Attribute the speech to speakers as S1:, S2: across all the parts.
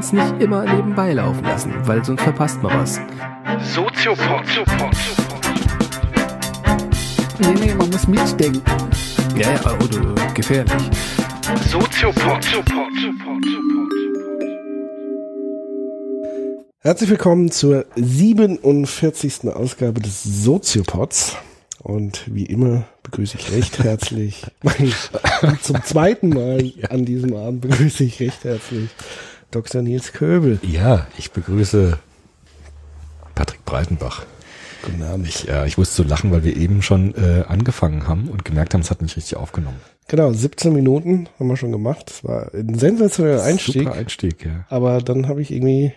S1: es nicht immer nebenbei laufen lassen, weil sonst verpasst man was.
S2: Soziopod.
S3: Nee, nee, man muss mitdenken.
S1: Ja, ja, oder gefährlich.
S2: Soziopod.
S3: Herzlich willkommen zur 47. Ausgabe des Soziopods. Und wie immer begrüße ich recht herzlich, zum zweiten Mal an diesem Abend begrüße ich recht herzlich Dr. Nils Köbel.
S4: Ja, ich begrüße Patrick Breitenbach.
S3: Guten Abend.
S4: Ich, äh, ich musste so lachen, weil wir eben schon äh, angefangen haben und gemerkt haben, es hat nicht richtig aufgenommen.
S3: Genau, 17 Minuten haben wir schon gemacht. Das war ein sensationeller Einstieg.
S4: Super Einstieg, ja.
S3: Aber dann habe ich irgendwie,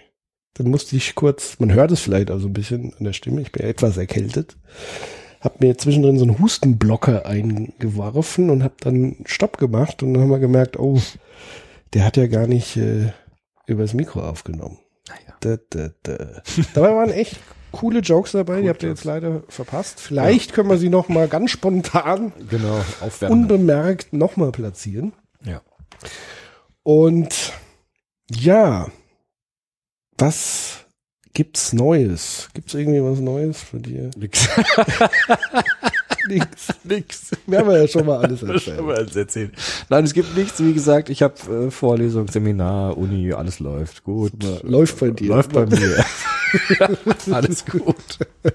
S3: dann musste ich kurz, man hört es vielleicht also ein bisschen an der Stimme, ich bin etwas erkältet. Hab mir zwischendrin so einen Hustenblocker eingeworfen und hab dann Stopp gemacht und dann haben wir gemerkt, oh, der hat ja gar nicht äh, übers Mikro aufgenommen.
S4: Naja.
S3: Da, da, da. Dabei waren echt coole Jokes dabei, die habt ihr jetzt leider verpasst. Vielleicht können wir sie noch mal ganz spontan,
S4: Genau, aufwärmen.
S3: unbemerkt noch mal platzieren.
S4: ja.
S3: Und ja, was gibt's Neues? Gibt's irgendwie was Neues für dir?
S4: Nix.
S3: Nix.
S4: nix.
S3: Wir haben ja schon mal alles
S4: Schon
S3: erzählt.
S4: mal alles erzählt. Nein, es gibt nichts. Wie gesagt, ich habe äh, Vorlesung, Seminar, Uni, alles läuft gut.
S3: Läuft bei dir.
S4: Läuft bei mir. alles gut.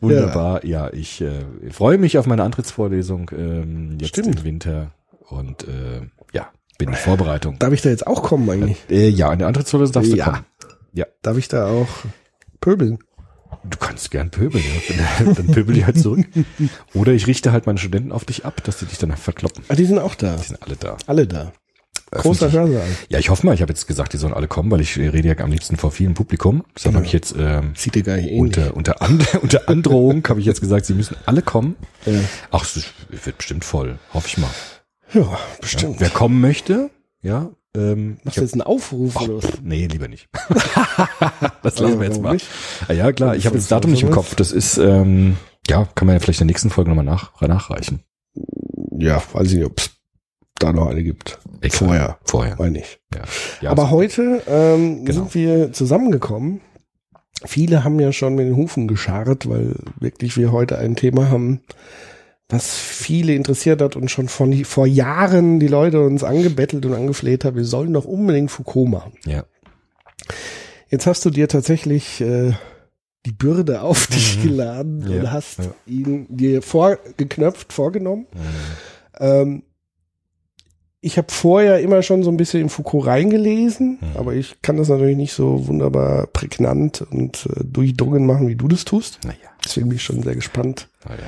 S4: Wunderbar. Ja, ich äh, freue mich auf meine Antrittsvorlesung ähm, jetzt
S3: Stimmt.
S4: im Winter und äh, ja, bin in Vorbereitung.
S3: Darf ich da jetzt auch kommen eigentlich?
S4: Äh, ja, in der Antrittsvorlesung darfst du
S3: Ja.
S4: kommen. Ja,
S3: Darf ich da auch pöbeln?
S4: Du kannst gern pöbeln, ja. Dann pöbel ich halt zurück. Oder ich richte halt meine Studenten auf dich ab, dass sie dich dann verkloppen.
S3: Ah, die sind auch da.
S4: Die sind alle da.
S3: Alle da. Großer
S4: Öffentlich.
S3: Hörsaal.
S4: Ja, ich hoffe mal, ich habe jetzt gesagt, die sollen alle kommen, weil ich äh, rede ja am liebsten vor vielen Publikum. Deshalb habe ich jetzt ähm,
S3: Sieht gar nicht
S4: unter, unter, And unter Androhung habe ich jetzt gesagt, sie müssen alle kommen.
S3: Ja,
S4: Ach, es wird bestimmt voll, hoffe ich mal.
S3: ja bestimmt.
S4: Wer kommen möchte, ja. Ähm,
S3: Machst du jetzt einen Aufruf oder was?
S4: nee, lieber nicht. das lassen wir jetzt mal.
S3: nicht?
S4: Ah, ja, klar, ich habe jetzt das Datum nicht im? Kopf. Das ist, ähm, ja, kann man ja vielleicht in der nächsten Folge nochmal nach, nachreichen.
S3: Ja, weiß ich nicht, ob es da noch eine gibt.
S4: Egal.
S3: Vorher,
S4: Vorher.
S3: meine ich.
S4: Ja. ja
S3: Aber heute ähm,
S4: Genau.
S3: sind wir zusammengekommen. Viele haben ja schon mit den Hufen gescharrt, weil wirklich wir heute ein Thema haben, was viele interessiert hat und schon von vor Jahren die Leute uns angebettelt und angefleht haben, wir sollen doch unbedingt Foucault machen.
S4: ja.
S3: Jetzt hast du dir tatsächlich äh, die Bürde auf dich
S4: Mhm.
S3: geladen und
S4: Ja,
S3: hast
S4: ja.
S3: ihn dir vorgeknöpft, vorgenommen.
S4: Mhm.
S3: Ähm, ich habe vorher immer schon so ein bisschen in Foucault reingelesen,
S4: Mhm.
S3: aber ich kann das natürlich nicht so wunderbar prägnant und äh, durchdrungen machen, wie du das tust.
S4: Naja.
S3: Deswegen bin ich schon sehr gespannt.
S4: naja.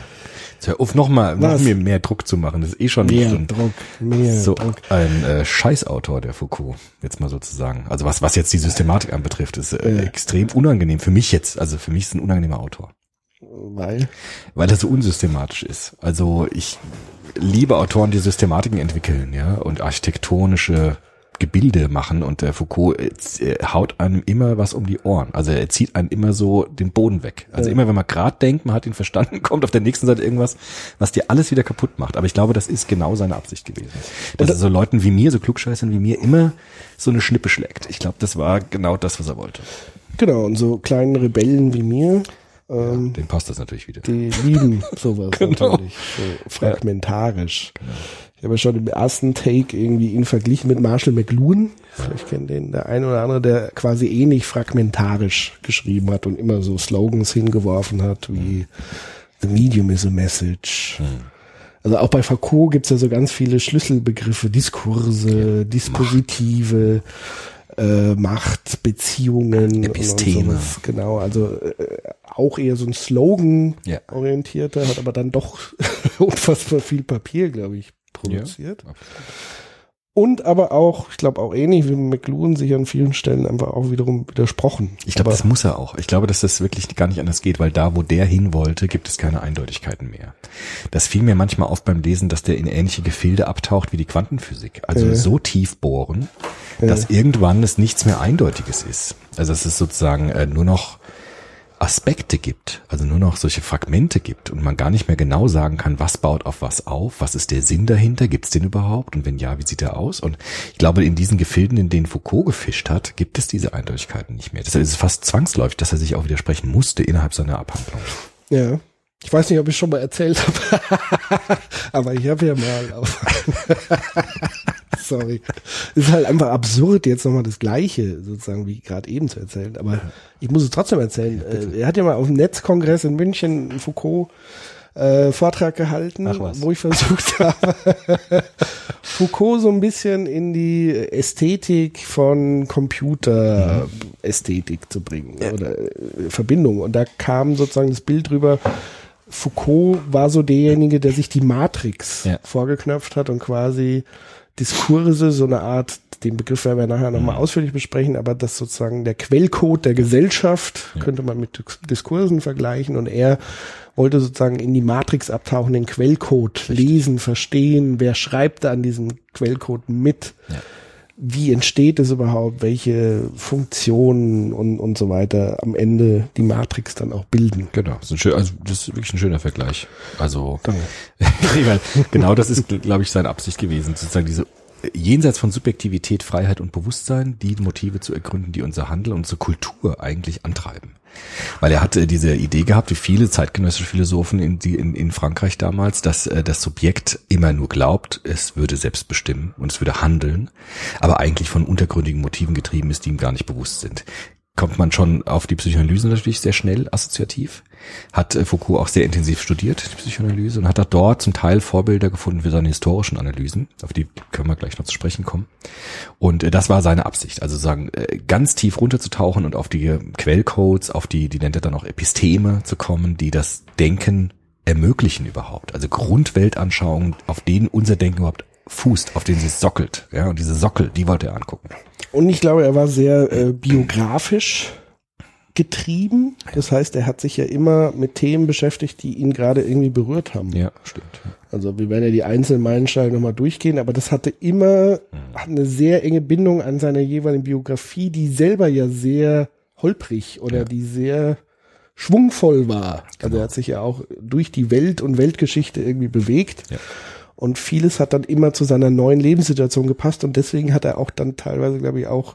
S4: Jetzt hör auf, noch mal, noch mir mehr Druck zu machen. Das ist eh schon nicht so-
S3: Druck, mehr
S4: so
S3: Druck.
S4: ein äh, Scheißautor, der Foucault, jetzt mal sozusagen. Also was, was jetzt die Systematik anbetrifft, ist äh,
S3: Ja.
S4: extrem unangenehm. Für mich jetzt, also für mich ist ein unangenehmer Autor.
S3: Weil,
S4: Weil er so unsystematisch ist. Also ich liebe Autoren, die Systematiken entwickeln, ja, und architektonische Gebilde machen und der Foucault äh, äh, haut einem immer was um die Ohren. Also er zieht einem immer so den Boden weg. Also
S3: Ja.
S4: immer wenn man gerade denkt, man hat ihn verstanden, kommt auf der nächsten Seite irgendwas, was dir alles wieder kaputt macht. Aber ich glaube, das ist genau seine Absicht gewesen. Dass er so Leuten wie mir, so Klugscheißern wie mir, immer so eine Schnippe schlägt. Ich glaube, das war genau das, was er wollte.
S3: genau, und so kleinen Rebellen wie mir, ähm,
S4: Dem passt das natürlich wieder.
S3: die lieben sowas
S4: Genau.
S3: natürlich, so fragmentarisch. Ich habe ja schon im ersten Take irgendwie ihn verglichen mit Marshall McLuhan. Vielleicht kennt den der eine oder andere, der quasi ähnlich fragmentarisch geschrieben hat und immer so Slogans hingeworfen hat wie The Medium is a Message. Also auch bei Foucault gibt's ja so ganz viele Schlüsselbegriffe, Diskurse, Dispositive, äh, Macht, Beziehungen,
S4: Episteme.
S3: Und, sowas. Genau, also äh, auch eher so ein Slogan
S4: Ja.
S3: hat aber dann doch unfassbar viel Papier, glaube ich, produziert.
S4: Ja.
S3: Und aber auch, ich glaube auch ähnlich wie McLuhan sich an vielen Stellen einfach auch wiederum widersprochen.
S4: Ich glaube, das muss er auch. Ich glaube, dass das wirklich gar nicht anders geht, weil da, wo der hin wollte, gibt es keine Eindeutigkeiten mehr. Das fiel mir manchmal auf beim Lesen, dass der in ähnliche Gefilde abtaucht wie die Quantenphysik. Also
S3: Ja.
S4: so tief bohren, dass irgendwann es nichts mehr Eindeutiges ist. Also es ist sozusagen äh, nur noch Aspekte gibt, also nur noch solche Fragmente gibt und man gar nicht mehr genau sagen kann, was baut auf was auf, was ist der Sinn dahinter, gibt es den überhaupt und wenn ja, wie sieht er aus? Und ich glaube, in diesen Gefilden, in denen Foucault gefischt hat, gibt es diese Eindeutigkeiten nicht mehr. Deshalb ist es fast zwangsläufig, dass er sich auch widersprechen musste innerhalb seiner Abhandlung.
S3: Ja. Ich weiß nicht, ob ich schon mal erzählt habe, aber ich habe ja mal auf Sorry. Ist halt einfach absurd, jetzt nochmal das Gleiche sozusagen wie gerade eben zu erzählen. Aber ich muss es trotzdem erzählen. Äh, er hat ja mal auf dem Netzkongress in München einen Foucault äh, Vortrag gehalten, wo ich versucht habe, Foucault so ein bisschen in die Ästhetik von Computerästhetik zu bringen oder äh, Verbindung. Und da kam sozusagen das Bild drüber, Foucault war so derjenige, der sich die Matrix
S4: Ja.
S3: vorgeknöpft hat und quasi Diskurse, so eine Art, den Begriff werden wir nachher nochmal ausführlich besprechen, aber das sozusagen der Quellcode der Gesellschaft könnte man mit Dis- Diskursen vergleichen und er wollte sozusagen in die Matrix abtauchen, den Quellcode lesen, verstehen, wer schreibt da an diesem Quellcode mit,
S4: Ja.
S3: Wie entsteht es überhaupt, welche Funktionen und, und so weiter am Ende die Matrix dann auch bilden.
S4: Genau, das ist, ein schön, also das ist wirklich ein schöner Vergleich. Also genau das ist, glaube ich, seine Absicht gewesen, sozusagen diese jenseits von Subjektivität, Freiheit und Bewusstsein, die Motive zu ergründen, die unser Handeln und unsere Kultur eigentlich antreiben. Weil er hatte diese Idee gehabt, wie viele zeitgenössische Philosophen in, die, in, in Frankreich damals, dass äh, das Subjekt immer nur glaubt, es würde selbst bestimmen und es würde handeln, aber eigentlich von untergründigen Motiven getrieben ist, die ihm gar nicht bewusst sind kommt man schon auf die Psychoanalyse natürlich sehr schnell assoziativ. Hat äh, Foucault auch sehr intensiv studiert, die Psychoanalyse, und hat dort zum Teil Vorbilder gefunden für seine historischen Analysen. Auf die können wir gleich noch zu sprechen kommen. Und äh, das war seine Absicht, also sagen, äh, ganz tief runterzutauchen und auf die Quellcodes, auf die, die nennt er dann auch Episteme zu kommen, die das Denken ermöglichen überhaupt. Also Grundweltanschauungen, auf denen unser Denken überhaupt fußt, auf denen sie sockelt. Ja, und diese Sockel, die wollte er angucken.
S3: Und ich glaube, er war sehr äh, biografisch getrieben. Das heißt, er hat sich ja immer mit Themen beschäftigt, die ihn gerade irgendwie berührt haben.
S4: Ja, stimmt.
S3: Also wir werden ja die einzelnen Meilensteine nochmal durchgehen, aber das hatte immer hat eine sehr enge Bindung an seiner jeweiligen Biografie, die selber ja sehr holprig oder
S4: Ja.
S3: die sehr schwungvoll war. Also er hat sich ja auch durch die Welt und Weltgeschichte irgendwie bewegt.
S4: Ja.
S3: Und vieles hat dann immer zu seiner neuen Lebenssituation gepasst und deswegen hat er auch dann teilweise, glaube ich, auch,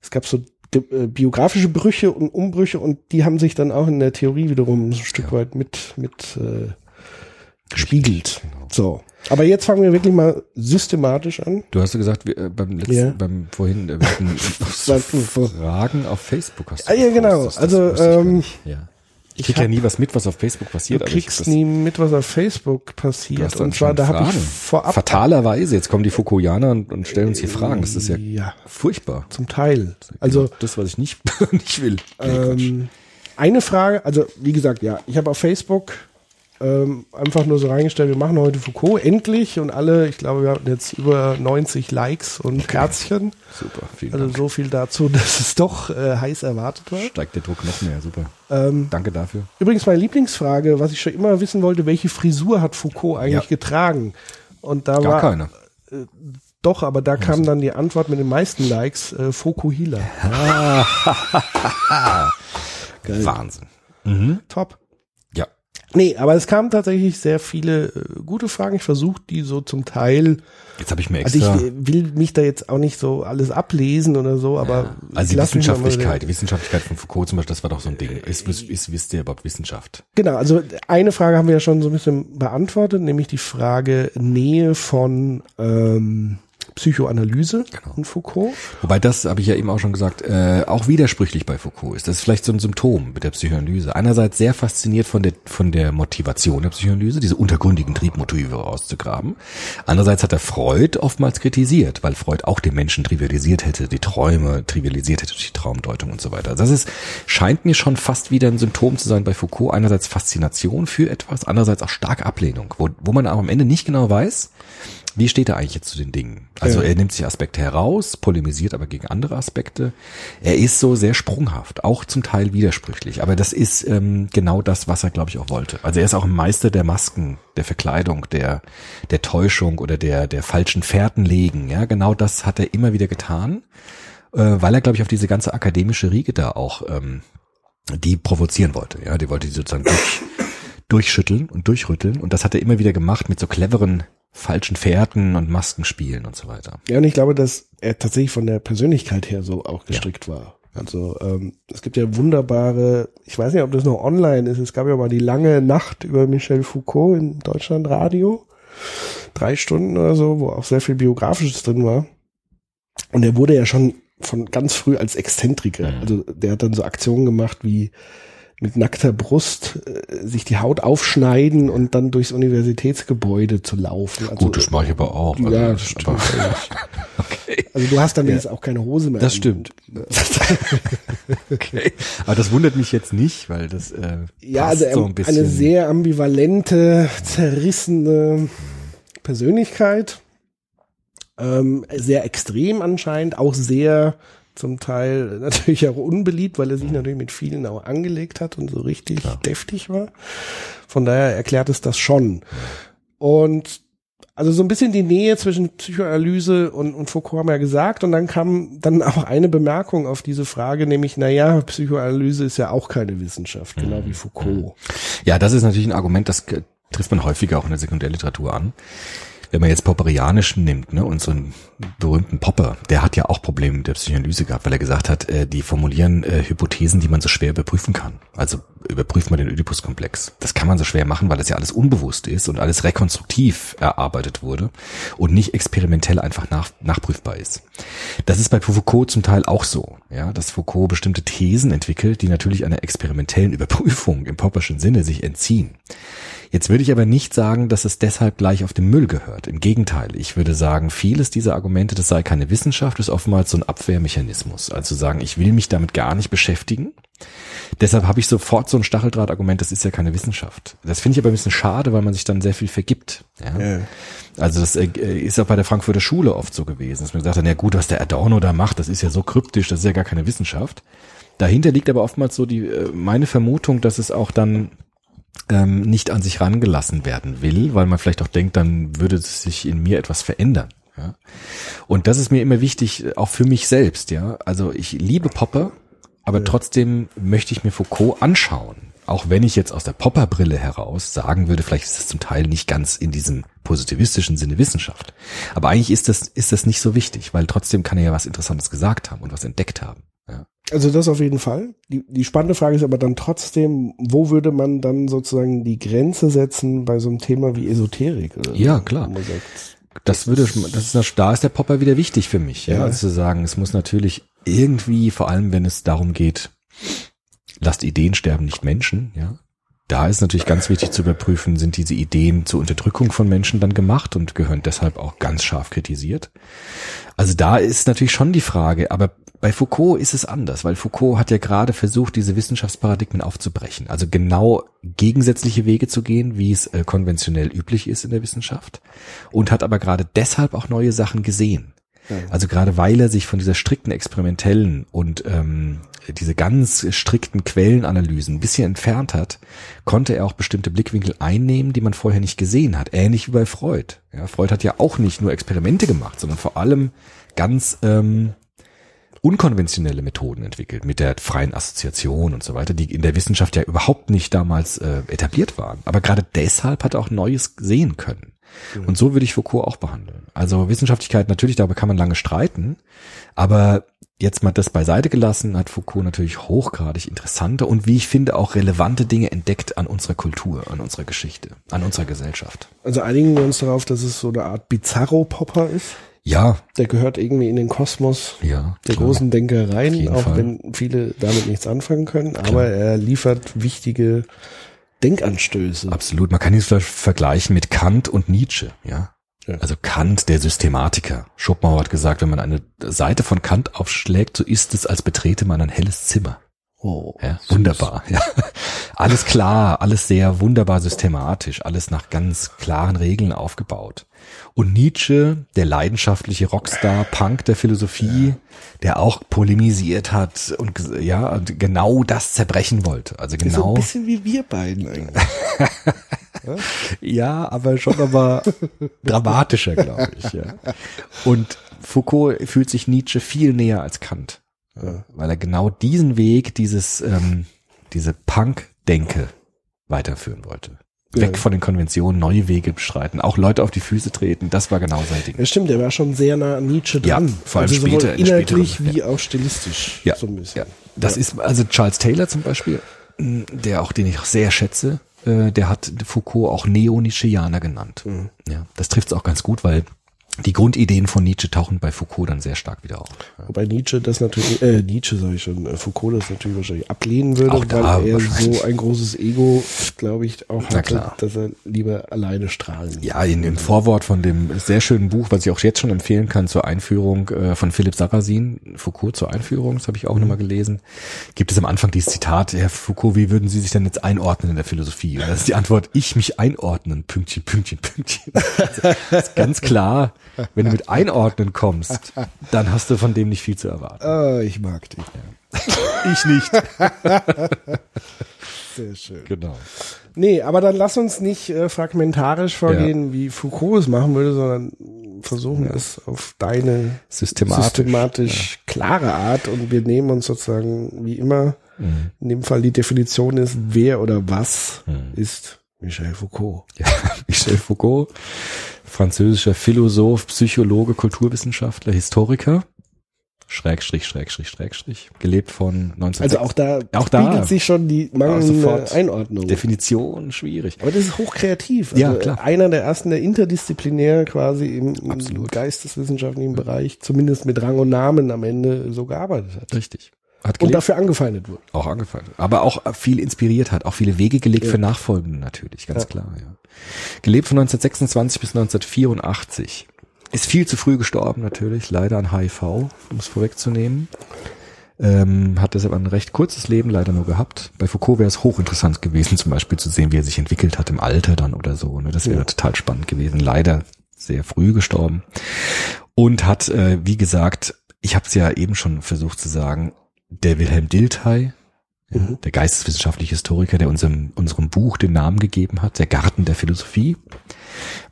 S3: es gab so äh, biografische Brüche und Umbrüche und die haben sich dann auch in der Theorie wiederum so ein Stück weit mit, mit äh, gespiegelt.
S4: Genau.
S3: So. Aber jetzt fangen wir wirklich mal systematisch an.
S4: Du hast ja gesagt, wir, äh, beim letzten,
S3: Ja.
S4: beim vorhin, äh, Fragen auf Facebook hast du
S3: Ah, ja, genau. Also, ähm,
S4: ja. Ich krieg ja nie was mit, was auf Facebook
S3: Du
S4: passiert. hab
S3: kriegst nie mit, was auf Facebook
S4: du
S3: passiert. Und zwar, da habe ich vorab.
S4: Fatalerweise, jetzt kommen die Foucaultianer und, und stellen uns hier Fragen. Das ist ja
S3: Ja,
S4: furchtbar.
S3: zum Teil. Also,
S4: Genau das, was ich nicht, nicht will.
S3: Ähm, eine Frage, also wie gesagt, ja, ich habe auf Facebook ähm, einfach nur so reingestellt, wir machen heute Foucault, endlich und alle, ich glaube, wir hatten jetzt über 90 Likes und Herzchen.
S4: Super, vielen
S3: Also
S4: Dank.
S3: so viel dazu, dass es doch äh, heiß erwartet war.
S4: Steigt der Druck noch mehr, super.
S3: Ähm,
S4: Danke dafür.
S3: übrigens meine Lieblingsfrage, was ich schon immer wissen wollte, welche Frisur hat Foucault eigentlich
S4: Ja.
S3: getragen? Und da
S4: Gar
S3: war
S4: keine.
S3: doch, aber da kam dann die Antwort mit den meisten Likes, äh, Fokuhila.
S4: Wahnsinn.
S3: Top.
S4: Ja.
S3: Nee, aber es kamen tatsächlich sehr viele äh, gute Fragen. Ich versuche die so zum Teil.
S4: Jetzt habe ich mir
S3: Also ich
S4: extra.
S3: will mich da jetzt auch nicht so alles ablesen oder so, aber
S4: also
S3: ich
S4: die Wissenschaftlichkeit, die Wissenschaftlichkeit von Foucault zum Beispiel, das war doch so ein Ding. Ist, ist, ist wisst ihr überhaupt Wissenschaft?
S3: Genau, also eine Frage haben wir ja schon so ein bisschen beantwortet, nämlich die Frage Nähe von ähm, Psychoanalyse
S4: Genau.
S3: und Foucault.
S4: Wobei das, habe ich ja eben auch schon gesagt, äh, auch widersprüchlich bei Foucault ist. Das ist vielleicht so ein Symptom mit der Psychoanalyse. Einerseits sehr fasziniert von der, von der Motivation der Psychoanalyse, diese untergründigen Triebmotive rauszugraben. Andererseits hat er Freud oftmals kritisiert, weil Freud auch den Menschen trivialisiert hätte, die Träume trivialisiert hätte durch die Traumdeutung und so weiter. Also das ist, scheint mir schon fast wieder ein Symptom zu sein bei Foucault. Einerseits Faszination für etwas, andererseits auch starke Ablehnung, wo, wo man auch am Ende nicht genau weiß, wie steht er eigentlich jetzt zu den Dingen? Also
S3: Ja.
S4: er nimmt sich Aspekte heraus, polemisiert aber gegen andere Aspekte. Er ist so sehr sprunghaft, auch zum Teil widersprüchlich. Aber das ist ähm, genau das, was er, glaube ich, auch wollte. Also er ist auch ein Meister der Masken, der Verkleidung, der der Täuschung oder der der falschen Fährten legen. Ja, genau das hat er immer wieder getan, äh, weil er, glaube ich, auf diese ganze akademische Riege da auch ähm, die provozieren wollte. Ja, die wollte die sozusagen durch, durchschütteln und durchrütteln. Und das hat er immer wieder gemacht mit so cleveren falschen Fährten und Maskenspielen und so weiter.
S3: Ja, und ich glaube, dass er tatsächlich von der Persönlichkeit her so auch gestrickt war. Also ähm, es gibt ja wunderbare, ich weiß nicht, ob das noch online ist, es gab ja mal die lange Nacht über Michel Foucault im Deutschlandradio. Drei Stunden oder so, wo auch sehr viel Biografisches drin war. Und er wurde ja schon von ganz früh als Exzentriker.
S4: Mhm.
S3: Also der hat dann so Aktionen gemacht wie mit nackter Brust äh, sich die Haut aufschneiden und dann durchs Universitätsgebäude zu laufen. Also,
S4: Gut, das mache ich aber auch. Also,
S3: ja, das stimmt. okay. Also du hast dann wenigstens auch keine Hose mehr.
S4: Das stimmt. okay. Aber das wundert mich jetzt nicht, weil das äh,
S3: Ja,
S4: passt
S3: also er-
S4: so ein bisschen.
S3: eine sehr ambivalente, zerrissene Persönlichkeit. Ähm, sehr extrem anscheinend, auch sehr zum Teil natürlich auch unbeliebt, weil er sich natürlich mit vielen auch angelegt hat und so richtig deftig war. Von daher erklärt es das schon. Und also so ein bisschen die Nähe zwischen Psychoanalyse und, und Foucault haben wir ja gesagt. Und dann kam dann auch eine Bemerkung auf diese Frage, nämlich, na ja, Psychoanalyse ist ja auch keine Wissenschaft, genau wie Foucault.
S4: Ja, das ist natürlich ein Argument, das äh, trifft man häufiger auch in der Sekundärliteratur an. Wenn man jetzt Popperianisch nimmt, ne, und so einen berühmten Popper, der hat ja auch Probleme mit der Psychoanalyse gehabt, weil er gesagt hat, äh, die formulieren äh, Hypothesen, die man so schwer überprüfen kann. Also überprüft man den Oedipus-Komplex. Das kann man so schwer machen, weil das ja alles unbewusst ist und alles rekonstruktiv erarbeitet wurde und nicht experimentell einfach nach, nachprüfbar ist. Das ist bei Foucault zum Teil auch so, ja, dass Foucault bestimmte Thesen entwickelt, die natürlich einer experimentellen Überprüfung im Popperschen Sinne sich entziehen. Jetzt würde ich aber nicht sagen, dass es deshalb gleich auf den Müll gehört. Im Gegenteil, ich würde sagen, vieles dieser Argumente, das sei keine Wissenschaft, ist oftmals so ein Abwehrmechanismus. Also sagen, ich will mich damit gar nicht beschäftigen. Deshalb habe ich sofort so ein Stacheldrahtargument, das ist ja keine Wissenschaft. Das finde ich aber ein bisschen schade, weil man sich dann sehr viel vergibt. Ja?
S3: Ja.
S4: Also das äh, ist auch bei der Frankfurter Schule oft so gewesen, dass man gesagt hat, na gut, was der Adorno da macht, das ist ja so kryptisch, das ist ja gar keine Wissenschaft. Dahinter liegt aber oftmals so die äh, meine Vermutung, dass es auch dann ähm, nicht an sich rangelassen werden will, weil man vielleicht auch denkt, dann würde sich in mir etwas verändern. Ja? Und das ist mir immer wichtig, äh, auch für mich selbst. Ja, also ich liebe Popper, aber trotzdem möchte ich mir Foucault anschauen. Auch wenn ich jetzt aus der Popper-Brille heraus sagen würde, vielleicht ist es zum Teil nicht ganz in diesem positivistischen Sinne Wissenschaft. Aber eigentlich ist das, ist das nicht so wichtig, weil trotzdem kann er ja was Interessantes gesagt haben und was entdeckt haben. Ja.
S3: Also das auf jeden Fall. Die, die spannende Frage ist aber dann trotzdem, wo würde man dann sozusagen die Grenze setzen bei so einem Thema wie Esoterik? Oder
S4: Ja,
S3: so?
S4: klar. Das würde, das ist, da ist der Popper wieder wichtig für mich, ja,
S3: Ja.
S4: also zu sagen, es muss natürlich irgendwie, vor allem wenn es darum geht, lasst Ideen sterben, nicht Menschen, ja. Da ist natürlich ganz wichtig zu überprüfen, sind diese Ideen zur Unterdrückung von Menschen dann gemacht und gehören deshalb auch ganz scharf kritisiert. Also da ist natürlich schon die Frage, aber bei Foucault ist es anders, weil Foucault hat ja gerade versucht, diese Wissenschaftsparadigmen aufzubrechen. Also genau gegensätzliche Wege zu gehen, wie es äh, konventionell üblich ist in der Wissenschaft. Und hat aber gerade deshalb auch neue Sachen gesehen. Also gerade weil er sich von dieser strikten experimentellen und ähm, diese ganz strikten Quellenanalysen ein bisschen entfernt hat, konnte er auch bestimmte Blickwinkel einnehmen, die man vorher nicht gesehen hat. Ähnlich wie bei Freud. Ja, Freud hat ja auch nicht nur Experimente gemacht, sondern vor allem ganz ähm, unkonventionelle Methoden entwickelt mit der freien Assoziation und so weiter, die in der Wissenschaft ja überhaupt nicht damals äh, etabliert waren. Aber gerade deshalb hat er auch Neues sehen können. Und so würde ich Foucault auch behandeln. Also Wissenschaftlichkeit, natürlich, darüber kann man lange streiten, aber jetzt mal das beiseite gelassen, hat Foucault natürlich hochgradig interessante und wie ich finde auch relevante Dinge entdeckt an unserer Kultur, an unserer Geschichte, an unserer Gesellschaft.
S3: Also einigen wir uns darauf, dass es so eine Art Bizarro-Popper ist.
S4: Ja,
S3: Der gehört irgendwie in den Kosmos
S4: ja.
S3: der
S4: klar.
S3: großen Denkereien, auch
S4: Fall.
S3: wenn viele damit nichts anfangen können. Aber er liefert wichtige Denkanstöße.
S4: Absolut. Man kann ihn vielleicht vergleichen mit Kant und Nietzsche, ja.
S3: Ja.
S4: Also Kant, der Systematiker. Schopenhauer hat gesagt, wenn man eine Seite von Kant aufschlägt, so ist es, als betrete man ein helles Zimmer.
S3: Oh,
S4: Ja, wunderbar. Ja. Alles klar, alles sehr wunderbar systematisch, alles nach ganz klaren Regeln aufgebaut. Und Nietzsche, der leidenschaftliche Rockstar, Punk der Philosophie, der auch polemisiert hat und ja, genau das zerbrechen wollte. Also
S3: Ist so ein
S4: genau.
S3: bisschen wie wir beiden eigentlich.
S4: Ja, aber schon aber dramatischer, glaube ich. Ja. Und Foucault fühlt sich Nietzsche viel näher als Kant, weil er genau diesen Weg, dieses ähm, diese Punk-Denke weiterführen wollte. Weg
S3: Ja.
S4: von den Konventionen, neue Wege beschreiten, auch Leute auf die Füße treten, das war genau sein Ding.
S3: Ja, stimmt, der war schon sehr nah an Nietzsche
S4: Ja,
S3: dran.
S4: vor allem
S3: also
S4: später,
S3: sowohl
S4: in
S3: inhaltlich
S4: späteren,
S3: wie auch stilistisch.
S4: Ja,
S3: so ein bisschen.
S4: ja. Das ist also Charles Taylor zum Beispiel, der auch den ich auch sehr schätze, äh, der hat Foucault auch Neo-Nietzscheaner genannt.
S3: Mhm.
S4: Ja, das trifft es auch ganz gut, weil die Grundideen von Nietzsche tauchen bei Foucault dann sehr stark wieder auf.
S3: Wobei Nietzsche das natürlich, äh, Nietzsche sage ich schon, äh, Foucault das natürlich wahrscheinlich ablehnen würde,
S4: Auch da
S3: weil er so ein großes Ego, glaube ich, auch hatte, dass er lieber alleine strahlen.
S4: Ja, in, im Vorwort von dem sehr schönen Buch, was ich auch jetzt schon empfehlen kann zur Einführung äh, von Philipp Sarrazin, Foucault zur Einführung, das habe ich auch nochmal gelesen, gibt es am Anfang dieses Zitat, Herr Foucault, wie würden Sie sich denn jetzt einordnen in der Philosophie? Und das ist die Antwort, ich mich einordnen, Pünktchen, Pünktchen, Pünktchen. Das ist ganz klar, wenn du mit Einordnen kommst, dann hast du von dem nicht viel zu erwarten.
S3: Ah, ich mag dich.
S4: Ich nicht.
S3: Sehr schön.
S4: Genau.
S3: Nee, aber dann lass uns nicht äh, fragmentarisch vorgehen, wie Foucault es machen würde, sondern versuchen es auf deine
S4: Systematisch.
S3: systematisch klare Art und wir nehmen uns sozusagen wie immer, in dem Fall die Definition ist, wer oder was ist Michel Foucault.
S4: Ja, Michel Foucault, französischer Philosoph, Psychologe, Kulturwissenschaftler, Historiker. Schrägstrich, Schrägstrich, Schrägstrich. Gelebt von 19...
S3: Also auch da
S4: Auch da.
S3: spiegelt sich schon die mangelnde. Einordnung.
S4: Definition schwierig.
S3: Aber das ist hochkreativ. Also
S4: Ja, klar.
S3: Einer der ersten, der interdisziplinär quasi im, im geisteswissenschaftlichen Bereich, zumindest mit Rang und Namen am Ende so gearbeitet hat.
S4: Richtig. Hat
S3: Und dafür angefeindet wurde.
S4: auch angefangen. Aber auch viel inspiriert hat, auch viele Wege gelegt für Nachfolgende natürlich, ganz
S3: Ja.
S4: klar, ja. Gelebt von 1926 bis 1984. Ist viel zu früh gestorben natürlich, leider an HIV, um es vorwegzunehmen. Ähm, hat deshalb ein recht kurzes Leben leider nur gehabt. Bei Foucault wäre es hochinteressant gewesen, zum Beispiel zu sehen, wie er sich entwickelt hat im Alter dann oder so. Ne? Das wäre
S3: Ja.
S4: total spannend gewesen. Leider sehr früh gestorben. Und hat, äh, wie gesagt, ich habe es ja eben schon versucht zu sagen, der Wilhelm Dilthey,
S3: Mhm.
S4: der geisteswissenschaftliche Historiker, der unserem, unserem Buch den Namen gegeben hat, der Garten der Philosophie,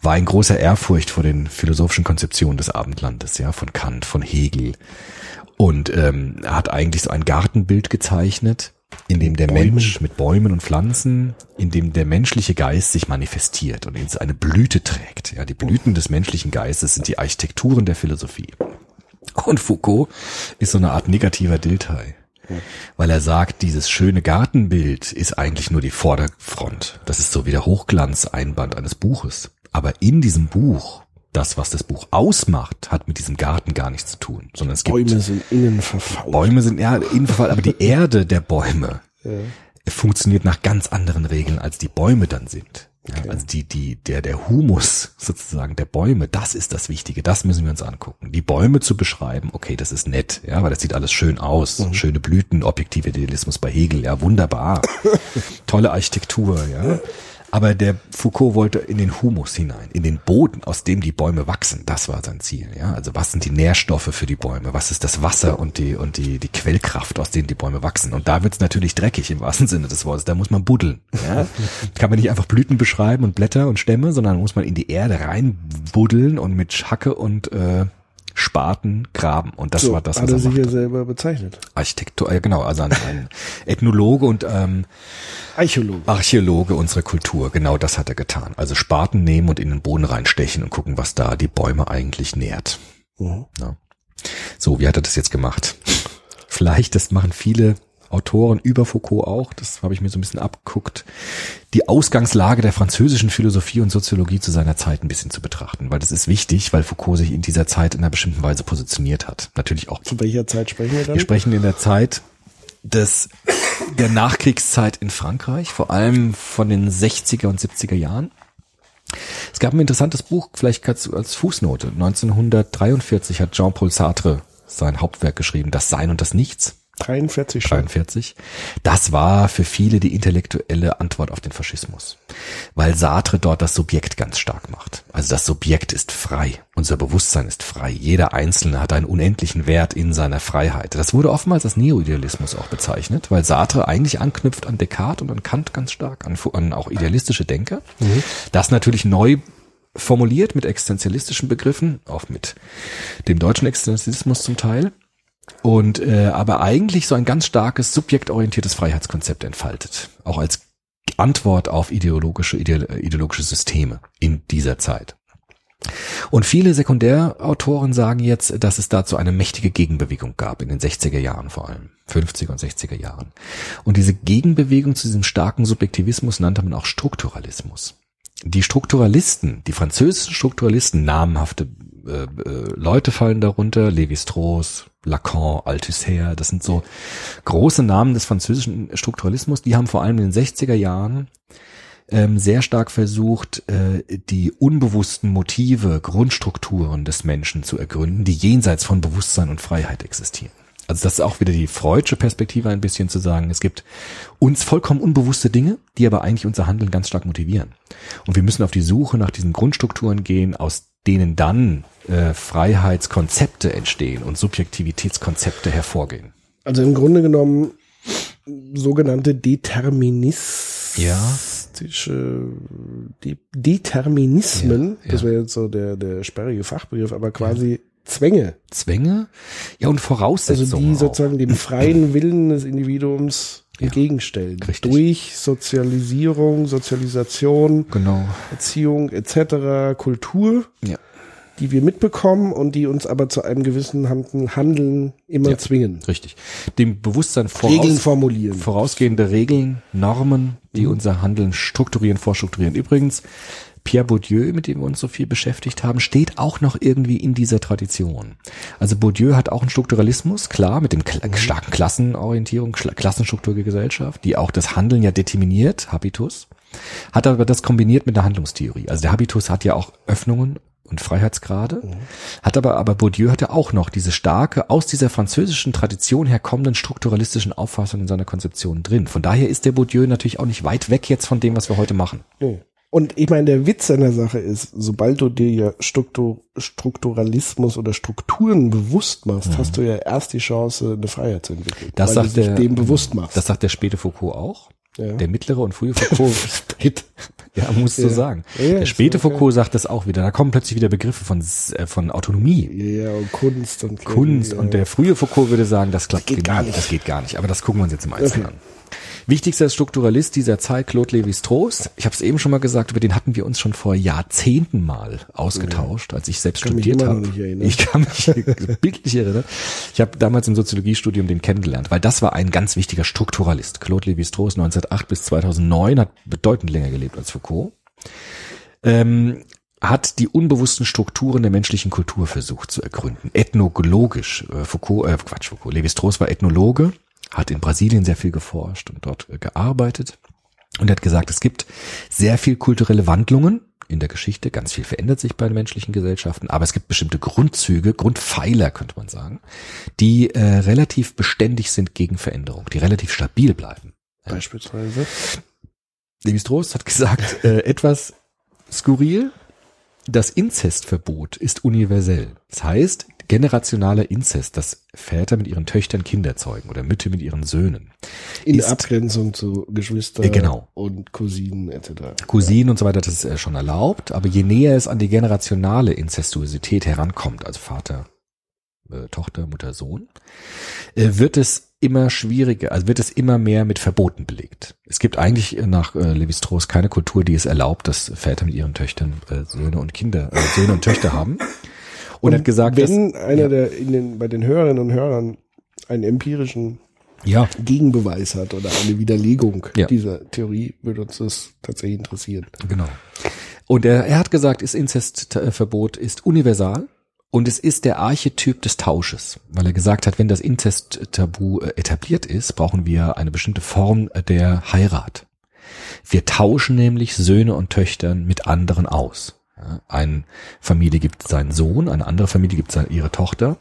S4: war in großer Ehrfurcht vor den philosophischen Konzeptionen des Abendlandes, ja, von Kant, von Hegel. Und ähm, er hat eigentlich so ein Gartenbild gezeichnet, in dem der
S3: Bäumen.
S4: Mensch mit Bäumen und Pflanzen, in dem der menschliche Geist sich manifestiert und in eine Blüte trägt. Ja, die Blüten des menschlichen Geistes sind die Architekturen der Philosophie. Und Foucault ist so eine Art negativer Dilthey. Weil er sagt, dieses schöne Gartenbild ist eigentlich nur die Vorderfront. Das ist so wie der Hochglanzeinband eines Buches. Aber in diesem Buch, das, was das Buch ausmacht, hat mit diesem Garten gar nichts zu tun, sondern es gibt
S3: Bäume sind innen verfault.
S4: Bäume sind ja in Fall, aber die Erde der Bäume funktioniert nach ganz anderen Regeln, als die Bäume dann sind. Ja, also die, die, der, der Humus sozusagen der Bäume, das ist das Wichtige, das müssen wir uns angucken. Die Bäume zu beschreiben, okay, das ist nett, ja, weil das sieht alles schön aus. Schöne Blüten, objektive Idealismus bei Hegel, ja, wunderbar. Tolle Architektur, ja. Aber der Foucault wollte in den Humus hinein, in den Boden, aus dem die Bäume wachsen. Das war sein Ziel. Ja, also was sind die Nährstoffe für die Bäume? Was ist das Wasser und die und die die Quellkraft, aus denen die Bäume wachsen? Und da wird's natürlich dreckig im wahrsten Sinne des Wortes. Da muss man buddeln. Ja, kann man nicht einfach Blüten beschreiben und Blätter und Stämme, sondern muss man in die Erde rein buddeln und mit Hacke und äh, Spaten graben. Und das
S3: so,
S4: war das,
S3: hat
S4: was
S3: er
S4: er
S3: sich ja selber bezeichnet.
S4: Architektur, äh, genau, also ein, ein Ethnologe und ähm,
S3: Archäologe.
S4: Archäologe unserer Kultur, genau das hat er getan. Also Spaten nehmen und in den Boden reinstechen und gucken, was da die Bäume eigentlich nährt.
S3: Mhm.
S4: Ja. So, wie hat er das jetzt gemacht? Vielleicht, das machen viele Autoren über Foucault auch, das habe ich mir so ein bisschen abgeguckt, die Ausgangslage der französischen Philosophie und Soziologie zu seiner Zeit ein bisschen zu betrachten, weil das ist wichtig, weil Foucault sich in dieser Zeit in einer bestimmten Weise positioniert hat. Natürlich auch
S3: Zu welcher Zeit sprechen wir dann?
S4: wir sprechen in der Zeit des, der Nachkriegszeit in Frankreich, vor allem von den 60er und 70er Jahren. Es gab ein interessantes Buch, vielleicht als, als Fußnote. 1943 hat Jean-Paul Sartre sein Hauptwerk geschrieben, Das Sein und das Nichts.
S3: 43 schon.
S4: 43. Das war für viele die intellektuelle Antwort auf den Faschismus, weil Sartre dort das Subjekt ganz stark macht. Also das Subjekt ist frei, unser Bewusstsein ist frei, jeder Einzelne hat einen unendlichen Wert in seiner Freiheit. Das wurde oftmals als Neoidealismus auch bezeichnet, weil Sartre eigentlich anknüpft an Descartes und an Kant ganz stark, an, an auch idealistische Denker. Das natürlich neu formuliert mit existenzialistischen Begriffen, auch mit dem deutschen Existenzialismus zum Teil. Und äh, aber eigentlich so ein ganz starkes subjektorientiertes Freiheitskonzept entfaltet, auch als Antwort auf ideologische ideologische Systeme in dieser Zeit. Und viele Sekundärautoren sagen jetzt, dass es dazu eine mächtige Gegenbewegung gab in den 60er Jahren vor allem, 50er und 60er Jahren. Und diese Gegenbewegung zu diesem starken Subjektivismus nannte man auch Strukturalismus. Die Strukturalisten, die französischen Strukturalisten, namenhafte äh, äh, Leute fallen darunter, Lévi-Strauss, Lacan, Althusser, das sind so große Namen des französischen Strukturalismus, die haben vor allem in den 60er Jahren ähm, sehr stark versucht, äh, die unbewussten Motive, Grundstrukturen des Menschen zu ergründen, die jenseits von Bewusstsein und Freiheit existieren. Also das ist auch wieder die freudsche Perspektive ein bisschen zu sagen, es gibt uns vollkommen unbewusste Dinge, die aber eigentlich unser Handeln ganz stark motivieren. Und wir müssen auf die Suche nach diesen Grundstrukturen gehen, aus denen dann äh, Freiheitskonzepte entstehen und Subjektivitätskonzepte hervorgehen.
S3: Also im Grunde genommen sogenannte Deterministische,
S4: Ja.
S3: De Determinismen,
S4: Ja,
S3: das
S4: ja.
S3: wäre jetzt so der, der sperrige Fachbegriff, aber quasi Zwänge,
S4: Zwänge, ja und
S3: also
S4: Voraussetzungen.
S3: die
S4: auch.
S3: sozusagen dem freien Willen des Individuums entgegenstellen.
S4: Richtig.
S3: Durch Sozialisierung, Sozialisation,
S4: Genau.
S3: Erziehung etc., Kultur,
S4: Ja.
S3: Die wir mitbekommen und die uns aber zu einem gewissen Hand- Handeln immer
S4: Ja.
S3: zwingen.
S4: Richtig. Dem Bewusstsein
S3: Regeln
S4: voraus,
S3: formulieren.
S4: vorausgehende Regeln, Normen, die
S3: Mhm.
S4: unser Handeln strukturieren, vorstrukturieren. Übrigens, Pierre Bourdieu, mit dem wir uns so viel beschäftigt haben, steht auch noch irgendwie in dieser Tradition. Also Bourdieu hat auch einen Strukturalismus, klar, mit dem Kla
S3: Mhm.
S4: starken Klassenorientierung, Kla Klassenstruktur der Gesellschaft, die auch das Handeln ja determiniert, Habitus, hat aber das kombiniert mit der Handlungstheorie. Also der Habitus hat ja auch Öffnungen und Freiheitsgrade,
S3: Mhm.
S4: hat aber, aber Bourdieu hatte auch noch diese starke, aus dieser französischen Tradition herkommenden strukturalistischen Auffassung in seiner Konzeption drin. Von daher ist der Bourdieu natürlich auch nicht weit weg jetzt von dem, was wir heute machen.
S3: Nee. Und ich meine, der Witz an der Sache ist, sobald du dir ja Struktur, Strukturalismus oder Strukturen bewusst machst, hast du ja erst die Chance, eine Freiheit zu entwickeln.
S4: Mhm. Das
S3: weil
S4: sagt
S3: du dich
S4: der,
S3: dem bewusst machst.
S4: Das sagt der späte Foucault auch.
S3: Ja.
S4: Der mittlere und frühe Foucault. ja, musst du
S3: Ja.
S4: sagen.
S3: Ja,
S4: der späte
S3: okay.
S4: Foucault sagt das auch wieder. Da kommen plötzlich wieder Begriffe von, äh, von Autonomie.
S3: ja, und Kunst und
S4: Kunst
S3: ja.
S4: und der frühe Foucault würde sagen, das klappt
S3: geht gar
S4: nie.
S3: nicht.
S4: Das geht gar nicht. Aber das gucken wir uns jetzt im Einzelnen
S3: Okay.
S4: an. Wichtigster Strukturalist dieser Zeit, Claude Lévi-Strauss. Ich habe es eben schon mal gesagt, über den hatten wir uns schon vor Jahrzehnten mal ausgetauscht, als ich selbst
S3: Kann
S4: studiert habe. Ich kann mich bildlich erinnern. Ich habe damals im Soziologiestudium den kennengelernt, weil das war ein ganz wichtiger Strukturalist. Claude Lévi-Strauss 1908 bis 2009 hat bedeutend länger gelebt als Foucault. Ähm, hat die unbewussten Strukturen der menschlichen Kultur versucht zu ergründen. Ethnologisch. Äh, Foucault, äh, Quatsch, Foucault. Lévi-Strauss war Ethnologe, hat in Brasilien sehr viel geforscht und dort äh, gearbeitet. Und er hat gesagt, es gibt sehr viel kulturelle Wandlungen in der Geschichte. Ganz viel verändert sich bei den menschlichen Gesellschaften, aber es gibt bestimmte Grundzüge, Grundpfeiler, könnte man sagen, die äh, relativ beständig sind gegen Veränderung, die relativ stabil bleiben.
S3: Beispielsweise.
S4: Lévi-Strauss hat gesagt, äh, etwas skurril, das Inzestverbot ist universell. Das heißt, generationaler Inzest, dass Väter mit ihren Töchtern Kinder zeugen oder Mütter mit ihren Söhnen.
S3: In
S4: ist-
S3: Abgrenzung zu Geschwister
S4: Äh, genau.
S3: und Cousinen etc.
S4: Cousinen und so weiter, das ist äh, schon erlaubt, aber je näher es an die generationale Inzestuosität herankommt, also Vater, äh, Tochter, Mutter, Sohn, äh, wird es immer schwieriger, also wird es immer mehr mit Verboten belegt. Es gibt eigentlich äh, nach äh, Lévi-Strauss keine Kultur, die es erlaubt, dass Väter mit ihren Töchtern äh, Söhne und Kinder, Söhne und Töchter haben. Und, hat gesagt, dass,
S3: wenn einer
S4: ja.
S3: der in den, bei den Hörerinnen und Hörern einen empirischen
S4: ja,
S3: Gegenbeweis hat oder eine Widerlegung
S4: Ja.
S3: dieser Theorie, würde uns das tatsächlich interessieren.
S4: Genau. Und er, er hat gesagt, das Inzestverbot ist universal und es ist der Archetyp des Tausches, weil er gesagt hat, wenn das Inzesttabu äh, etabliert ist, brauchen wir eine bestimmte Form der Heirat. Wir tauschen nämlich Söhne und Töchtern mit anderen aus. Eine Familie gibt seinen Sohn, eine andere Familie gibt seine, ihre Tochter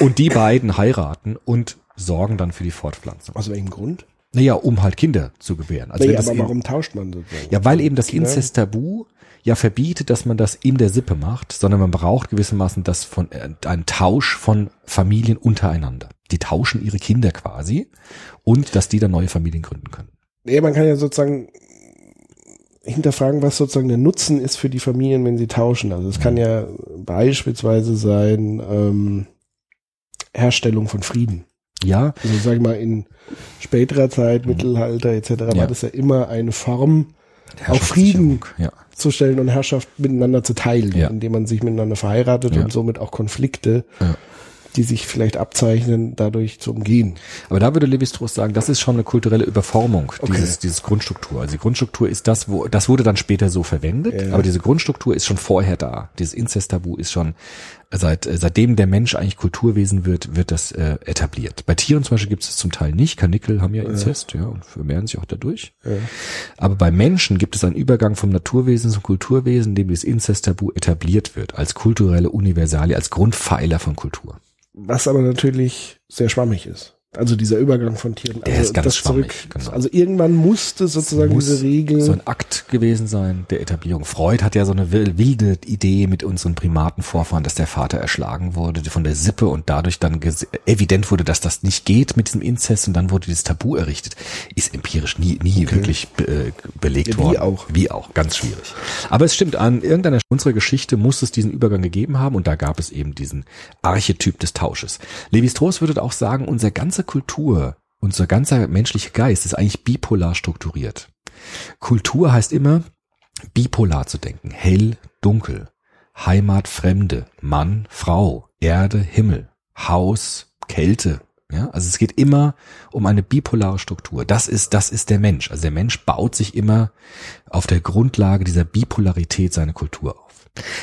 S4: und die beiden heiraten und sorgen dann für die Fortpflanzung.
S3: Aus welchem Grund?
S4: Naja, um halt Kinder zu gebären. Also das
S3: aber
S4: eben-
S3: warum tauscht man sozusagen?
S4: ja, weil eben das
S3: Kinder?
S4: Inzesttabu ja verbietet, dass man das in der Sippe macht, sondern man braucht gewissermaßen das von äh, einen Tausch von Familien untereinander. Die tauschen ihre Kinder quasi und dass die dann neue Familien gründen können.
S3: Nee, man kann ja sozusagen hinterfragen, was sozusagen der Nutzen ist für die Familien, wenn sie tauschen. Also es kann ja beispielsweise sein, ähm, Herstellung von Frieden.
S4: Ja,
S3: Also sag ich mal, in späterer Zeit, Mittelalter etc.
S4: Ja.
S3: war das ja immer eine Form, auch Frieden
S4: Ja.
S3: zu stellen und Herrschaft miteinander zu teilen,
S4: Ja.
S3: indem man sich miteinander verheiratet
S4: Ja.
S3: und somit auch Konflikte,
S4: Ja.
S3: Die sich vielleicht abzeichnen, dadurch zu umgehen.
S4: Aber da würde Levi-Strauss sagen, das ist schon eine kulturelle Überformung,
S3: Okay.
S4: dieses, dieses Grundstruktur. Also die Grundstruktur ist das, wo, das wurde dann später so verwendet,
S3: Ja.
S4: aber diese Grundstruktur ist schon vorher da. Dieses Inzesttabu ist schon, seit, äh, seitdem der Mensch eigentlich Kulturwesen wird, wird das äh, etabliert. Bei Tieren zum Beispiel gibt es zum Teil nicht. Kanickel haben ja Inzest, ja, und vermehren sich auch dadurch. Aber bei Menschen gibt es einen Übergang vom Naturwesen zum Kulturwesen, in dem dieses Inzesttabu etabliert wird, als kulturelle Universalie, als Grundpfeiler von Kultur.
S3: Was aber natürlich sehr schwammig ist. Also dieser Übergang von Tieren.
S4: Der
S3: also
S4: ist ganz
S3: das
S4: schwammig, genau.
S3: Also irgendwann musste sozusagen
S4: muss
S3: diese Regel.
S4: so ein Akt gewesen sein der Etablierung. Freud hat ja so eine wil- wilde Idee mit unseren Primatenvorfahren, dass der Vater erschlagen wurde von der Sippe und dadurch dann evident wurde, dass das nicht geht mit diesem Inzest und dann wurde dieses Tabu errichtet. Ist empirisch nie, nie wirklich be äh, belegt
S3: Ja, wie
S4: worden.
S3: auch.
S4: Wie auch, ganz schwierig. Aber es stimmt, an irgendeiner unserer Geschichte muss es diesen Übergang gegeben haben und da gab es eben diesen Archetyp des Tausches. Levi-Strauss würde auch sagen, unsere ganze Kultur, unser ganzer menschlicher Geist ist eigentlich bipolar strukturiert. Kultur heißt immer, bipolar zu denken. Hell, dunkel. Heimat, Fremde. Mann, Frau. Erde, Himmel. Haus, Kälte. Ja, also es geht immer um eine bipolare Struktur. Das ist, das ist der Mensch. Also der Mensch baut sich immer auf der Grundlage dieser Bipolarität seine Kultur auf.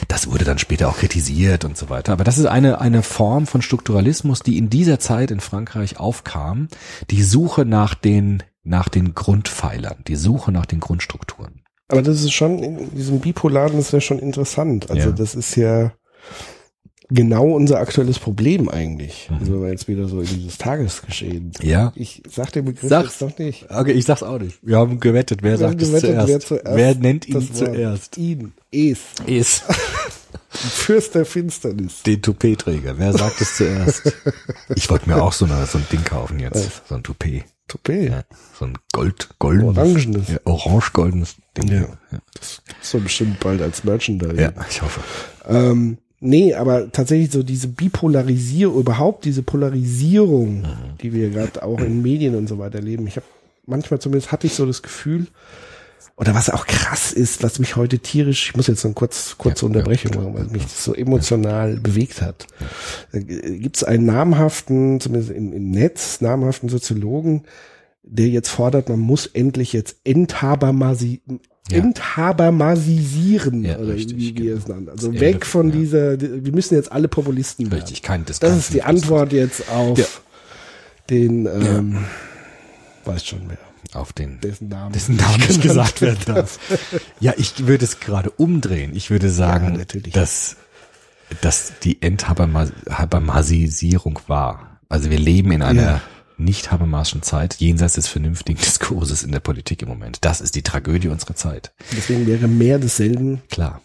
S4: Das wurde dann später auch kritisiert und so weiter. Aber das ist eine, eine Form von Strukturalismus, die in dieser Zeit in Frankreich aufkam. Die Suche nach den, nach den Grundpfeilern, die Suche nach den Grundstrukturen.
S3: Aber das ist schon, in diesem Bipolaren ist ja schon interessant. Also
S4: Ja.
S3: das ist ja genau unser aktuelles Problem eigentlich.
S4: Mhm.
S3: Also jetzt wieder so in dieses Tagesgeschehen.
S4: Ja.
S3: Ich sag den Begriff
S4: Sag's.
S3: jetzt noch nicht.
S4: Okay, ich sag's auch nicht. Wir haben gewettet, wer
S3: Wir haben gewettet, wer zuerst
S4: Wer nennt ihn
S3: das
S4: zuerst?
S3: Ihn. Es.
S4: Ist
S3: Fürst der Finsternis.
S4: den Toupet-Träger. Wer sagt es zuerst? Ich wollte mir auch so, eine, so ein Ding kaufen jetzt. So ein Toupet.
S3: Toupet.
S4: Ja, so ein Gold, goldenes.
S3: Orangenes.
S4: Ja, orange-goldenes Ding.
S3: Ja.
S4: ja.
S3: So bestimmt bald als Merchandise.
S4: Ja, ich hoffe.
S3: Ähm, nee, aber tatsächlich so diese Bipolarisierung, überhaupt diese Polarisierung,
S4: Mhm.
S3: die wir gerade auch in Medien und so weiter erleben. Ich habe manchmal zumindest hatte ich so das Gefühl, oder was auch krass ist, was mich heute tierisch, ich muss jetzt so eine kurz, kurze
S4: Ja,
S3: Unterbrechung
S4: ja,
S3: machen, weil mich das so emotional bewegt hat. Da gibt es einen namhaften, zumindest im, im Netz, namhaften Soziologen, der jetzt fordert, man muss endlich jetzt enthabermasi
S4: Ja.
S3: enthabermasisieren
S4: Ja,
S3: oder
S4: richtig,
S3: wie
S4: genau.
S3: es nennen. Also
S4: Das
S3: weg
S4: Ende,
S3: von
S4: ja.
S3: dieser, wir müssen jetzt alle Populisten werden.
S4: Richtig, kein Diskant.
S3: Das ist die Antwort jetzt auf
S4: Ja.
S3: den, ähm, weiß schon wer,
S4: Auf den,
S3: dessen Name,
S4: dessen Namen nicht gesagt werden darf. Ja, ich würde es gerade umdrehen. Ich würde sagen, dass, dass die Enthabermasisierung war. Also wir leben in einer. Nicht habermaschen Zeit, jenseits des vernünftigen Diskurses in der Politik im Moment. Das ist die Tragödie unserer Zeit.
S3: Deswegen wäre mehr desselben,
S4: Klar.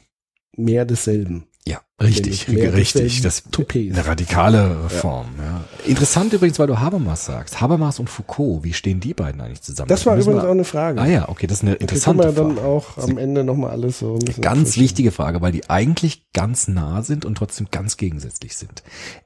S3: mehr desselben.
S4: Ja, richtig, richtig. Das
S3: Toupets.
S4: eine radikale Reform. Ja. Interessant übrigens, weil du Habermas sagst. Habermas und Foucault, wie stehen die beiden eigentlich zusammen?
S3: Das war
S4: müssen
S3: übrigens
S4: wir-
S3: auch eine Frage.
S4: Ah ja, okay, das ist eine
S3: Da können
S4: interessante
S3: wir dann
S4: Frage.
S3: auch am Ende nochmal alles so ein
S4: Ganz wichtige Frage, weil die eigentlich ganz nah sind und trotzdem ganz gegensätzlich sind.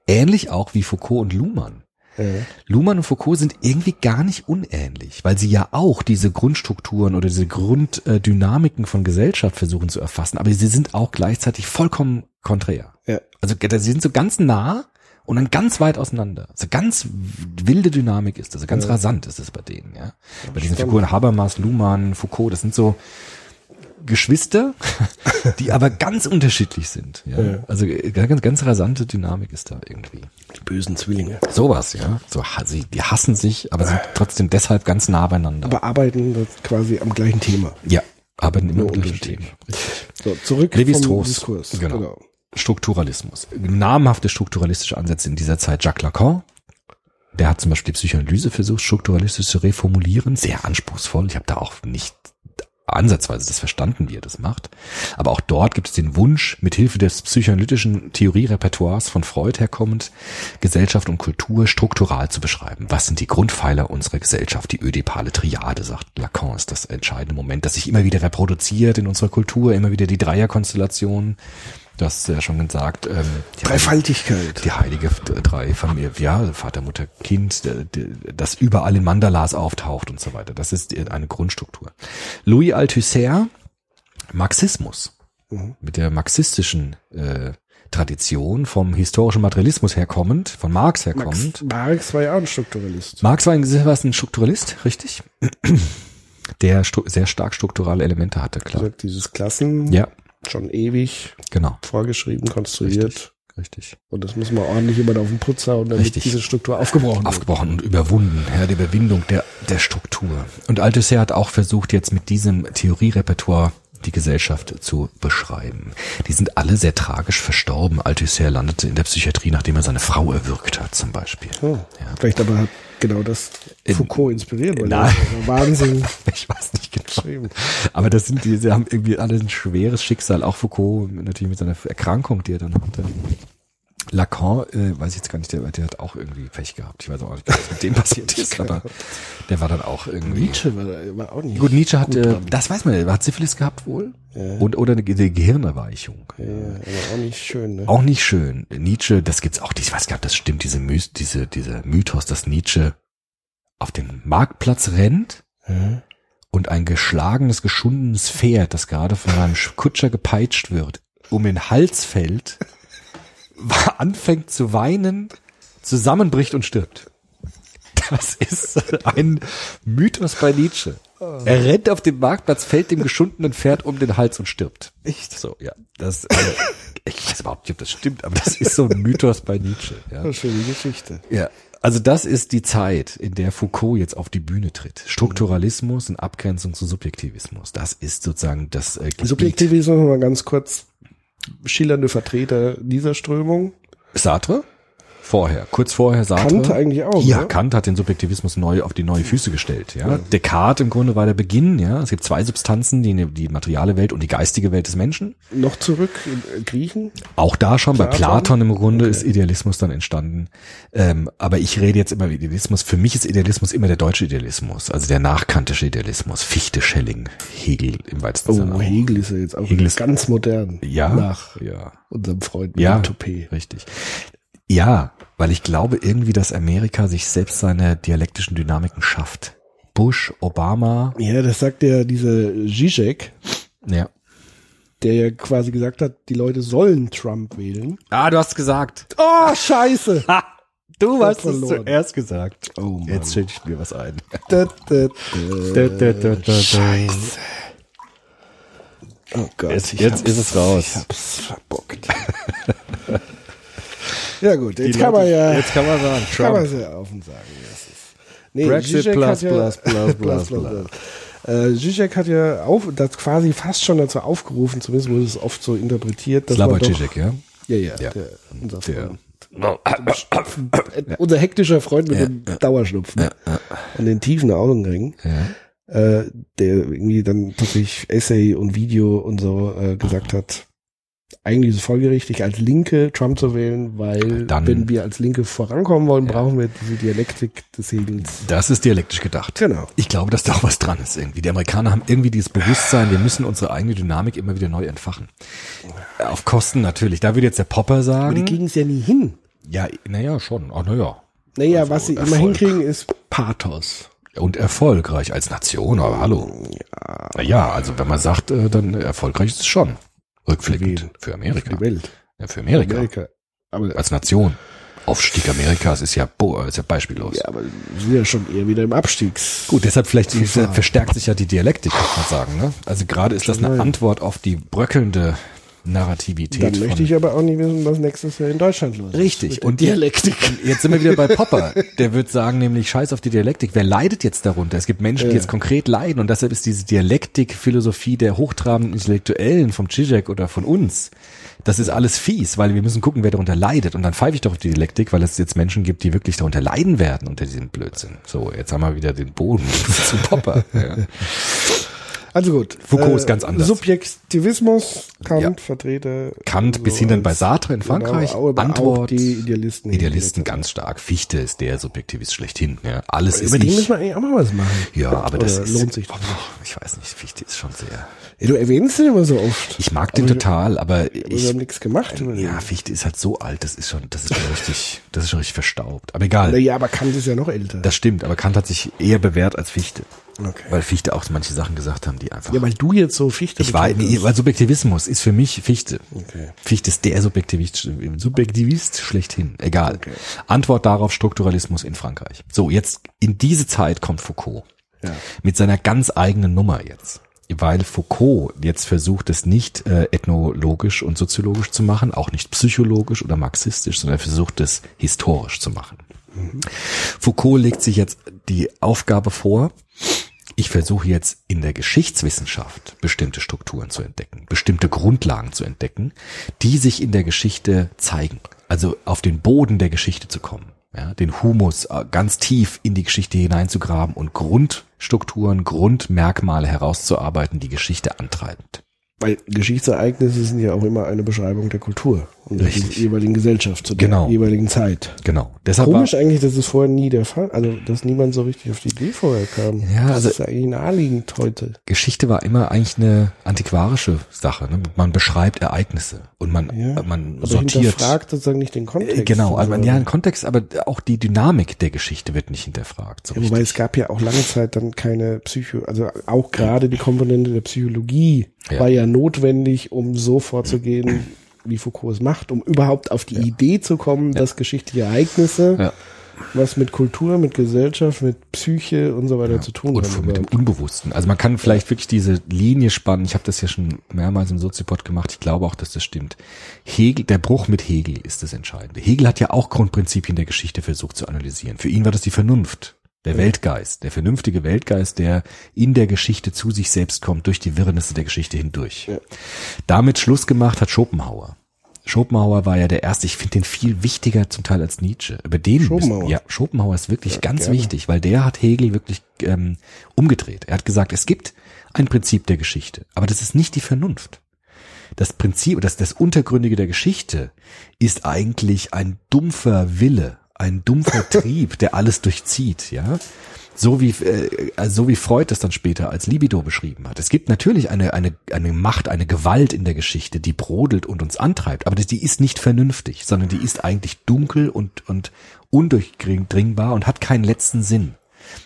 S4: Ähnlich auch wie Foucault und Luhmann.
S3: Ja.
S4: Luhmann und Foucault sind irgendwie gar nicht unähnlich, weil sie ja auch diese Grundstrukturen oder diese Grunddynamiken von Gesellschaft versuchen zu erfassen, aber sie sind auch gleichzeitig vollkommen konträr.
S3: Ja.
S4: Also sie sind so ganz nah und dann ganz weit auseinander. Also ganz wilde Dynamik ist das, also ganz
S3: Ja.
S4: rasant ist es bei denen, ja. Bei diesen. Figuren Habermas, Luhmann, Foucault, das sind so Geschwister, die aber ganz unterschiedlich sind. Ja?
S3: Ja.
S4: Also ganz, ganz rasante Dynamik ist da irgendwie.
S3: Die bösen Zwillinge.
S4: Sowas, ja. So, sie, die hassen sich, aber sind trotzdem deshalb ganz nah beieinander.
S3: Aber arbeiten quasi am gleichen Thema.
S4: ja, arbeiten immer mit gleichen. Themen.
S3: So, zurück
S4: Levi
S3: vom
S4: Strauss.
S3: Diskurs.
S4: Genau. Strukturalismus. Namhafte strukturalistische Ansätze in dieser Zeit. Jacques Lacan. Der hat zum Beispiel die Psychoanalyse versucht, strukturalistisch zu reformulieren. Sehr anspruchsvoll. Ich habe da auch nicht ansatzweise das verstanden, wie er das macht. Aber auch dort gibt es den Wunsch, mithilfe des psychoanalytischen Theorierepertoires von Freud herkommend, Gesellschaft und Kultur struktural zu beschreiben. Was sind die Grundpfeiler unserer Gesellschaft? Die ödipale Triade, sagt Lacan, ist das entscheidende Moment, das sich immer wieder reproduziert in unserer Kultur, immer wieder die Dreierkonstellation, Du hast ja schon gesagt, ähm, die
S3: Dreifaltigkeit.
S4: die heilige drei Familie, ja, Vater, Mutter, Kind, das überall in Mandalas auftaucht und so weiter. Das ist eine Grundstruktur. Louis Althusser, Marxismus, mit der marxistischen äh, Tradition vom historischen Materialismus herkommend, von Marx
S3: Max,
S4: herkommend.
S3: Marx war ja auch ein Strukturalist.
S4: Marx war ein, was, ein Strukturalist, richtig? Der sehr stark strukturale Elemente hatte, klar.
S3: Also dieses Klassen,
S4: Ja,
S3: schon ewig
S4: genau,
S3: vorgeschrieben, konstruiert.
S4: richtig.
S3: Und das muss man ordentlich jemand auf den Putz hauen, damit
S4: Richtig.
S3: diese Struktur aufgebrochen wird.
S4: aufgebrochen und überwunden, ja, die Überwindung der, der Struktur. Und Althusser hat auch versucht, jetzt mit diesem Theorierepertoire die Gesellschaft zu beschreiben. Die sind alle sehr tragisch verstorben. Althusser landete in der Psychiatrie, nachdem er seine Frau erwürgt hat, zum Beispiel.
S3: Oh, Vielleicht aber hat genau das Foucault inspiriert, weil
S4: Nein.
S3: Wahnsinn
S4: Ich weiß nicht genau.
S3: geschrieben.
S4: Aber das sind die, sie haben irgendwie alle ein schweres Schicksal. Auch Foucault natürlich mit seiner Erkrankung, die er dann hatte. Lacan, äh, weiß ich jetzt gar nicht, der, der hat auch irgendwie Pech gehabt. Ich weiß auch nicht, was mit dem passiert ist, aber der war dann auch irgendwie.
S3: Nietzsche war, war auch nicht.
S4: Gut, Nietzsche hat, äh, das weiß man, er hat Syphilis gehabt wohl. Und, oder eine, Ge- Gehirnerweichung.
S3: Ja, aber auch nicht schön, ne?
S4: Auch nicht schön. Nietzsche, das gibt's auch, ich weiß gar nicht, das stimmt, diese, My diese, dieser Mythos, dass Nietzsche auf den Marktplatz rennt
S3: Ja.
S4: und ein geschlagenes, geschundenes Pferd, das gerade von einem Sch- Kutscher gepeitscht wird, um den Hals fällt, anfängt zu weinen, zusammenbricht und stirbt. Das ist ein Mythos bei Nietzsche. Er rennt auf den Marktplatz, fällt dem geschundenen Pferd um den Hals und stirbt. Echt? So, ja. Das, also, ich weiß überhaupt nicht, ob das stimmt, aber das ist so ein Mythos bei Nietzsche. Ja.
S3: Oh, schöne Geschichte.
S4: Ja, also das ist die Zeit, in der Foucault jetzt auf die Bühne tritt. Strukturalismus in Abgrenzung zu Subjektivismus. Das ist sozusagen das äh.
S3: Subjektivismus mal ganz kurz schillernde Vertreter dieser Strömung.
S4: Sartre? Vorher, kurz vorher Sartre.
S3: Kant eigentlich auch,
S4: Ja,
S3: oder?
S4: Kant hat den Subjektivismus neu auf die neue Füße gestellt. Ja, Descartes im Grunde war der Beginn. Ja, es gibt zwei Substanzen, die die materiale Welt und die geistige Welt des Menschen.
S3: Noch zurück in äh, Griechen.
S4: Auch da schon, bei
S3: Platon?
S4: Platon im Grunde ist Idealismus dann entstanden. Ähm, aber ich rede jetzt immer über Idealismus. Für mich ist Idealismus immer der deutsche Idealismus, also der nachkantische Idealismus. Fichte, Schelling, Hegel im weitesten
S3: Oh,
S4: Sinne. auch.
S3: Hegel ist ja jetzt auch
S4: Hegel
S3: ganz modern.
S4: Ja,
S3: Nach
S4: ja,
S3: unserem Freund
S4: ja,
S3: Toupet.
S4: richtig. Ja, weil ich glaube irgendwie, dass Amerika sich selbst seine dialektischen Dynamiken schafft. Bush, Obama,
S3: Ja, das sagt ja dieser Zizek,
S4: ja.
S3: der ja quasi gesagt hat, die Leute sollen Trump wählen.
S4: Ah, du hast gesagt.
S3: Oh, scheiße!
S4: Ha, du hast es
S3: verloren.
S4: zuerst gesagt.
S3: Oh, Mann.
S4: Jetzt stell ich mir was ein.
S3: Da, da,
S4: Da,
S3: da.
S4: da, da, da.
S3: Scheiße. Oh Gott.
S4: Jetzt- jetzt ist es raus.
S3: Ich hab's verbockt. ja gut, jetzt kann man ja,
S4: Jetzt kann man sagen,
S3: kann man
S4: Trump.
S3: sehr offen sagen. Das ist, nee,
S4: Brexit
S3: Zizek
S4: plus,
S3: ja,
S4: plus, plus, plus, plus.
S3: Äh, Zizek hat ja auf, das quasi fast schon dazu aufgerufen, zumindest wurde es oft so interpretiert, dass
S4: Slavoj
S3: man doch,
S4: Žižek, ja?
S3: ja, ja,
S4: Ja.
S3: Der, unser
S4: Der-.
S3: Äh, Unser hektischer Freund mit
S4: Ja,
S3: dem Dauerschnupfen und den tiefen Augenringen,
S4: Ja.
S3: äh, der irgendwie dann tatsächlich Essay und Video und so äh, gesagt hat, eigentlich ist es folgerichtig, als Linke Trump zu wählen, weil
S4: Dann-
S3: wenn wir als Linke vorankommen wollen, brauchen wir diese Dialektik des Hegels.
S4: Das ist dialektisch gedacht.
S3: Genau.
S4: Ich glaube, dass da auch was dran ist irgendwie. Die Amerikaner haben irgendwie dieses Bewusstsein, wir müssen unsere eigene Dynamik immer wieder neu entfachen. Auf Kosten natürlich. Da würde jetzt der Popper
S3: Aber die
S4: sagen.
S3: kriegen es ja nie hin.
S4: Ja, naja, schon. Ach, naja.
S3: Naja,
S4: Also
S3: was sie immer
S4: Erfolg.
S3: hinkriegen, ist Pathos.
S4: Und erfolgreich als Nation, aber hallo. Ja. Naja, also wenn man sagt, äh, dann erfolgreich ist es schon. Rückblickend. Für Amerika.
S3: Die Welt.
S4: Ja, für Amerika.
S3: Amerika. Aber,
S4: Als Nation. Aufstieg Amerikas ist ja, bo ist ja beispiellos.
S3: ja, aber wir sind ja schon eher wieder im Abstiegs.
S4: Gut, deshalb vielleicht verstärkt sich ja die Dialektik, kann man sagen. Ne? Also gerade ist das eine
S3: sein.
S4: Antwort auf die bröckelnde Narrativität.
S3: Dann möchte ich aber auch nicht wissen, was nächstes Jahr in Deutschland los ist.
S4: Richtig. Und
S3: Dialektik.
S4: Jetzt sind wir wieder bei Popper. Der wird sagen nämlich, scheiß auf die Dialektik. Wer leidet jetzt darunter? Es gibt Menschen, die
S3: Ja.
S4: jetzt konkret leiden und deshalb ist diese Dialektik-Philosophie der hochtrabenden Intellektuellen vom Zizek oder von uns, das ist alles fies, weil wir müssen gucken, wer darunter leidet. Und dann pfeife ich doch auf die Dialektik, weil es jetzt Menschen gibt, die wirklich darunter leiden werden unter diesem Blödsinn. So, jetzt haben wir wieder den Boden zu Popper. Ja.
S3: Also gut.
S4: Foucault ist ganz anders.
S3: Subjektivismus, Kant,
S4: Ja.
S3: Vertreter.
S4: Kant bis hin dann bei Sartre in Frankreich.
S3: Genau, aber
S4: Antwort.
S3: auch die Idealisten.
S4: Idealisten ganz stark. Fichte ist der Subjektivist schlechthin. Ja, alles ist
S3: Über den müssen
S4: nicht.
S3: wir eigentlich auch mal was machen.
S4: Ja, aber das
S3: Oder
S4: ist,
S3: lohnt sich das
S4: Oh, ich weiß nicht, Fichte ist schon sehr.
S3: Ja, du erwähnst den immer so oft.
S4: Ich mag den total, aber
S3: Aber wir
S4: ich,
S3: haben nichts gemacht. über den.
S4: ja, Fichte ist halt so alt, das ist schon, das ist schon richtig, das ist schon richtig verstaubt. Aber egal.
S3: Naja, aber Kant ist ja noch älter.
S4: Das stimmt, aber Kant hat sich eher bewährt als Fichte.
S3: Okay.
S4: Weil Fichte auch manche Sachen gesagt haben, die einfach.
S3: ja, weil du jetzt so Fichte
S4: ich war, nee, weil Subjektivismus ist für mich Fichte.
S3: Okay.
S4: Fichte ist der Subjektivist, Subjektivist schlechthin. Egal.
S3: Okay.
S4: Antwort darauf Strukturalismus in Frankreich. So, jetzt in diese Zeit kommt Foucault.
S3: Ja.
S4: Mit seiner ganz eigenen Nummer jetzt. Weil Foucault jetzt versucht, es nicht äh, ethnologisch und soziologisch zu machen, auch nicht psychologisch oder marxistisch, sondern er versucht es historisch zu machen. Foucault legt sich jetzt die Aufgabe vor, ich versuche jetzt in der Geschichtswissenschaft bestimmte Strukturen zu entdecken, bestimmte Grundlagen zu entdecken, die sich in der Geschichte zeigen. Also auf den Boden der Geschichte zu kommen. Ja, den Humus äh, ganz tief in die Geschichte hineinzugraben und Grundstrukturen, Grundmerkmale herauszuarbeiten, die Geschichte antreibend.
S3: Weil Geschichtsereignisse sind ja auch immer eine Beschreibung der Kultur und der jeweiligen Gesellschaft zu der
S4: Genau.
S3: jeweiligen Zeit.
S4: Genau. Deshalb
S3: Komisch
S4: war,
S3: eigentlich, dass es vorher nie der Fall, also dass niemand so richtig auf die Idee vorher kam.
S4: Ja,
S3: das
S4: also-
S3: ist eigentlich naheliegend heute.
S4: Geschichte war immer eigentlich eine antiquarische Sache. Ne? Man beschreibt Ereignisse und man,
S3: Ja,
S4: man
S3: Aber
S4: sortiert.
S3: hinterfragt sozusagen nicht den Kontext.
S4: Genau, also man, ja, ein Kontext, aber auch die Dynamik der Geschichte wird nicht hinterfragt. So
S3: Ja, wobei es gab ja auch lange Zeit dann keine Psycho, also auch gerade die Komponente der Psychologie
S4: Ja.
S3: war ja notwendig, um so vorzugehen, wie Foucault es macht, um überhaupt auf die Idee zu kommen, dass geschichtliche Ereignisse
S4: Ja.
S3: was mit Kultur, mit Gesellschaft, mit Psyche und so weiter zu tun
S4: und
S3: haben.
S4: mit dem. Unbewussten. Also man kann vielleicht wirklich diese Linie spannen. Ich habe das ja schon mehrmals im Soziopod gemacht. Ich glaube auch, dass das stimmt. Hegel, der Bruch mit Hegel ist das Entscheidende. Hegel hat ja auch Grundprinzipien der Geschichte versucht zu analysieren. Für ihn war das die Vernunft. Der Weltgeist, der vernünftige Weltgeist, der in der Geschichte zu sich selbst kommt, durch die Wirrnisse der Geschichte hindurch.
S3: Ja.
S4: Damit Schluss gemacht hat Schopenhauer. Schopenhauer war ja der erste, ich finde den viel wichtiger zum Teil als Nietzsche. Über den müssen,
S3: Schopenhauer.
S4: ja, Schopenhauer ist wirklich ganz
S3: gerne.
S4: wichtig, weil der hat Hegel wirklich ähm, umgedreht. Er hat gesagt, es gibt ein Prinzip der Geschichte, aber das ist nicht die Vernunft. Das Prinzip, das, das Untergründige der Geschichte ist eigentlich ein dumpfer Wille, ein dumpfer Trieb, der alles durchzieht, ja. So wie, äh, also so wie Freud das dann später als Libido beschrieben hat. Es gibt natürlich eine, eine, eine Macht, eine Gewalt in der Geschichte, die brodelt und uns antreibt, aber die ist nicht vernünftig, sondern die ist eigentlich dunkel und, und undurchdringbar und hat keinen letzten Sinn.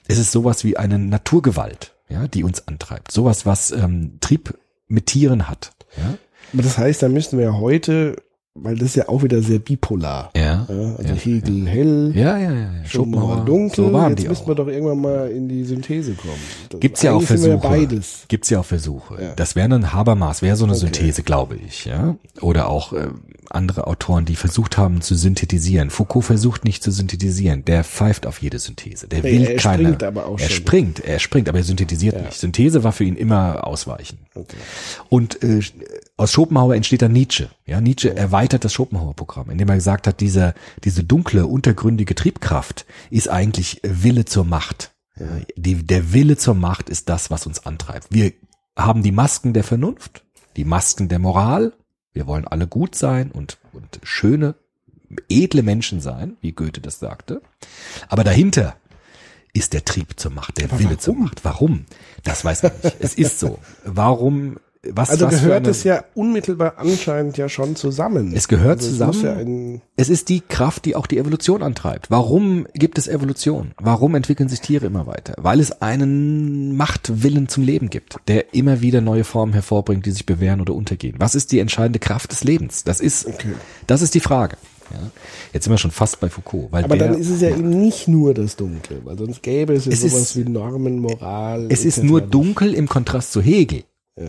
S4: Es ist sowas wie eine Naturgewalt, ja, die uns antreibt. Sowas, was ähm, Trieb mit Tieren hat. Ja,
S3: das heißt, da müssten wir ja heute, weil das ist ja auch wieder sehr bipolar.
S4: ja,
S3: Ja, also
S4: ja,
S3: Hegel hell,
S4: ja, ja, ja, ja.
S3: Schopenhauer dunkel.
S4: So waren
S3: Jetzt
S4: die
S3: müssten
S4: auch.
S3: wir doch irgendwann mal in die Synthese kommen. Das-
S4: Gibt's ja auch Versuche.
S3: beides.
S4: Gibt's ja auch Versuche.
S3: Ja.
S4: Das wäre ein Habermas, wäre so eine
S3: Okay.
S4: Synthese, glaube ich, ja. Oder auch äh, andere Autoren, die versucht haben zu synthetisieren. Foucault versucht nicht zu synthetisieren. Der pfeift auf jede Synthese. Der
S3: Nee,
S4: will
S3: er
S4: keine.
S3: springt aber auch
S4: er
S3: schon.
S4: springt, er springt, aber er synthetisiert
S3: Ja.
S4: nicht. Synthese war für ihn immer ausweichen.
S3: Okay.
S4: Und äh, aus Schopenhauer entsteht dann Nietzsche. Ja, Nietzsche erweitert das Schopenhauer-Programm, indem er gesagt hat, diese, diese dunkle, untergründige Triebkraft ist eigentlich Wille zur Macht. Ja, die, der Wille zur Macht ist das, was uns antreibt. Wir haben die Masken der Vernunft, die Masken der Moral. Wir wollen alle gut sein und, und schöne, edle Menschen sein, wie Goethe das sagte. Aber dahinter ist der Trieb zur Macht, der Wille zur Macht. Warum? Das weiß man nicht. es ist so. Warum? Was,
S3: Also
S4: was
S3: gehört
S4: eine-
S3: es ja unmittelbar anscheinend ja schon zusammen.
S4: Es gehört
S3: also
S4: zusammen.
S3: Es ja
S4: Es ist die Kraft, die auch die Evolution antreibt. Warum gibt es Evolution? Warum entwickeln sich Tiere immer weiter? Weil es einen Machtwillen zum Leben gibt, der immer wieder neue Formen hervorbringt, die sich bewähren oder untergehen. Was ist die entscheidende Kraft des Lebens? Das ist,
S3: Okay.
S4: das ist die Frage. Ja. Jetzt sind wir schon fast bei Foucault, weil
S3: aber
S4: der,
S3: dann ist es ja eben nicht nur das Dunkle, weil sonst gäbe es ja
S4: Es
S3: sowas
S4: ist-
S3: wie Normen, Moral.
S4: es ist nur dunkel im Kontrast zu Hegel.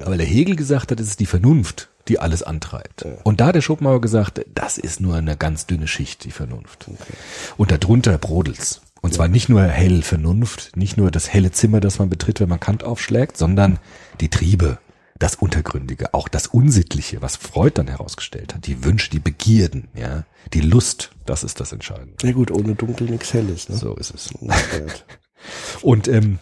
S4: Aber der Hegel gesagt hat, es ist die Vernunft, die alles antreibt. Und da hat der Schopenhauer gesagt, das ist nur eine ganz dünne Schicht, die Vernunft. Und darunter brodelt's. Und zwar nicht nur hell Vernunft, nicht nur das helle Zimmer, das man betritt, wenn man Kant aufschlägt, sondern die Triebe, das Untergründige, auch das Unsittliche, was Freud dann herausgestellt hat, die Wünsche, die Begierden, ja, die Lust, das ist das Entscheidende.
S3: Ja gut, ohne Dunkel nichts Helles. Ne?
S4: So ist es. Und ähm,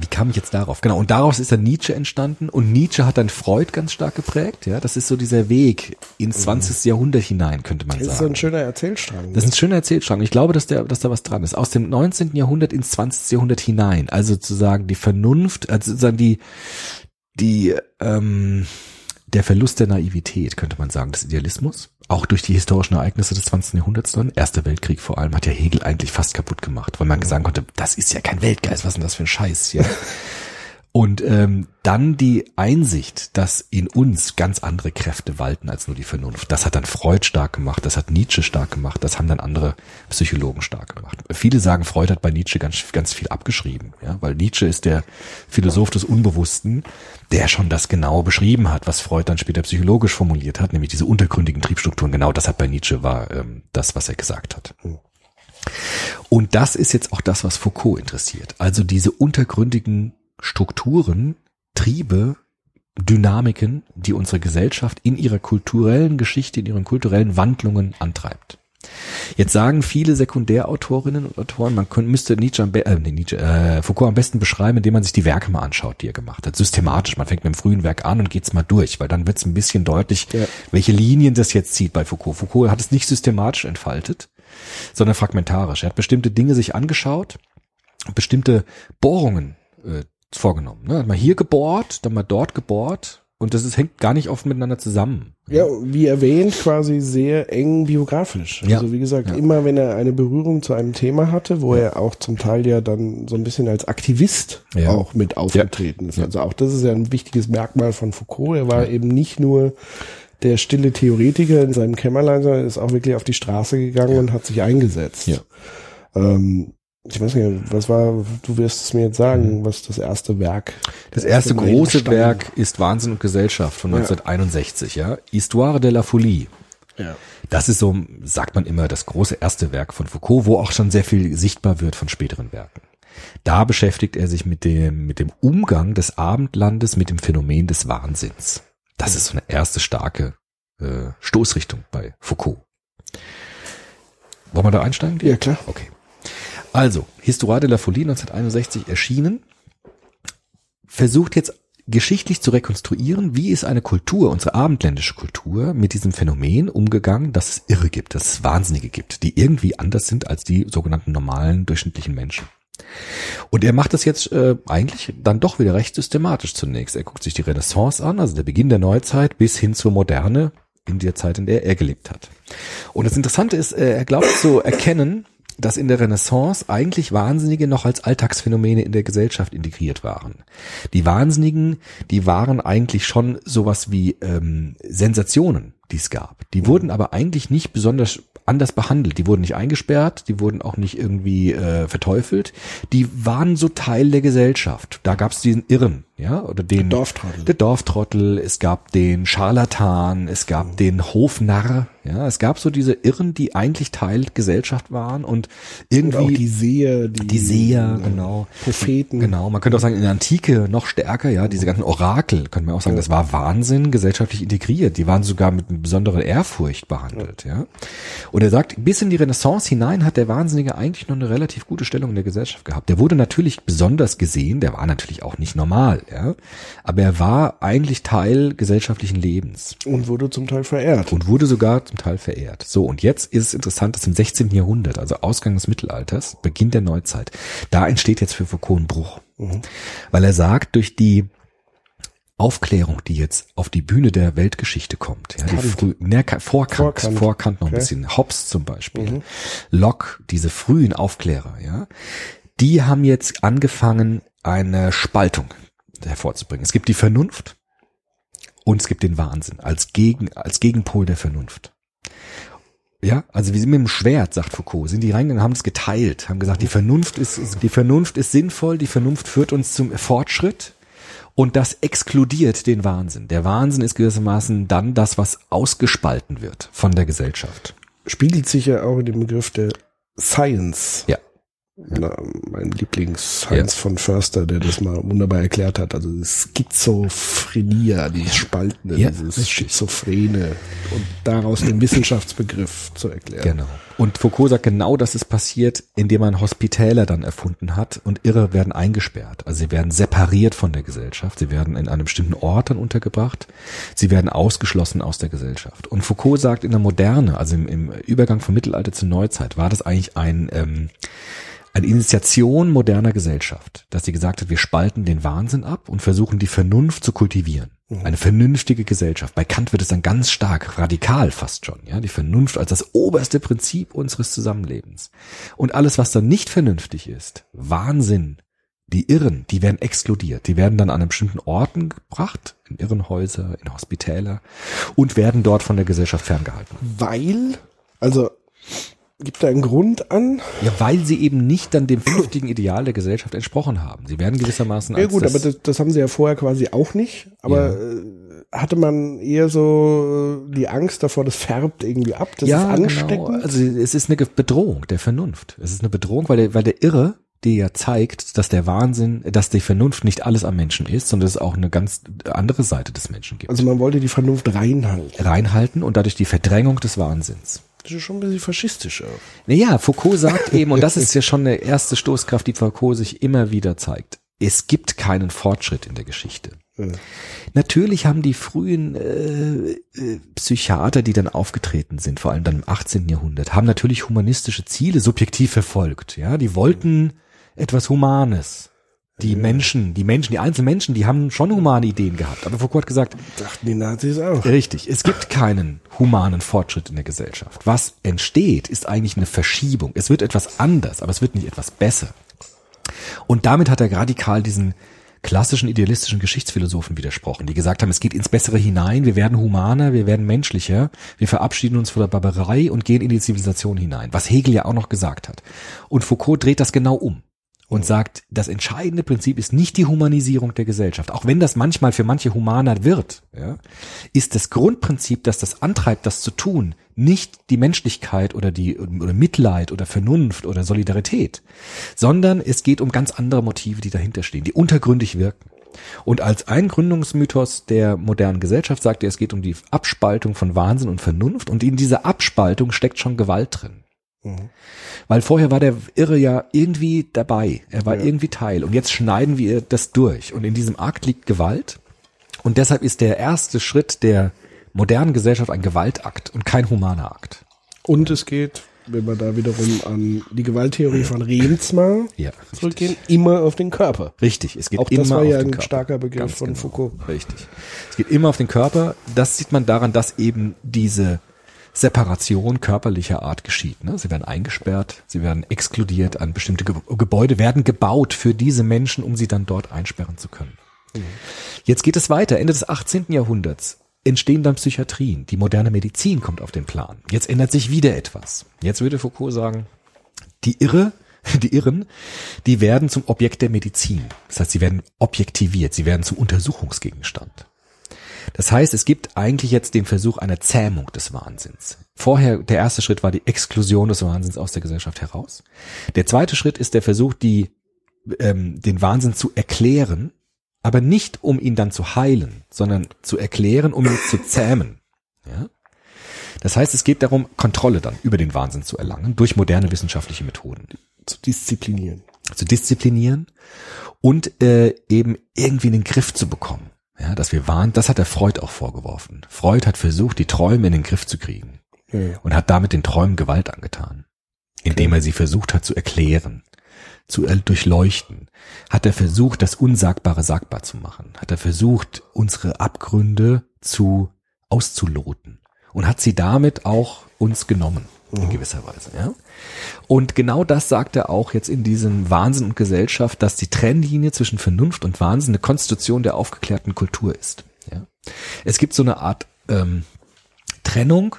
S4: wie kam ich jetzt darauf? Genau, und daraus ist dann Nietzsche entstanden und Nietzsche hat dann Freud ganz stark geprägt, ja. Das ist so dieser Weg ins 20. Jahrhundert hinein, könnte man
S3: Das ist so
S4: sagen.
S3: ein schöner Erzählstrang.
S4: Das ist ein schöner Erzählstrang. Ich glaube, dass, der, dass da was dran ist. Aus dem 19. Jahrhundert ins 20. Jahrhundert hinein. Also sozusagen die Vernunft, also sozusagen die, die, ähm, der Verlust der Naivität, könnte man sagen, des Idealismus. Auch durch die historischen Ereignisse des 20. Jahrhunderts dann. Erster Weltkrieg vor allem hat ja Hegel eigentlich fast kaputt gemacht, weil man sagen konnte, das ist ja kein Weltgeist, was ist denn das für ein Scheiß hier? Und ähm, dann die Einsicht, dass in uns ganz andere Kräfte walten als nur die Vernunft. Das hat dann Freud stark gemacht, das hat Nietzsche stark gemacht, das haben dann andere Psychologen stark gemacht. Viele sagen, Freud hat bei Nietzsche ganz, ganz viel abgeschrieben, ja, weil Nietzsche ist der Philosoph des Unbewussten, der schon das genau beschrieben hat, was Freud dann später psychologisch formuliert hat, nämlich diese untergründigen Triebstrukturen. Genau das hat bei Nietzsche war ähm, das, was er gesagt hat. Und das ist jetzt auch das, was Foucault interessiert. Also diese untergründigen Strukturen, Triebe, Dynamiken, die unsere Gesellschaft in ihrer kulturellen Geschichte, in ihren kulturellen Wandlungen antreibt. Jetzt sagen viele Sekundärautorinnen und Autoren, man könnte, müsste Nietzsche, am äh, Nietzsche äh, Foucault am besten beschreiben, indem man sich die Werke mal anschaut, die er gemacht hat. Systematisch. Man fängt mit dem frühen Werk an und geht's mal durch, weil dann wird's ein bisschen deutlich,
S3: Ja.
S4: welche Linien das jetzt zieht bei Foucault. Foucault hat es nicht systematisch entfaltet, sondern fragmentarisch. Er hat bestimmte Dinge sich angeschaut, bestimmte Bohrungen äh, vorgenommen. Ne? Mal hier gebohrt, dann mal dort gebohrt und das ist, hängt gar nicht oft miteinander zusammen.
S3: Ja, wie erwähnt, quasi sehr eng biografisch.
S4: Ja.
S3: Also wie gesagt,
S4: Ja.
S3: immer wenn er eine Berührung zu einem Thema hatte, wo er auch zum Teil ja dann so ein bisschen als Aktivist
S4: Ja.
S3: auch mit aufgetreten ist.
S4: Ja.
S3: Also auch das ist ja ein wichtiges Merkmal von Foucault. Er war eben nicht nur der stille Theoretiker in seinem Kämmerlein, sondern ist auch wirklich auf die Straße gegangen und hat sich eingesetzt.
S4: Ja.
S3: Ähm, ich weiß nicht, was war, du wirst es mir jetzt sagen, was das erste Werk.
S4: Mhm. Das erste große Werk ist Wahnsinn und Gesellschaft von
S3: Ja.
S4: 1961, ja. Histoire de la Folie.
S3: Ja.
S4: Das ist so, sagt man immer, das große erste Werk von Foucault, wo auch schon sehr viel sichtbar wird von späteren Werken. Da beschäftigt er sich mit dem, mit dem Umgang des Abendlandes mit dem Phänomen des Wahnsinns. Das ist so eine erste starke äh, Stoßrichtung bei Foucault. Wollen wir da einsteigen?
S3: Ja, klar.
S4: Okay. Also, Histoire de la Folie 1961 erschienen, versucht jetzt geschichtlich zu rekonstruieren, wie ist eine Kultur, unsere abendländische Kultur, mit diesem Phänomen umgegangen, dass es Irre gibt, dass es Wahnsinnige gibt, die irgendwie anders sind als die sogenannten normalen, durchschnittlichen Menschen. Und er macht das jetzt äh, eigentlich dann doch wieder recht systematisch zunächst. Er guckt sich die Renaissance an, also der Beginn der Neuzeit bis hin zur Moderne in der Zeit, in der er gelebt hat. Und das Interessante ist, äh, er glaubt zu erkennen, dass in der Renaissance eigentlich Wahnsinnige noch als Alltagsphänomene in der Gesellschaft integriert waren. Die Wahnsinnigen, die waren eigentlich schon sowas wie ähm, Sensationen, die es gab. Die wurden aber eigentlich nicht besonders anders behandelt. Die wurden nicht eingesperrt, die wurden auch nicht irgendwie äh, verteufelt. Die waren so Teil der Gesellschaft. Da gab es diesen Irren, ja, oder den
S3: Dorftrottel.
S4: der Dorftrottel, es gab den Scharlatan, es gab den Hofnarr, ja, es gab so diese Irren, die eigentlich Teil Gesellschaft waren und
S3: Und auch
S4: irgendwie
S3: die Seher, die,
S4: die Seher, genau.
S3: Propheten.
S4: Genau, man könnte auch sagen, in der Antike noch stärker, ja, diese ganzen Orakel, könnte man auch sagen, das war Wahnsinn gesellschaftlich integriert. Die waren sogar mit einer besonderen Ehrfurcht behandelt, ja. Und er sagt, bis in die Renaissance hinein hat der Wahnsinnige eigentlich noch eine relativ gute Stellung in der Gesellschaft gehabt. Der wurde natürlich besonders gesehen, der war natürlich auch nicht normal, ja. Aber er war eigentlich Teil gesellschaftlichen Lebens
S3: Und wurde zum Teil verehrt.
S4: und wurde sogar zum Teil verehrt. So, und jetzt ist es interessant, dass im 16. Jahrhundert, also Ausgang des Mittelalters, Beginn der Neuzeit, da entsteht jetzt für Foucault ein Bruch. Weil er sagt, durch die Aufklärung, die jetzt auf die Bühne der Weltgeschichte kommt, ja, die
S3: Kant.
S4: früh, ne, Ka- Vorkant, Vorkant,
S3: Vorkant.
S4: noch ein
S3: Okay.
S4: bisschen, Hobbes zum Beispiel, Locke, diese frühen Aufklärer, ja, die haben jetzt angefangen, eine Spaltung hervorzubringen. Es gibt die Vernunft und es gibt den Wahnsinn als Gegen, als Gegenpol der Vernunft. Ja, also wie sie mit dem Schwert, sagt Foucault, sind die reingegangen, haben es geteilt, haben gesagt, die Vernunft ist, die Vernunft ist sinnvoll, die Vernunft führt uns zum Fortschritt und das exkludiert den Wahnsinn. Der Wahnsinn ist gewissermaßen dann das, was ausgespalten wird von der Gesellschaft.
S3: Spiegelt sich ja auch in dem Begriff der Science
S4: Ja.
S3: Na, mein Lieblings-Heinz von Förster, der das mal wunderbar erklärt hat. Also Schizophrenia, dieses Spaltende,
S4: Ja,
S3: dieses
S4: richtig.
S3: Schizophrene und daraus den Wissenschaftsbegriff zu erklären.
S4: Genau. Und Foucault sagt, genau das ist passiert, indem man Hospitäler dann erfunden hat und Irre werden eingesperrt. Also sie werden separiert von der Gesellschaft, sie werden in einem bestimmten Ort dann untergebracht, sie werden ausgeschlossen aus der Gesellschaft. Und Foucault sagt, in der Moderne, also im, im Übergang vom Mittelalter zur Neuzeit, war das eigentlich ein, ähm, eine Initiation moderner Gesellschaft, dass sie gesagt hat, wir spalten den Wahnsinn ab und versuchen die Vernunft zu kultivieren. Eine vernünftige Gesellschaft. Bei Kant wird es dann ganz stark, radikal fast schon, ja, die Vernunft als das oberste Prinzip unseres Zusammenlebens. Und alles, was dann nicht vernünftig ist, Wahnsinn, die Irren, die werden exkludiert. Die werden dann an einen bestimmten Orten gebracht, in Irrenhäuser, in Hospitäler und werden dort von der Gesellschaft ferngehalten.
S3: Weil, also gibt da einen Grund an.
S4: Ja, weil sie eben nicht dann dem vernünftigen Ideal der Gesellschaft entsprochen haben. Sie werden gewissermaßen
S3: Ja
S4: als
S3: gut,
S4: das,
S3: aber das, das haben sie ja vorher quasi auch nicht. Aber äh, hatte man eher so äh, die Angst davor, das färbt irgendwie ab, das ist ansteckend.
S4: Genau. Also es ist eine Bedrohung der Vernunft. Es ist eine Bedrohung, weil der, weil der Irre dir ja zeigt, dass der Wahnsinn, dass die Vernunft nicht alles am Menschen ist, sondern es auch eine ganz andere Seite des Menschen gibt.
S3: Also man wollte die Vernunft reinhalten.
S4: Reinhalten und dadurch die Verdrängung des Wahnsinns.
S3: Das ist schon ein bisschen faschistisch auch.
S4: Naja, Foucault sagt eben, und das ist ja schon eine erste Stoßkraft, die Foucault sich immer wieder zeigt. Es gibt keinen Fortschritt in der Geschichte.
S3: Ja.
S4: Natürlich haben die frühen äh, äh, Psychiater, die dann aufgetreten sind, vor allem dann im 18. Jahrhundert, haben natürlich humanistische Ziele subjektiv verfolgt. Ja, die wollten etwas Humanes. Die Menschen, die Menschen, die einzelnen Menschen, die haben schon humane Ideen gehabt. Aber Foucault hat gesagt,
S3: Dachten die Nazis auch.
S4: Richtig, es gibt keinen humanen Fortschritt in der Gesellschaft. Was entsteht, ist eigentlich eine Verschiebung. Es wird etwas anders, aber es wird nicht etwas besser. Und damit hat er radikal diesen klassischen idealistischen Geschichtsphilosophen widersprochen, die gesagt haben, es geht ins Bessere hinein, wir werden humaner, wir werden menschlicher, wir verabschieden uns von der Barbarei und gehen in die Zivilisation hinein, was Hegel ja auch noch gesagt hat. Und Foucault dreht das genau um und sagt, das entscheidende Prinzip ist nicht die Humanisierung der Gesellschaft, auch wenn das manchmal für manche humaner wird, ja, ist das Grundprinzip, das das antreibt, das zu tun, nicht die Menschlichkeit oder die oder Mitleid oder Vernunft oder Solidarität, sondern es geht um ganz andere Motive, die dahinter stehen, die untergründig wirken. Und als ein Gründungsmythos der modernen Gesellschaft sagt er, es geht um die Abspaltung von Wahnsinn und Vernunft und in dieser Abspaltung steckt schon Gewalt drin. Weil vorher war der Irre ja irgendwie dabei. Er war
S3: Ja.
S4: irgendwie Teil. Und jetzt schneiden wir das durch. Und in diesem Akt liegt Gewalt. Und deshalb ist der erste Schritt der modernen Gesellschaft ein Gewaltakt und kein humaner Akt.
S3: Und es geht, wenn wir da wiederum an die Gewalttheorie von Remsmar
S4: Ja,
S3: zurückgehen, immer auf den Körper.
S4: Richtig, es geht
S3: Auch
S4: immer
S3: das war
S4: auf
S3: ja
S4: den
S3: ein
S4: Körper.
S3: starker Begriff
S4: Ganz
S3: von
S4: genau.
S3: Foucault.
S4: Richtig. Es geht immer auf den Körper. Das sieht man daran, dass eben diese Separation körperlicher Art geschieht. Ne? Sie werden eingesperrt, sie werden exkludiert an bestimmte Ge Gebäude, werden gebaut für diese Menschen, um sie dann dort einsperren zu können. Jetzt geht es weiter. Ende des 18. Jahrhunderts entstehen dann Psychiatrien. Die moderne Medizin kommt auf den Plan. Jetzt ändert sich wieder etwas. Jetzt würde Foucault sagen, die Irre, die Irren, die werden zum Objekt der Medizin. Das heißt, sie werden objektiviert, sie werden zum Untersuchungsgegenstand. Das heißt, es gibt eigentlich jetzt den Versuch einer Zähmung des Wahnsinns. Vorher, der erste Schritt war die Exklusion des Wahnsinns aus der Gesellschaft heraus. Der zweite Schritt ist der Versuch, die, ähm, den Wahnsinn zu erklären, aber nicht um ihn dann zu heilen, sondern zu erklären, um ihn zu zähmen. Ja? Das heißt, es geht darum, Kontrolle dann über den Wahnsinn zu erlangen durch moderne wissenschaftliche Methoden
S3: Zu disziplinieren.
S4: zu disziplinieren und äh, eben irgendwie in den Griff zu bekommen. Ja, dass wir waren, das hat der Freud auch vorgeworfen. Freud hat versucht, die Träume in den Griff zu kriegen
S3: Ja,
S4: und hat damit den Träumen Gewalt angetan, indem er sie versucht hat zu erklären, zu durchleuchten. Hat er versucht, das Unsagbare sagbar zu machen. Hat er versucht, unsere Abgründe zu auszuloten und hat sie damit auch uns genommen in gewisser Weise. Ja? Und genau das sagt er auch jetzt in diesem Wahnsinn und Gesellschaft, dass die Trennlinie zwischen Vernunft und Wahnsinn eine Konstitution der aufgeklärten Kultur ist. Ja? Es gibt so eine Art ähm, Trennung,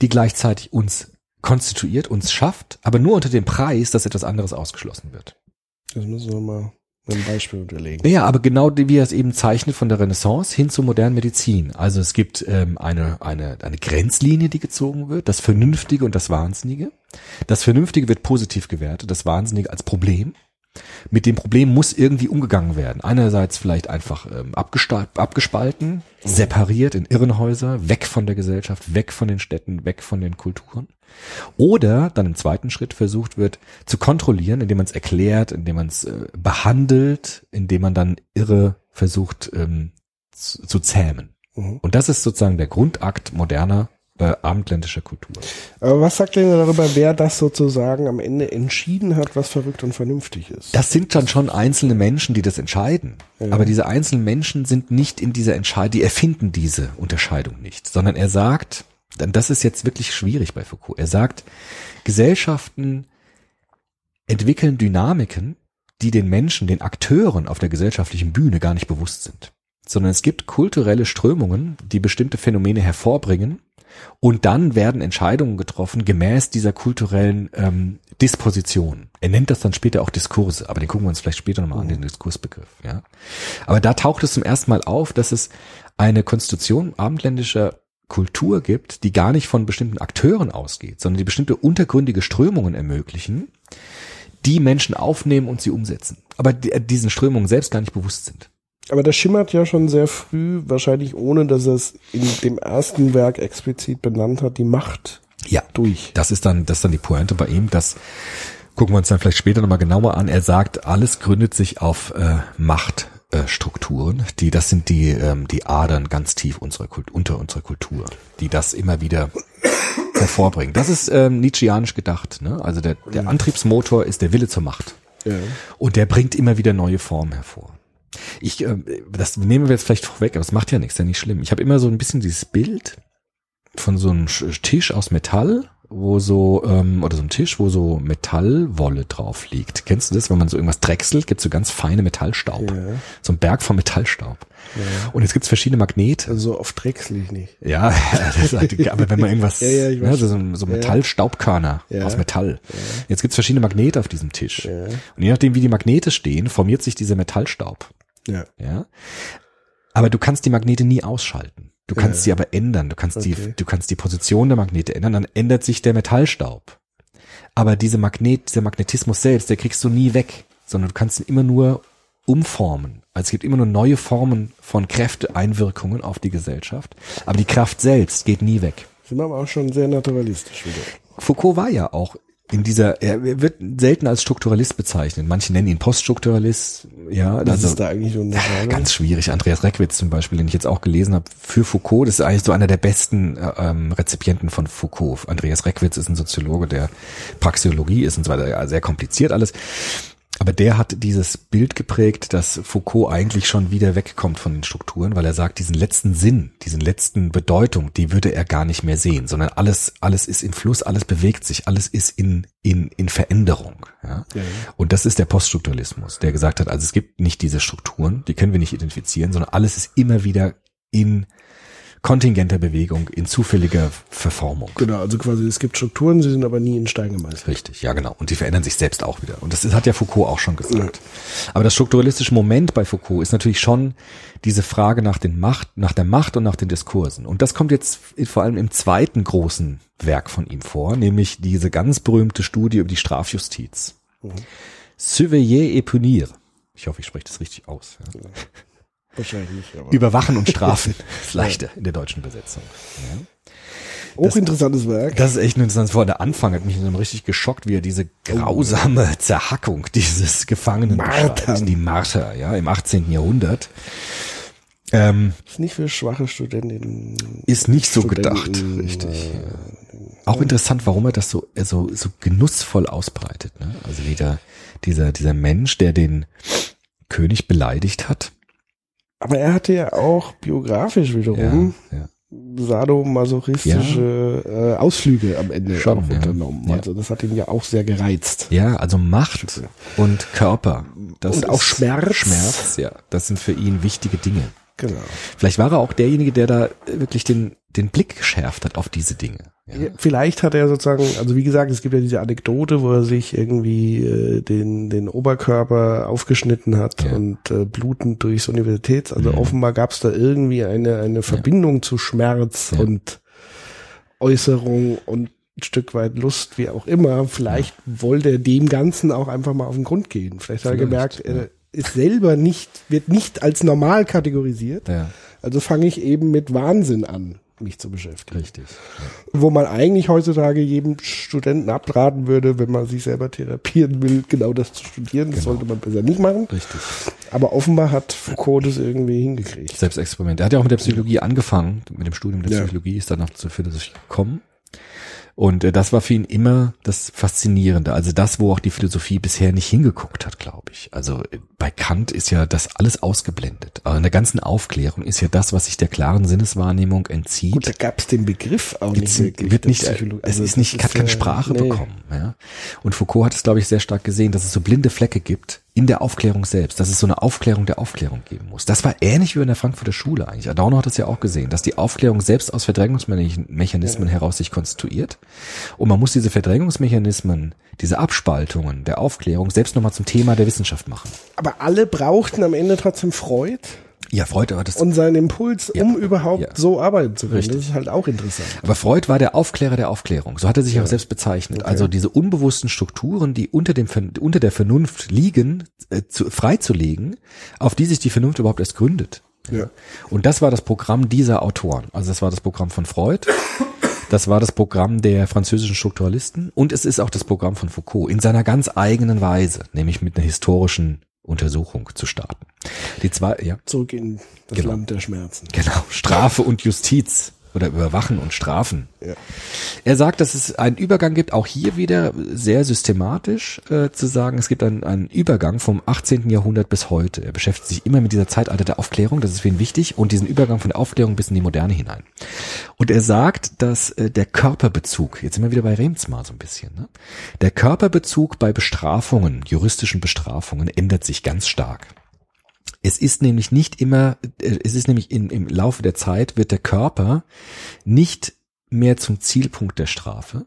S4: die gleichzeitig uns konstituiert, uns schafft, aber nur unter dem Preis, dass etwas anderes ausgeschlossen wird.
S3: Das müssen wir mal Einem Beispiel unterlegen.
S4: Ja, aber genau wie er es eben zeichnet von der Renaissance hin zur modernen Medizin. Also es gibt ähm, eine, eine, eine Grenzlinie, die gezogen wird, das Vernünftige und das Wahnsinnige. Das Vernünftige wird positiv gewertet, das Wahnsinnige als Problem. Mit dem Problem muss irgendwie umgegangen werden. Einerseits vielleicht einfach ähm, abgespalten, separiert in Irrenhäuser, weg von der Gesellschaft, weg von den Städten, weg von den Kulturen. Oder dann im zweiten Schritt versucht wird zu kontrollieren, indem man es erklärt, indem man es äh, behandelt, indem man dann irre versucht ähm, zu, zu zähmen.
S3: Mhm.
S4: Und das ist sozusagen der Grundakt moderner äh, abendländischer Kultur.
S3: Aber was sagt denn darüber, wer das sozusagen am Ende entschieden hat, was verrückt und vernünftig ist?
S4: Das sind dann schon einzelne Menschen, die das entscheiden. Aber diese einzelnen Menschen sind nicht in dieser Entscheidung, die erfinden diese Unterscheidung nicht, sondern er sagt, das ist jetzt wirklich schwierig bei Foucault. Er sagt, Gesellschaften entwickeln Dynamiken, die den Menschen, den Akteuren auf der gesellschaftlichen Bühne gar nicht bewusst sind. Sondern es gibt kulturelle Strömungen, die bestimmte Phänomene hervorbringen und dann werden Entscheidungen getroffen gemäß dieser kulturellen ähm, Disposition. Er nennt das dann später auch Diskurse, aber den gucken wir uns vielleicht später nochmal an, den Diskursbegriff. Ja. Aber da taucht es zum ersten Mal auf, dass es eine Konstitution abendländischer Kultur gibt, die gar nicht von bestimmten Akteuren ausgeht, sondern die bestimmte untergründige Strömungen ermöglichen, die Menschen aufnehmen und sie umsetzen, aber die, äh, diesen Strömungen selbst gar nicht bewusst sind.
S3: Aber das schimmert ja schon sehr früh, wahrscheinlich ohne, dass er es in dem ersten Werk explizit benannt hat, die Macht
S4: Ja,
S3: durch.
S4: Das ist dann, das ist dann die Pointe bei ihm. Das gucken wir uns dann vielleicht später nochmal genauer an. Er sagt, alles gründet sich auf äh, Machtstrukturen. die, das sind die, ähm, die Adern ganz tief unserer Kult, unter unserer Kultur, die das immer wieder hervorbringen. Das ist ähm, Nietzscheanisch gedacht. Ne? Also der, der Antriebsmotor ist der Wille zur Macht.
S3: Ja.
S4: Und der bringt immer wieder neue Formen hervor. Ich, äh, das nehmen wir jetzt vielleicht vorweg, aber das macht ja nichts, ja nicht schlimm. Ich habe immer so ein bisschen dieses Bild von so einem Sch- Tisch aus Metall, wo so, ähm, oder so ein Tisch, wo so Metallwolle drauf liegt. Kennst du das, wenn man so irgendwas drechselt, gibt so ganz feine Metallstaub.
S3: Ja.
S4: So ein Berg von Metallstaub. Und jetzt gibt's verschiedene Magnete.
S3: Also oft drechsel ich nicht.
S4: Ja, das ist, aber wenn man irgendwas,
S3: Ja, ja, ich weiß
S4: ne, so, so
S3: Ja.
S4: Metallstaubkörner
S3: Ja.
S4: aus Metall. Jetzt gibt's verschiedene Magnete auf diesem Tisch. Und je nachdem, wie die Magnete stehen, formiert sich dieser Metallstaub.
S3: Ja.
S4: Ja. Aber du kannst die Magnete nie ausschalten. Du kannst
S3: Ja.
S4: sie aber ändern. Du kannst
S3: Okay.
S4: die, du kannst die Position der Magnete ändern, dann ändert sich der Metallstaub. Aber diese Magnet, dieser Magnetismus selbst, der kriegst du nie weg, sondern du kannst ihn immer nur umformen. Also es gibt immer nur neue Formen von Kräfteeinwirkungen auf die Gesellschaft. Aber die Kraft selbst geht nie weg.
S3: Sind wir aber auch schon sehr naturalistisch wieder.
S4: Foucault war ja auch in dieser, er wird selten als Strukturalist bezeichnet. Manche nennen ihn Poststrukturalist, ja.
S3: Was
S4: also-
S3: ist da eigentlich eine Frage?
S4: Ganz schwierig. Andreas Reckwitz zum Beispiel, den ich jetzt auch gelesen habe, für Foucault, das ist eigentlich so einer der besten äh, ähm, Rezipienten von Foucault. Andreas Reckwitz ist ein Soziologe, der Praxeologie ist und so weiter. Ja, sehr kompliziert alles. Aber der hat dieses Bild geprägt, dass Foucault eigentlich schon wieder wegkommt von den Strukturen, weil er sagt, diesen letzten Sinn, diesen letzten Bedeutung, die würde er gar nicht mehr sehen, sondern alles, alles ist im Fluss, alles bewegt sich, alles ist in, in, in Veränderung. Ja?
S3: Ja.
S4: Und das ist der Poststrukturalismus, der gesagt hat, also es gibt nicht diese Strukturen, die können wir nicht identifizieren, sondern alles ist immer wieder in kontingenter Bewegung, in zufälliger Verformung.
S3: Genau, also quasi es gibt Strukturen, sie sind aber nie in Stein gemeißelt.
S4: Richtig, ja genau. Und die verändern sich selbst auch wieder. Und das hat ja Foucault auch schon gesagt. Aber das strukturalistische Moment bei Foucault ist natürlich schon diese Frage nach den Macht, nach der Macht und nach den Diskursen. Und das kommt jetzt vor allem im zweiten großen Werk von ihm vor, nämlich diese ganz berühmte Studie über die Strafjustiz. Surveiller et punir. Ich hoffe, ich spreche das richtig aus. Ja.
S3: Wahrscheinlich aber.
S4: Überwachen und strafen. ist leichter in der deutschen Übersetzung. Ja.
S3: Hochinteressantes Werk.
S4: Das ist echt interessant. Vor der Anfang hat mich dann richtig geschockt, wie er diese grausame Zerhackung dieses Gefangenen beschreibt. Die Marter, ja, im 18. Jahrhundert. Ähm,
S3: ist nicht für schwache Studentinnen.
S4: ist nicht so
S3: Studenten,
S4: gedacht, richtig.
S3: äh,
S4: Auch interessant, warum er das so, äh, so, so genussvoll ausbreitet. Ne? Also wieder dieser, dieser Mensch, der den König beleidigt hat.
S3: Aber er hatte ja auch biografisch
S4: Ja,
S3: wiederum
S4: ja.
S3: sadomasochistische äh, Ausflüge am Ende
S4: Schon,
S3: auch
S4: ja.
S3: unternommen.
S4: Ja.
S3: Also das hat ihn ja auch sehr gereizt.
S4: Ja, also Macht und Körper. Das
S3: Und auch Schmerz.
S4: Schmerz, ja. Das sind für ihn wichtige Dinge.
S3: Genau.
S4: Vielleicht war er auch derjenige, der da wirklich den, den Blick geschärft hat auf diese Dinge.
S3: Ja, vielleicht hat er sozusagen, also wie gesagt, es gibt ja diese Anekdote, wo er sich irgendwie äh, den, den Oberkörper aufgeschnitten hat
S4: Ja.
S3: und äh, blutend durchs Universitäts. Also
S4: Mhm.
S3: offenbar gab es da irgendwie eine, eine Verbindung zu Schmerz
S4: Ja.
S3: und Äußerung und ein Stück weit Lust, wie auch immer. Vielleicht wollte er dem Ganzen auch einfach mal auf den Grund gehen. Vielleicht hat er
S4: Vielleicht,
S3: gemerkt,
S4: ja.
S3: er ist selber nicht, wird nicht als normal kategorisiert.
S4: Ja,
S3: Also fange ich eben mit Wahnsinn an, mich zu beschäftigen.
S4: richtig.
S3: Wo man eigentlich heutzutage jedem Studenten abraten würde, wenn man sich selber therapieren will, genau das zu studieren. Das
S4: Genau.
S3: sollte man besser nicht machen.
S4: Richtig.
S3: Aber offenbar hat Foucault das irgendwie hingekriegt.
S4: Selbstexperiment. Er hat ja auch mit der Psychologie angefangen, mit dem Studium der
S3: Ja.
S4: Psychologie, ist dann auch zur Philosophie gekommen. Und äh, das war für ihn immer das Faszinierende. Also das, wo auch die Philosophie bisher nicht hingeguckt hat, glaube ich. Also äh, bei Kant ist ja das alles ausgeblendet. Aber in der ganzen Aufklärung ist ja das, was sich der klaren Sinneswahrnehmung entzieht.
S3: Gut, da gab es den Begriff auch nicht wirklich.
S4: wird nicht,
S3: Psychologie.
S4: es
S3: Also
S4: ist nicht, hat keine Sprache
S3: nee.
S4: bekommen. Ja? Und Foucault hat es, glaube ich, sehr stark gesehen, dass es so blinde Flecke gibt in der Aufklärung selbst, dass es so eine Aufklärung der Aufklärung geben muss. Das war ähnlich wie in der Frankfurter Schule eigentlich. Adorno hat es ja auch gesehen, dass die Aufklärung selbst aus Verdrängungsmechanismen heraus sich konstituiert. Und man muss diese Verdrängungsmechanismen, diese Abspaltungen der Aufklärung selbst nochmal zum Thema der Wissenschaft machen.
S3: Aber alle brauchten am Ende trotzdem Freud
S4: Ja, Freud war das
S3: und seinen Impuls,
S4: Ja.
S3: um überhaupt
S4: Ja.
S3: so arbeiten zu können.
S4: Richtig.
S3: Das ist halt auch interessant.
S4: Aber Freud war der Aufklärer der Aufklärung. So hat er sich auch selbst bezeichnet. Also diese unbewussten Strukturen, die unter dem unter der Vernunft liegen, äh, zu, freizulegen, auf die sich die Vernunft überhaupt erst gründet.
S3: Ja.
S4: Und das war das Programm dieser Autoren. Also das war das Programm von Freud. Das war das Programm der französischen Strukturalisten und es ist auch das Programm von Foucault in seiner ganz eigenen Weise, nämlich mit einer historischen Untersuchung zu starten. Die zwei, ja,
S3: Zurück in das
S4: Genau.
S3: Land der Schmerzen.
S4: Genau, Strafe und Justiz oder Überwachen und Strafen.
S3: Ja.
S4: Er sagt, dass es einen Übergang gibt, auch hier wieder sehr systematisch äh, zu sagen, es gibt einen, einen Übergang vom 18. Jahrhundert bis heute. Er beschäftigt sich immer mit dieser Zeitalter der Aufklärung, das ist für ihn wichtig, und diesen Übergang von der Aufklärung bis in die Moderne hinein. Und er sagt, dass äh, der Körperbezug, jetzt sind wir wieder bei Remsmar so ein bisschen, ne? der Körperbezug bei Bestrafungen, juristischen Bestrafungen, ändert sich ganz stark. Es ist nämlich nicht immer, äh, es ist nämlich in, im Laufe der Zeit wird der Körper nicht mehr zum Zielpunkt der Strafe,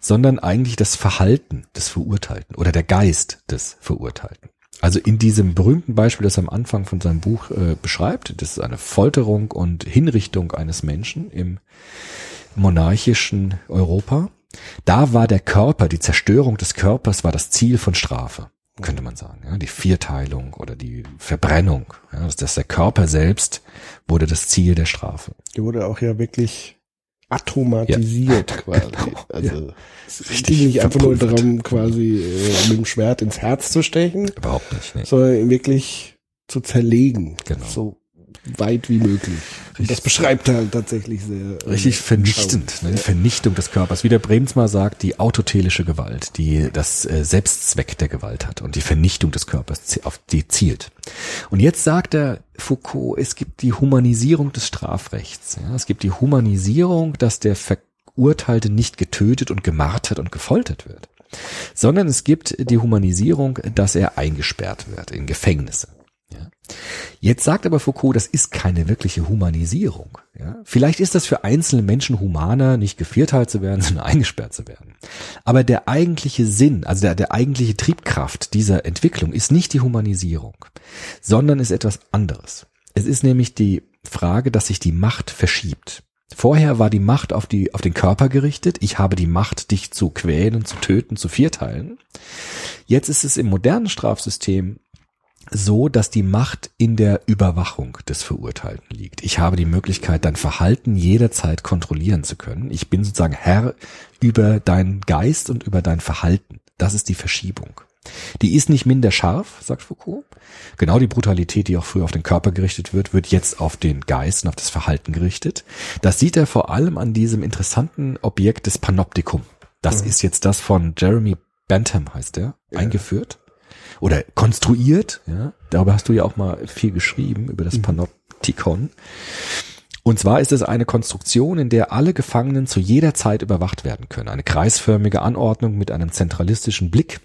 S4: sondern eigentlich das Verhalten des Verurteilten oder der Geist des Verurteilten. Also in diesem berühmten Beispiel, das er am Anfang von seinem Buch äh, beschreibt, das ist eine Folterung und Hinrichtung eines Menschen im monarchischen Europa. Da war der Körper, die Zerstörung des Körpers war das Ziel von Strafe, könnte man sagen. Ja, die Vierteilung oder die Verbrennung. Ja, dass das der Körper selbst wurde das Ziel der Strafe.
S3: Die wurde auch ja wirklich atomatisiert quasi. Also es
S4: Richtig
S3: ging nicht einfach nur darum, quasi äh, mit dem Schwert ins Herz zu stechen,
S4: Überhaupt nicht. Nee.
S3: sondern wirklich zu zerlegen.
S4: Genau.
S3: So weit wie möglich. Und das beschreibt er halt tatsächlich sehr. äh,
S4: Richtig vernichtend, ne? die Vernichtung des Körpers. Wie der Bremsmar sagt, die autotelische Gewalt, die das äh, Selbstzweck der Gewalt hat und die Vernichtung des Körpers, auf die zielt. Und jetzt sagt er Foucault, es gibt die Humanisierung des Strafrechts. Ja? Es gibt die Humanisierung, dass der Verurteilte nicht getötet und gemartert und gefoltert wird, sondern es gibt die Humanisierung, dass er eingesperrt wird in Gefängnisse. Jetzt sagt aber Foucault, das ist keine wirkliche Humanisierung. Ja. Vielleicht ist das für einzelne Menschen humaner, nicht gevierteilt zu werden, sondern eingesperrt zu werden. Aber der eigentliche Sinn, also der, der eigentliche Triebkraft dieser Entwicklung ist nicht die Humanisierung, sondern ist etwas anderes. Es ist nämlich die Frage, dass sich die Macht verschiebt. Vorher war die Macht auf, die, auf den Körper gerichtet. Ich habe die Macht, dich zu quälen, zu töten, zu vierteilen. Jetzt ist es im modernen Strafsystem so, dass die Macht in der Überwachung des Verurteilten liegt. Ich habe die Möglichkeit, dein Verhalten jederzeit kontrollieren zu können. Ich bin sozusagen Herr über deinen Geist und über dein Verhalten. Das ist die Verschiebung. Die ist nicht minder scharf, sagt Foucault. Genau die Brutalität, die auch früher auf den Körper gerichtet wird, wird jetzt auf den Geist und auf das Verhalten gerichtet. Das sieht er vor allem an diesem interessanten Objekt des Panoptikum. Das ist jetzt das von Jeremy Bentham, heißt er, eingeführt oder konstruiert. Ja? Darüber hast du ja auch mal viel geschrieben, über das Panoptikon. Und zwar ist es eine Konstruktion, in der alle Gefangenen zu jeder Zeit überwacht werden können. Eine kreisförmige Anordnung mit einem zentralistischen Blick,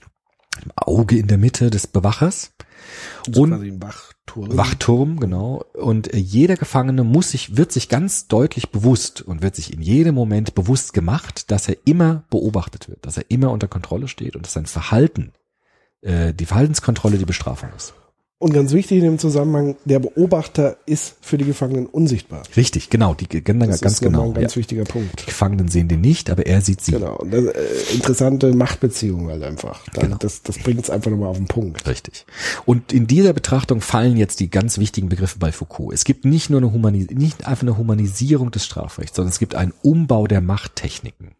S4: einem Auge in der Mitte des Bewachers.
S3: So
S4: Und
S3: quasi ein Wachturm.
S4: Wachturm, genau. Und äh, jeder Gefangene muss sich, wird sich ganz deutlich bewusst und wird sich in jedem Moment bewusst gemacht, dass er immer beobachtet wird, dass er immer unter Kontrolle steht und dass sein Verhalten, äh, die Verhaltenskontrolle die Bestrafung ist.
S3: Und ganz wichtig in dem Zusammenhang, der Beobachter ist für die Gefangenen unsichtbar.
S4: Richtig, genau, die ganz,
S3: Das
S4: ganz
S3: ist
S4: genau.
S3: ein ganz
S4: ja.
S3: wichtiger Punkt.
S4: Die Gefangenen sehen den nicht, aber er sieht sie.
S3: Genau. Und das, äh, interessante Machtbeziehung halt einfach. Da,
S4: Genau.
S3: Das, das bringt es einfach nochmal auf den Punkt.
S4: Richtig. Und in dieser Betrachtung fallen jetzt die ganz wichtigen Begriffe bei Foucault. Es gibt nicht nur eine Humanis nicht einfach eine Humanisierung des Strafrechts, sondern es gibt einen Umbau der Machttechniken.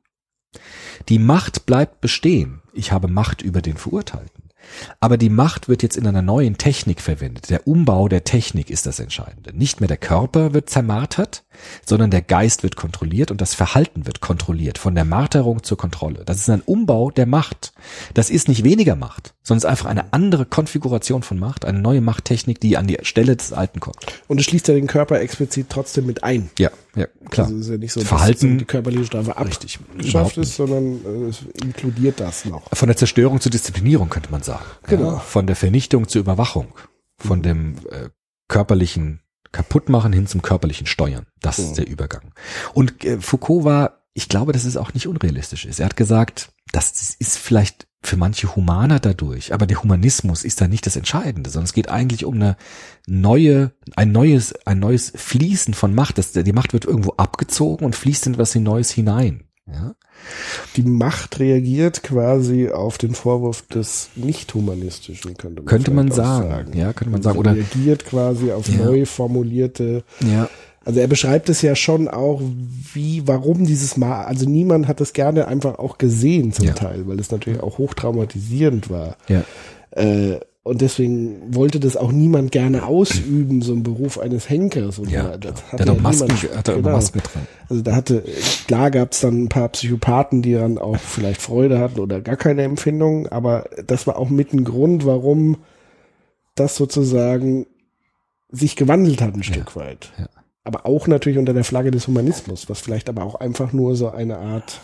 S4: Die Macht bleibt bestehen. Ich habe Macht über den Verurteilten. Aber die Macht wird jetzt in einer neuen Technik verwendet. Der Umbau der Technik ist das Entscheidende. Nicht mehr der Körper wird zermartert, sondern der Geist wird kontrolliert und das Verhalten wird kontrolliert. Von der Marterung zur Kontrolle. Das ist ein Umbau der Macht. Das ist nicht weniger Macht, sondern es ist einfach eine andere Konfiguration von Macht, eine neue Machttechnik, die an die Stelle des Alten kommt.
S3: Und es schließt ja den Körper explizit trotzdem mit ein.
S4: Ja, ja, klar.
S3: Also es ist ja nicht so,
S4: Verhalten-
S3: die körperliche Strafe
S4: Richtig,
S3: abgeschafft
S4: überhaupt
S3: ist, sondern äh, es inkludiert das noch.
S4: Von der Zerstörung zur Disziplinierung könnte man sagen.
S3: Genau.
S4: Ja, von der Vernichtung zur Überwachung. Von dem äh, körperlichen Kaputtmachen hin zum körperlichen Steuern. Das ist der Übergang. Und äh, Foucault war, ich glaube, dass es auch nicht unrealistisch ist. Er hat gesagt, das ist vielleicht für manche humaner dadurch, aber der Humanismus ist da nicht das Entscheidende, sondern es geht eigentlich um eine neue, ein neues, ein neues Fließen von Macht. Das, die Macht wird irgendwo abgezogen und fließt in was Neues hinein. Ja?
S3: Die Macht reagiert quasi auf den Vorwurf des Nicht-Humanistischen, könnte man,
S4: Könnte man
S3: auch
S4: sagen, ja, könnte man
S3: Sie
S4: sagen. Oder
S3: reagiert quasi auf
S4: Ja.
S3: neu formulierte
S4: ja,
S3: Also er beschreibt es ja schon auch, wie, warum dieses Mal, also niemand hat es gerne einfach auch gesehen zum
S4: Ja.
S3: Teil, weil es natürlich auch hochtraumatisierend war.
S4: ja.
S3: Äh, und deswegen wollte das auch niemand gerne ausüben, so ein Beruf eines Henkers. Und
S4: Ja,
S3: das
S4: der hat auch Masken,
S3: niemand-
S4: hat er immer
S3: genau.
S4: Masken dran.
S3: Also da hatte, klar gab es dann ein paar Psychopathen, die dann auch vielleicht Freude hatten oder gar keine Empfindung, aber das war auch mit ein Grund, warum das sozusagen sich gewandelt hat ein Stück weit.
S4: ja.
S3: Aber auch natürlich unter der Flagge des Humanismus, was vielleicht aber auch einfach nur so eine Art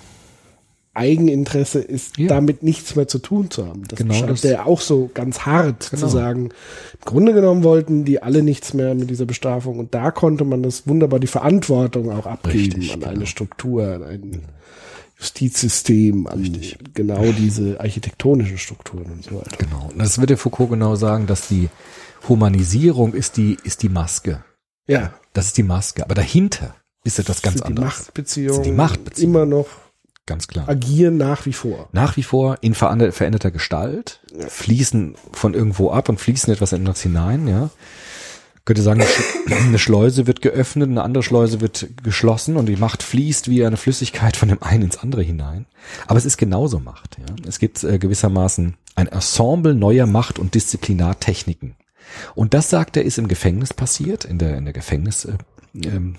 S3: Eigeninteresse ist,
S4: Ja.
S3: damit nichts mehr zu tun zu haben. Das
S4: Genau das.
S3: er auch so ganz hart
S4: Genau.
S3: zu sagen. Im Grunde genommen wollten die alle nichts mehr mit dieser Bestrafung und da konnte man das wunderbar die Verantwortung auch abgeben
S4: Richtig,
S3: an
S4: genau.
S3: eine Struktur, an ein Justizsystem, an genau diese architektonischen Strukturen und so weiter.
S4: Genau. Und das wird der Foucault genau sagen, dass die Humanisierung ist die, ist die Maske.
S3: Ja,
S4: Das ist die Maske. Aber dahinter ist etwas ganz
S3: die
S4: anderes.
S3: Machtbeziehungen,
S4: Sind die Machtbeziehungen.
S3: immer noch
S4: Ganz klar.
S3: agieren nach wie vor.
S4: Nach wie vor in veränderter Gestalt, fließen von irgendwo ab und fließen etwas anderes hinein, ja. Könnte sagen, eine Schleuse wird geöffnet, eine andere Schleuse wird geschlossen und die Macht fließt wie eine Flüssigkeit von dem einen ins andere hinein. Aber es ist genauso Macht, ja. Es gibt äh, gewissermaßen ein Ensemble neuer Macht- und Disziplinartechniken. Und das, sagt er, ist im Gefängnis passiert, in der, in der Gefängnis, äh, ähm,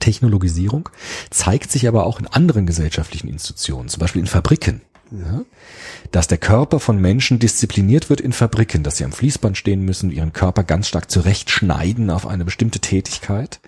S4: Technologisierung, zeigt sich aber auch in anderen gesellschaftlichen Institutionen, zum Beispiel in Fabriken. Ja? Dass der Körper von Menschen diszipliniert wird in Fabriken, dass sie am Fließband stehen müssen, ihren Körper ganz stark zurechtschneiden auf eine bestimmte Tätigkeit.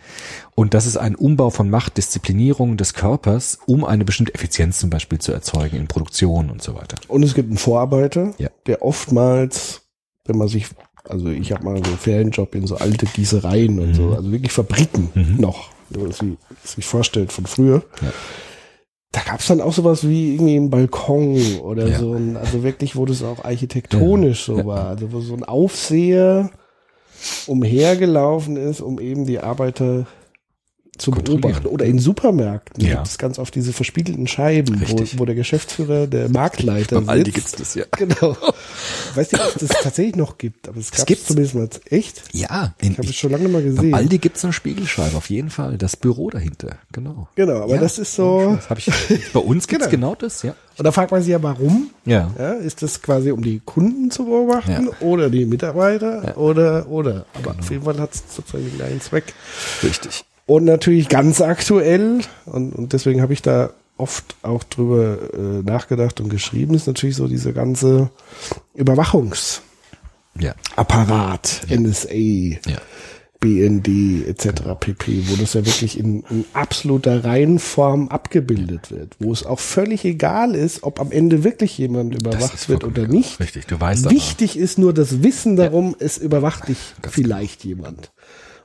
S4: Und das ist ein Umbau von Machtdisziplinierung des Körpers, um eine bestimmte Effizienz zum Beispiel zu erzeugen in Produktion und so weiter.
S3: Und es gibt einen Vorarbeiter,
S4: Ja.
S3: der oftmals, wenn man sich, also ich habe mal so einen Ferienjob in so alte Gießereien und
S4: Mhm.
S3: so, also wirklich Fabriken noch, wenn man sich, sich vorstellt von früher.
S4: Ja.
S3: Da gab es dann auch sowas wie irgendwie einen Balkon oder
S4: Ja.
S3: so ein, also wirklich, wo das auch architektonisch so war, also wo so ein Aufseher umhergelaufen ist, um eben die Arbeiter zu beobachten. Oder in Supermärkten
S4: Ja.
S3: gibt es ganz oft diese verspiegelten Scheiben, wo,
S4: Richtig.
S3: wo der Geschäftsführer, der Marktleiter
S4: Beim Aldi gibt's das, ja.
S3: Genau. Ich weiß nicht, ob es das tatsächlich noch gibt, aber es gab es zumindest mal. Echt?
S4: Ja, in,
S3: Ich habe es schon lange nicht mehr
S4: beim
S3: gesehen.
S4: Aldi gibt's eine Spiegelscheibe, auf jeden Fall. Das Büro dahinter, genau.
S3: Genau, aber
S4: Ja,
S3: das ist so.
S4: Das hab ich, bei uns gibt's
S3: Genau.
S4: genau das, ja.
S3: Und da fragt man sich ja, warum?
S4: Ja.
S3: Ja, ist das quasi, um die Kunden zu beobachten
S4: Ja.
S3: oder die Mitarbeiter oder, oder. Aber auf jeden Fall hat es sozusagen den gleichen Zweck.
S4: Richtig.
S3: Und natürlich ganz aktuell, und, und deswegen habe ich da oft auch drüber äh, nachgedacht und geschrieben, ist natürlich so diese ganze Überwachungsapparat,
S4: Ja.
S3: NSA,
S4: Ja.
S3: BND etc. pp, wo das ja wirklich in, in absoluter Reihenform abgebildet wird, wo es auch völlig egal ist, ob am Ende wirklich jemand überwacht wird oder nicht.
S4: Richtig, du weißt aber.
S3: Wichtig ist nur das Wissen darum, es überwacht dich vielleicht jemand.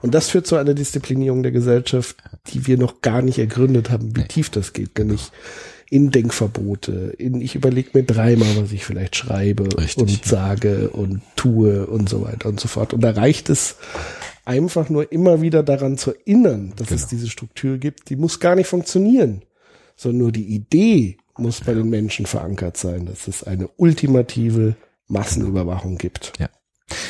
S3: Und das führt zu einer Disziplinierung der Gesellschaft, die wir noch gar nicht ergründet haben, wie tief das geht, nämlich in Denkverbote, in ich überlege mir dreimal, was ich vielleicht schreibe
S4: Richtig.
S3: und sage und tue und so weiter und so fort. Und da reicht es einfach nur immer wieder daran zu erinnern, dass es
S4: Genau.
S3: diese Struktur gibt, die muss gar nicht funktionieren, sondern nur die Idee muss bei den Menschen verankert sein, dass es eine ultimative Massenüberwachung gibt.
S4: Ja.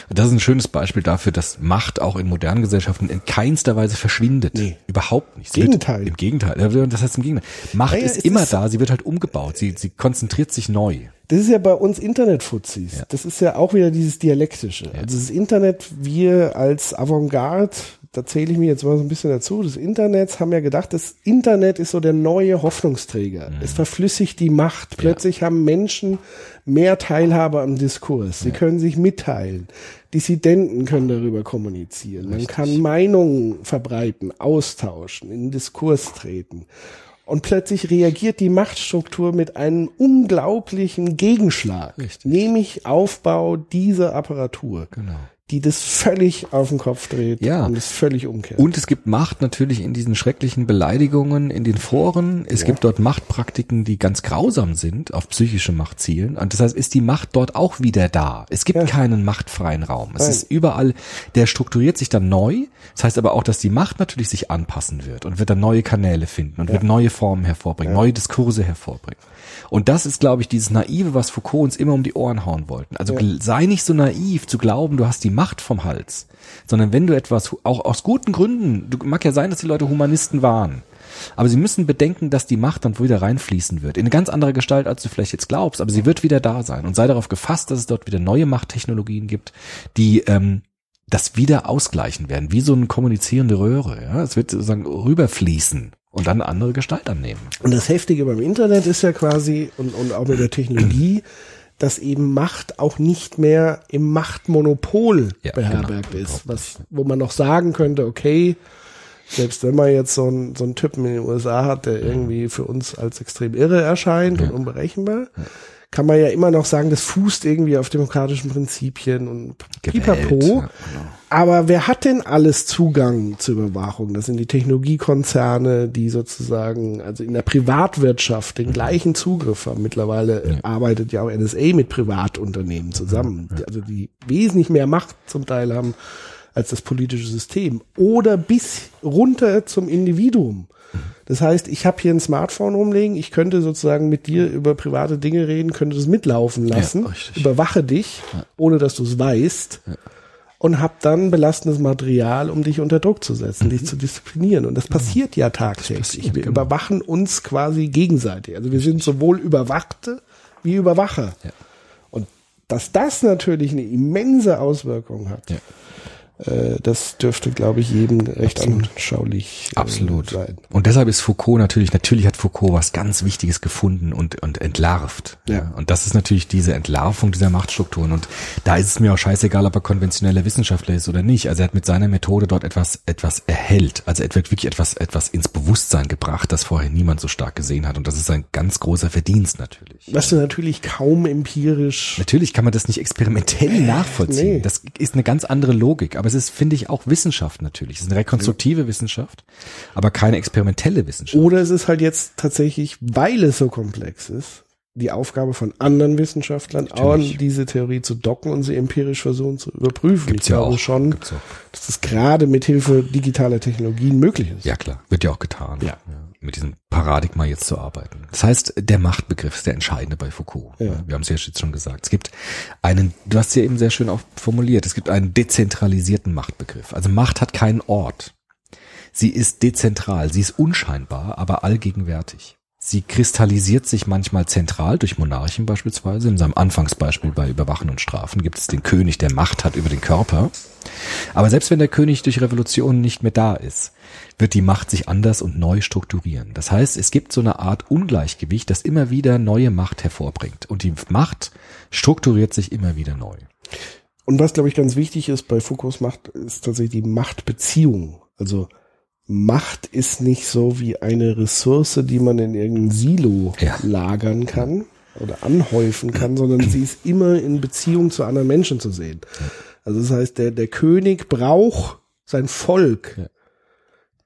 S4: Und das ist ein schönes Beispiel dafür, dass Macht auch in modernen Gesellschaften in keinster Weise verschwindet.
S3: Nee.
S4: Überhaupt nicht. Sie
S3: Gegenteil.
S4: Wird, Im Gegenteil. Ja, Das heißt im Gegenteil. Macht
S3: Naja,
S4: ist immer
S3: ist-
S4: da, sie wird halt umgebaut. Sie, sie konzentriert sich neu.
S3: Das ist ja bei uns Internetfuzis.
S4: Ja.
S3: Das ist ja auch wieder dieses Dialektische. Also das Internet, wir als Avantgarde, da zähle ich mich jetzt mal so ein bisschen dazu, des Internets haben ja gedacht, das Internet ist so der neue Hoffnungsträger. Es verflüssigt die Macht. Plötzlich haben Menschen mehr Teilhabe am Diskurs. Sie können sich mitteilen. Dissidenten können darüber kommunizieren. Man kann Meinungen verbreiten, austauschen, in den Diskurs treten. Und plötzlich reagiert die Machtstruktur mit einem unglaublichen Gegenschlag,
S4: Richtig.
S3: nämlich Aufbau dieser Apparatur,
S4: Genau.
S3: Die das völlig auf den Kopf dreht
S4: Ja.
S3: und es völlig umkehrt.
S4: Und es gibt Macht natürlich in diesen schrecklichen Beleidigungen in den Foren. Es gibt dort Machtpraktiken, die ganz grausam sind, auf psychische Macht zielen. Und das heißt, ist die Macht dort auch wieder da. Es gibt
S3: Ja.
S4: keinen machtfreien Raum. Es
S3: Nein.
S4: ist überall, der strukturiert sich dann neu. Das heißt aber auch, dass die Macht natürlich sich anpassen wird und wird dann neue Kanäle finden und wird neue Formen hervorbringen, neue Diskurse hervorbringen. Und das ist, glaube ich, dieses Naive, was Foucault uns immer um die Ohren hauen wollten. Also sei nicht so naiv zu glauben, du hast die Macht vom Hals, sondern wenn du etwas, auch aus guten Gründen, du, mag ja sein, dass die Leute Humanisten waren, aber sie müssen bedenken, dass die Macht dann wieder reinfließen wird. In eine ganz andere Gestalt, als du vielleicht jetzt glaubst, aber sie wird wieder da sein. Und sei darauf gefasst, dass es dort wieder neue Machttechnologien gibt, die ähm, das wieder ausgleichen werden, wie so eine kommunizierende Röhre. Ja? Es wird sozusagen rüberfließen und dann andere Gestalt annehmen.
S3: Und das Heftige beim Internet ist ja quasi, und, und auch mit der Technologie, dass eben Macht auch nicht mehr im Machtmonopol
S4: Ja,
S3: beherbergt
S4: genau.
S3: ist, was, wo man noch sagen könnte, okay, selbst wenn man jetzt so einen, so einen Typen in den USA hat, der irgendwie für uns als extrem irre erscheint und unberechenbar, kann man ja immer noch sagen, das fußt irgendwie auf demokratischen Prinzipien und
S4: Gewählt,
S3: pipapo.
S4: ja, genau.
S3: Aber wer hat denn alles Zugang zur Überwachung? Das sind die Technologiekonzerne, die sozusagen, also in der Privatwirtschaft den gleichen Zugriff haben. Mittlerweile arbeitet ja auch NSA mit Privatunternehmen zusammen, die- also die wesentlich mehr Macht zum Teil haben als das politische System. Oder bis runter zum Individuum. Das heißt, ich habe hier ein Smartphone rumlegen, ich könnte sozusagen mit dir über private Dinge reden, könnte das mitlaufen lassen,
S4: richtig.
S3: überwache dich, ohne dass du es weißt und hab dann belastendes Material, um dich unter Druck zu setzen, dich zu disziplinieren. Und das passiert ja tagtäglich.
S4: passiert,
S3: wir
S4: genau.
S3: überwachen uns quasi gegenseitig. Also wir sind sowohl Überwachte wie Überwacher.
S4: Ja.
S3: Und dass das natürlich eine immense Auswirkung hat,
S4: Ja.
S3: Das dürfte, glaube ich, jedem recht anschaulich äh,
S4: Absolut.
S3: sein.
S4: Und deshalb ist Foucault natürlich, natürlich hat Foucault was ganz Wichtiges gefunden und, und entlarvt.
S3: Ja.
S4: Und das ist natürlich diese Entlarvung dieser Machtstrukturen. Und da ist es mir auch scheißegal, ob er konventioneller Wissenschaftler ist oder nicht. Also er hat mit seiner Methode dort etwas, etwas erhellt. Also er wird wirklich etwas, etwas ins Bewusstsein gebracht, das vorher niemand so stark gesehen hat. Und das ist ein ganz großer Verdienst natürlich.
S3: Was du natürlich kaum empirisch
S4: Natürlich kann man das nicht experimentell nachvollziehen.
S3: nee.
S4: Das ist eine ganz andere Logik. Aber es ist, finde ich, auch Wissenschaft natürlich. Es ist eine rekonstruktive Wissenschaft, aber keine experimentelle Wissenschaft.
S3: Oder es ist halt jetzt tatsächlich, weil es so komplex ist, die Aufgabe von anderen Wissenschaftlern, auch
S4: Natürlich.
S3: diese Theorie zu docken und sie empirisch versuchen zu überprüfen.
S4: Gibt's
S3: ich
S4: ja
S3: glaube
S4: auch.
S3: schon,
S4: auch.
S3: dass das gerade mit Hilfe digitaler Technologien möglich ist.
S4: Ja klar, wird ja auch getan.
S3: Ja.
S4: Mit diesem Paradigma jetzt zu arbeiten. Das heißt, der Machtbegriff ist der entscheidende bei Foucault.
S3: Ja.
S4: Wir haben es ja jetzt schon gesagt. Es gibt einen, du hast es ja eben sehr schön auch formuliert, es gibt einen dezentralisierten Machtbegriff. Also Macht hat keinen Ort. Sie ist dezentral, sie ist unscheinbar, aber allgegenwärtig. Sie kristallisiert sich manchmal zentral durch Monarchen beispielsweise. In seinem Anfangsbeispiel bei Überwachen und Strafen gibt es den König, der Macht hat über den Körper. Aber selbst wenn der König durch Revolutionen nicht mehr da ist, wird die Macht sich anders und neu strukturieren. Das heißt, es gibt so eine Art Ungleichgewicht, das immer wieder neue Macht hervorbringt. Und die Macht strukturiert sich immer wieder neu.
S3: Und was, glaube ich, ganz wichtig ist bei Foucaults Macht, ist tatsächlich die Machtbeziehung. Also Macht ist nicht so wie eine Ressource, die man in irgendein Silo
S4: Ja.
S3: lagern kann oder anhäufen kann, sondern sie ist immer in Beziehung zu anderen Menschen zu sehen. Also das heißt, der, der König braucht sein Volk,
S4: Ja.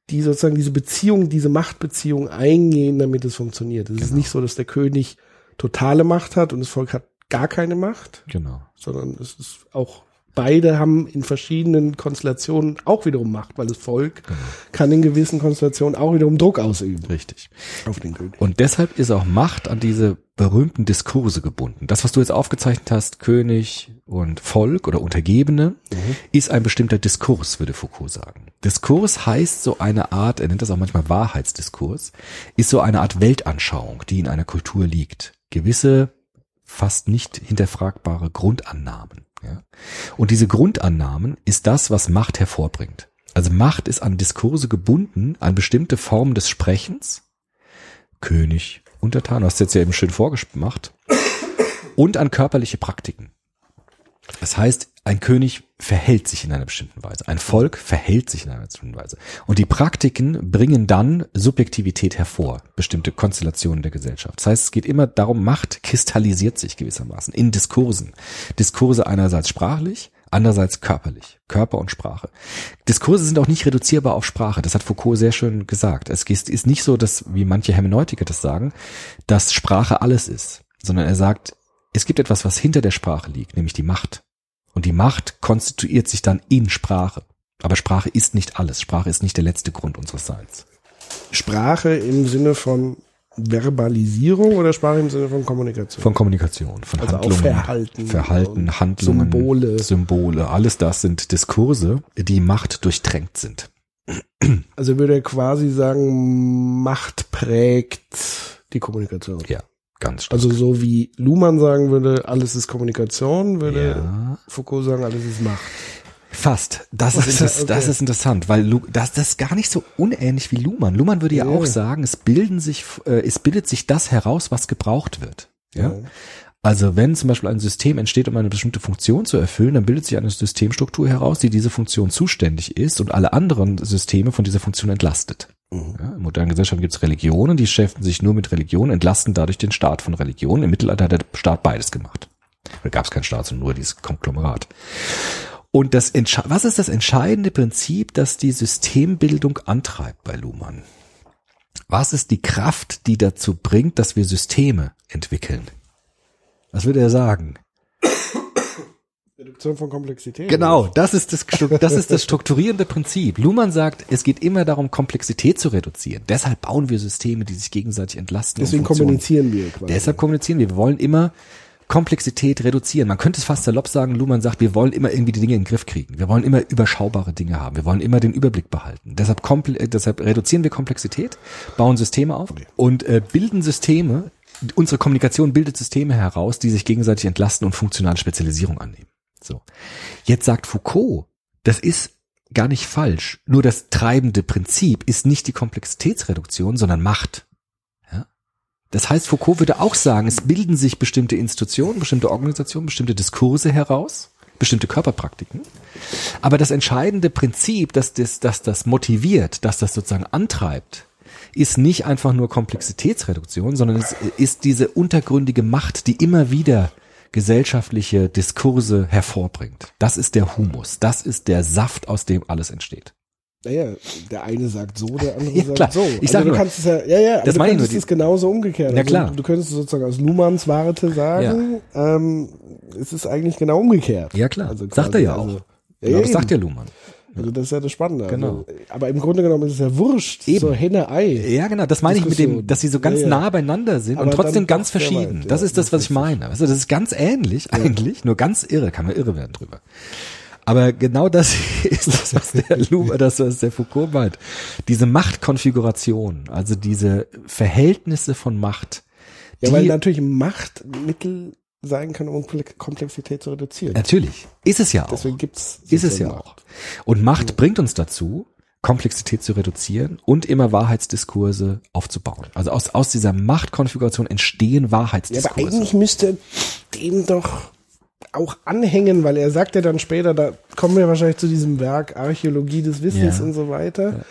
S3: die sozusagen diese Beziehung, diese Machtbeziehung eingehen, damit es funktioniert. Es ist nicht so, dass der König totale Macht hat und das Volk hat gar keine Macht,
S4: Genau.
S3: sondern es ist auch beide haben in verschiedenen Konstellationen auch wiederum Macht, weil das Volk kann in gewissen Konstellationen auch wiederum Druck ausüben
S4: Richtig.
S3: auf den König.
S4: Und deshalb ist auch Macht an diese berühmten Diskurse gebunden. Das, was du jetzt aufgezeichnet hast, König und Volk oder Untergebene, ist ein bestimmter Diskurs, würde Foucault sagen. Diskurs heißt so eine Art, er nennt das auch manchmal Wahrheitsdiskurs, ist so eine Art Weltanschauung, die in einer Kultur liegt. Gewisse fast nicht hinterfragbare Grundannahmen. Ja? Und diese Grundannahmen ist das, was Macht hervorbringt. Also Macht ist an Diskurse gebunden, an bestimmte Formen des Sprechens, König, Untertan, hast du jetzt ja eben schön vorgemacht, und an körperliche Praktiken. Das heißt, ein König verhält sich in einer bestimmten Weise, ein Volk verhält sich in einer bestimmten Weise. Und die Praktiken bringen dann Subjektivität hervor, bestimmte Konstellationen der Gesellschaft. Das heißt, es geht immer darum, Macht kristallisiert sich gewissermaßen in Diskursen. Diskurse einerseits sprachlich, andererseits körperlich, Körper und Sprache. Diskurse sind auch nicht reduzierbar auf Sprache. Das hat Foucault sehr schön gesagt. Es ist nicht so, dass, wie manche Hermeneutiker das sagen, dass Sprache alles ist, sondern er sagt, es gibt etwas, was hinter der Sprache liegt, nämlich die Macht. Und die Macht konstituiert sich dann in Sprache. Aber Sprache ist nicht alles. Sprache ist nicht der letzte Grund unseres Seins.
S3: Sprache im Sinne von Verbalisierung oder Sprache im Sinne von Kommunikation?
S4: Von Kommunikation, von
S3: Also
S4: Handlungen,
S3: Verhalten
S4: Verhalten, Handlungen,
S3: Symbole.
S4: Symbole, alles das sind Diskurse, die Macht durchtränkt sind.
S3: Also würde er quasi sagen, Macht prägt die Kommunikation.
S4: Ja, ganz stark.
S3: Also so wie Luhmann sagen würde, alles ist Kommunikation, würde
S4: Ja.
S3: Foucault sagen, alles ist Macht.
S4: Fast. Das ist,
S3: Okay.
S4: inter das ist interessant, weil Lu das, das ist gar nicht so unähnlich wie Luhmann. Luhmann würde ja,
S3: Ja.
S4: auch sagen, es bilden sich, äh, es bildet sich das heraus, was gebraucht wird. Ja.
S3: Ja.
S4: Also wenn zum Beispiel ein System entsteht, um eine bestimmte Funktion zu erfüllen, dann bildet sich eine Systemstruktur heraus, die diese Funktion zuständig ist und alle anderen Systeme von dieser Funktion entlastet. Ja, in modernen Gesellschaften gibt es Religionen, die beschäftigen sich nur mit Religion, entlasten dadurch den Staat von Religion. Im Mittelalter hat der Staat beides gemacht. Da gab es keinen Staat, sondern nur dieses Konglomerat. Und das was ist das entscheidende Prinzip, das die Systembildung antreibt bei Luhmann? Was ist die Kraft, die dazu bringt, dass wir Systeme entwickeln? Was würde er sagen?
S3: Reduktion von Komplexität.
S4: Genau, das ist das, das ist das strukturierende Prinzip. Luhmann sagt, es geht immer darum, Komplexität zu reduzieren. Deshalb bauen wir Systeme, die sich gegenseitig entlasten. und
S3: Deswegen kommunizieren wir quasi.
S4: Deshalb kommunizieren wir. Wir wollen immer Komplexität reduzieren. Man könnte es fast salopp sagen, Luhmann sagt, wir wollen immer irgendwie die Dinge in den Griff kriegen. Wir wollen immer überschaubare Dinge haben. Wir wollen immer den Überblick behalten. Deshalb, äh, deshalb reduzieren wir Komplexität, bauen Systeme auf und äh, bilden Systeme. Unsere Kommunikation bildet Systeme heraus, die sich gegenseitig entlasten und funktionale Spezialisierung annehmen. So. Jetzt sagt Foucault, das ist gar nicht falsch. Nur das treibende Prinzip ist nicht die Komplexitätsreduktion, sondern Macht. Ja? Das heißt, Foucault würde auch sagen, es bilden sich bestimmte Institutionen, bestimmte Organisationen, bestimmte Diskurse heraus, bestimmte Körperpraktiken. Aber das entscheidende Prinzip, dass das, dass das motiviert, dass das sozusagen antreibt, ist nicht einfach nur Komplexitätsreduktion, sondern es ist diese untergründige Macht, die immer wieder gesellschaftliche Diskurse hervorbringt. Das ist der Humus, das ist der Saft, aus dem alles entsteht.
S3: Naja, der eine sagt so, der andere
S4: Ja,
S3: sagt
S4: klar.
S3: so.
S4: Ich sag
S3: also du
S4: nur,
S3: kannst es ja, ja, ja, aber
S4: das
S3: du
S4: nur,
S3: es genauso umgekehrt.
S4: Ja,
S3: also
S4: klar.
S3: Du könntest es sozusagen aus Luhmanns Warte sagen, ähm, es ist eigentlich genau umgekehrt.
S4: Ja klar,
S3: Also
S4: sagt er ja
S3: also,
S4: auch.
S3: Ja,
S4: Genau, das sagt ja Luhmann.
S3: Also das ist ja das Spannende.
S4: Genau.
S3: Also, aber im Grunde genommen ist es ja wurscht.
S4: Eben.
S3: So Henne-Ei.
S4: Ja, genau, das meine ich mit dem, dass sie so ganz
S3: Ja, ja.
S4: nah beieinander sind
S3: Aber
S4: und trotzdem ganz verschieden.
S3: weit,
S4: das
S3: ja,
S4: ist das, was ich meine. Also das ist ganz ähnlich eigentlich, nur ganz irre, kann man irre werden drüber. Aber genau das ist das, was der Lu, das, was der Foucault meint. Diese Machtkonfiguration, also diese Verhältnisse von Macht,
S3: Ja, weil natürlich Macht Mittel sein kann, um Komplex- Komplexität zu reduzieren.
S4: natürlich, ist es ja auch.
S3: Deswegen gibt's
S4: Ist es ja
S3: Macht.
S4: auch. Und Macht bringt uns dazu, Komplexität zu reduzieren und immer Wahrheitsdiskurse aufzubauen. Also aus, aus dieser Machtkonfiguration entstehen
S3: Ja, aber
S4: Wahrheitsdiskurse.
S3: eigentlich müsste dem doch auch anhängen, weil er sagt ja dann später, da kommen wir wahrscheinlich zu diesem Werk Archäologie des Wissens
S4: Ja.
S3: und so weiter.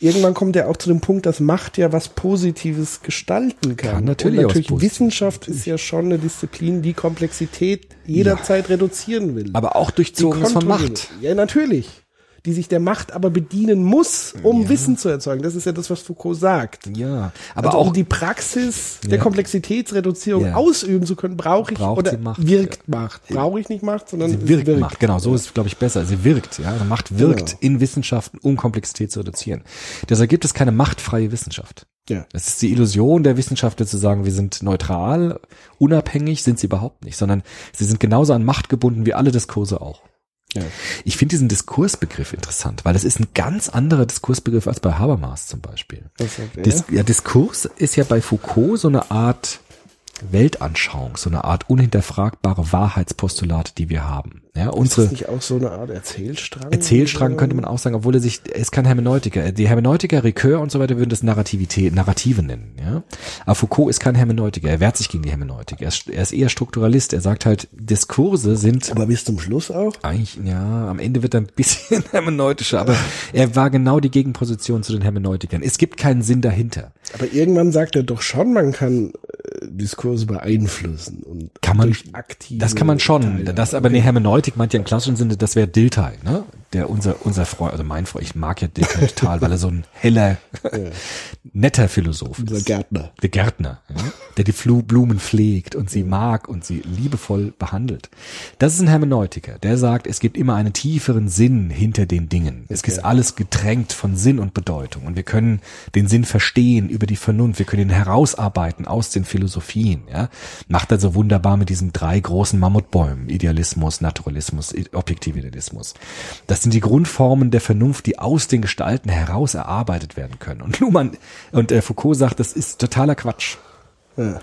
S3: Irgendwann kommt er auch zu dem Punkt, dass Macht ja was Positives gestalten kann.
S4: Kann natürlich
S3: und natürlich Wissenschaft ist ja schon eine Disziplin, die Komplexität jederzeit reduzieren will.
S4: Aber auch durchzogen von. Macht.
S3: Ja, natürlich. Die sich der Macht aber bedienen muss, um Wissen zu erzeugen. Das ist ja das, was Foucault sagt.
S4: Ja, aber
S3: also
S4: auch
S3: um die Praxis der
S4: Ja.
S3: Komplexitätsreduzierung
S4: Ja.
S3: ausüben zu können, brauche ich
S4: Braucht
S3: oder
S4: Macht,
S3: wirkt Macht. Brauche ich nicht Macht, sondern
S4: Sie
S3: es
S4: wirkt, Macht, genau, so ist es, glaube ich, besser. Sie wirkt, ja. Also Macht wirkt
S3: Genau.
S4: in Wissenschaften, um Komplexität zu reduzieren. Deshalb gibt es keine machtfreie Wissenschaft.
S3: Ja.
S4: Es ist die Illusion der Wissenschaftler zu sagen, wir sind neutral, unabhängig, sind sie überhaupt nicht, sondern sie sind genauso an Macht gebunden wie alle Diskurse auch.
S3: Ja.
S4: Ich finde diesen Diskursbegriff interessant, weil das ist ein ganz anderer Diskursbegriff als bei Habermas zum Beispiel. Dis ja, Diskurs ist ja bei Foucault so eine Art Weltanschauung, so eine Art unhinterfragbare Wahrheitspostulate, die wir haben. Ja,
S3: ist
S4: unsere
S3: das nicht auch so eine Art Erzählstrang?
S4: Erzählstrang könnte man auch sagen, obwohl er sich, er ist kein Hermeneutiker. Die Hermeneutiker, Ricoeur und so weiter würden das Narrativität, Narrative nennen, ja. Aber Foucault ist kein Hermeneutiker. Er wehrt sich gegen die Hermeneutik. Er ist, er ist eher Strukturalist. Er sagt halt, Diskurse sind
S3: Aber bis zum Schluss auch?
S4: eigentlich, ja, am Ende wird er ein bisschen hermeneutischer, aber er war genau die Gegenposition zu den Hermeneutikern. Es gibt keinen Sinn dahinter.
S3: Aber irgendwann sagt er doch schon, man kann Diskurse beeinflussen und
S4: Kann man,
S3: aktive
S4: das kann man schon.
S3: Teilnahme.
S4: Das aber eine Hermeneutik meint ja im klassischen Sinne, das wäre Dilthey, ne? Der unser, unser Freund, also mein Freund, ich mag ja Dilthey total, weil er so ein heller, netter Philosoph
S3: Unser
S4: ist.
S3: Gärtner.
S4: Der Gärtner, ja? der die Flu Blumen pflegt und sie mag und sie liebevoll behandelt. Das ist ein Hermeneutiker, der sagt, es gibt immer einen tieferen Sinn hinter den Dingen. Es ist alles getränkt von Sinn und Bedeutung und wir können den Sinn verstehen über die Vernunft, wir können ihn herausarbeiten aus den Philosophien. Ja? Macht er so wunderbar mit diesen drei großen Mammutbäumen, Idealismus, Naturalismus, Objektividealismus. Das sind die Grundformen der Vernunft, die aus den Gestalten heraus erarbeitet werden können. Und Luhmann und äh, Foucault sagt, das ist totaler Quatsch.
S3: Ja.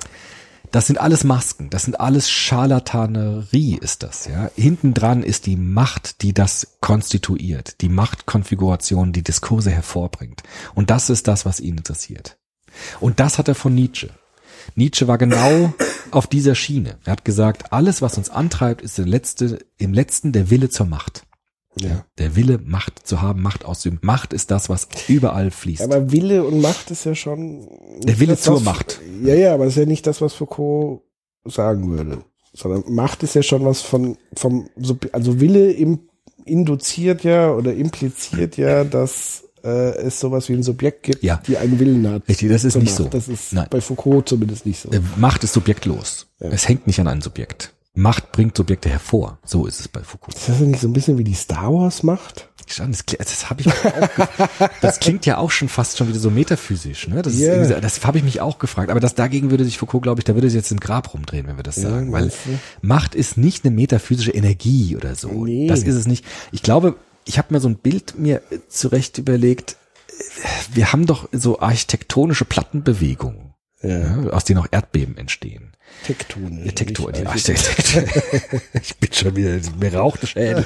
S4: Das sind alles Masken, das sind alles Scharlatanerie ist das, ja. Hinten dran ist die Macht, die das konstituiert, die Machtkonfiguration, die Diskurse hervorbringt. Und das ist das, was ihn interessiert. Und das hat er von Nietzsche. Nietzsche war genau auf dieser Schiene. Er hat gesagt, alles, was uns antreibt, ist der letzte, im letzten der Wille zur Macht.
S3: Ja.
S4: Der Wille, Macht zu haben, Macht auszuüben. Macht ist das, was überall fließt.
S3: Aber Wille und Macht ist ja schon.
S4: Der Wille
S3: das,
S4: zur
S3: was-
S4: Macht.
S3: Ja, ja, aber das ist ja nicht das, was Foucault sagen würde. Sondern Macht ist ja schon was von, vom, also Wille im, induziert ja oder impliziert ja, dass äh, es sowas wie ein Subjekt gibt,
S4: Ja.
S3: die einen Willen hat.
S4: Richtig, das ist nicht
S3: Macht.
S4: so.
S3: Das ist
S4: Nein.
S3: bei Foucault zumindest nicht so.
S4: Äh, Macht ist subjektlos. Es hängt nicht an einem Subjekt. Macht bringt Subjekte hervor. So ist es bei Foucault.
S3: Ist das nicht so ein bisschen wie die Star Wars Macht?
S4: Das, das habe ich mir auch. Das klingt ja auch schon fast schon wieder so metaphysisch. Ne? Das,
S3: Ja.
S4: so- das habe ich mich auch gefragt. Aber das dagegen würde sich Foucault, glaube ich, da würde sich jetzt im Grab rumdrehen, wenn wir das sagen, weil
S3: meinst du?
S4: Macht ist nicht eine metaphysische Energie oder so.
S3: Nee.
S4: Das ist es nicht. Ich glaube, ich habe mir so ein Bild mir äh, zurecht überlegt. Wir haben doch so architektonische Plattenbewegungen, ja. aus denen auch Erdbeben entstehen.
S3: Tektonisch.
S4: Die
S3: nicht
S4: Architektur. ich bin schon wieder, mir raucht der Schädel.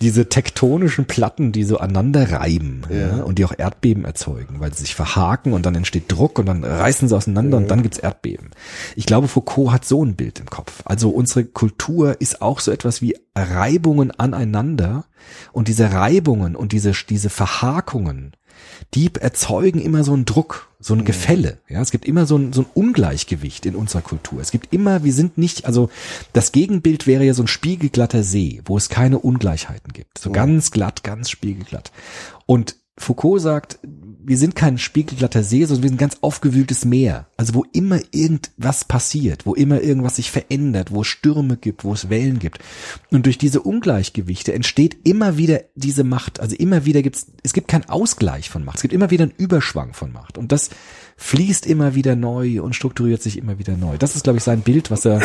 S4: Diese tektonischen Platten, die so aneinander reiben ja. und die auch Erdbeben erzeugen, weil sie sich verhaken und dann entsteht Druck und dann reißen sie auseinander und dann gibt's Erdbeben. Ich glaube, Foucault hat so ein Bild im Kopf. Also unsere Kultur ist auch so etwas wie Reibungen aneinander und diese Reibungen und diese, diese Verhakungen, die erzeugen immer so einen Druck, so ein Gefälle. Ja, es gibt immer so ein, so ein Ungleichgewicht in unserer Kultur. Es gibt immer, wir sind nicht, also das Gegenbild wäre ja so ein spiegelglatter See, wo es keine Ungleichheiten gibt. So ganz glatt, ganz spiegelglatt. Und Foucault sagt, wir sind kein spiegelglatter See, sondern wir sind ein ganz aufgewühltes Meer. Also wo immer irgendwas passiert, wo immer irgendwas sich verändert, wo es Stürme gibt, wo es Wellen gibt. Und durch diese Ungleichgewichte entsteht immer wieder diese Macht. Also immer wieder gibt's, es gibt keinen Ausgleich von Macht. Es gibt immer wieder einen Überschwang von Macht. Und das fließt immer wieder neu und strukturiert sich immer wieder neu. Das ist, glaube ich, sein Bild, was er,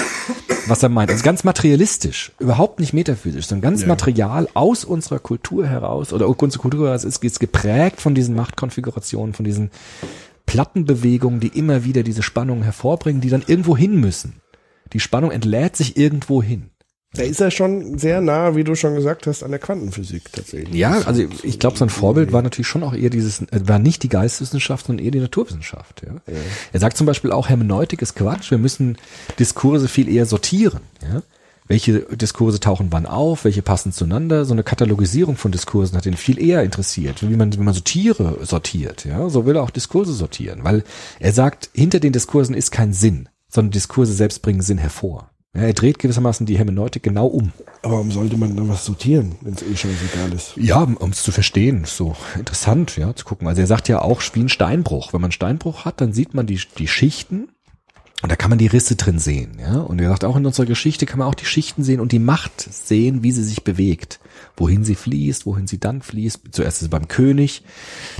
S4: was er meint. Also ganz materialistisch, überhaupt nicht metaphysisch, sondern ganz Material aus unserer Kultur heraus oder unsere Kultur heraus ist, ist geprägt von diesen Machtkonfigurationen, von diesen Plattenbewegungen, die immer wieder diese Spannungen hervorbringen, die dann irgendwo hin müssen. Die Spannung entlädt sich irgendwo hin.
S3: Da ist er schon sehr nah, wie du schon gesagt hast, an der Quantenphysik tatsächlich.
S4: Ja, also ich glaube, sein Vorbild war natürlich schon auch eher dieses, äh, war nicht die Geisteswissenschaft, sondern eher die Naturwissenschaft. Ja. Er sagt zum Beispiel auch, Hermeneutik ist Quatsch, wir müssen Diskurse viel eher sortieren. Ja. welche Diskurse tauchen wann auf, welche passen zueinander. So eine Katalogisierung von Diskursen hat ihn viel eher interessiert, wie man, wie man so Tiere sortiert. Ja, so will er auch Diskurse sortieren, weil er sagt, hinter den Diskursen ist kein Sinn, sondern Diskurse selbst bringen Sinn hervor. Ja, er dreht gewissermaßen die Hermeneutik genau um.
S3: Aber warum sollte man dann was sortieren, wenn es eh scheißegal ist?
S4: Ja, um es zu verstehen, so interessant, ja, zu gucken. Also er sagt ja auch, wie ein Steinbruch. Wenn man Steinbruch hat, dann sieht man die, die Schichten und da kann man die Risse drin sehen, ja. Und er sagt auch in unserer Geschichte kann man auch die Schichten sehen und die Macht sehen, wie sie sich bewegt. Wohin sie fließt, wohin sie dann fließt. Zuerst ist sie beim König,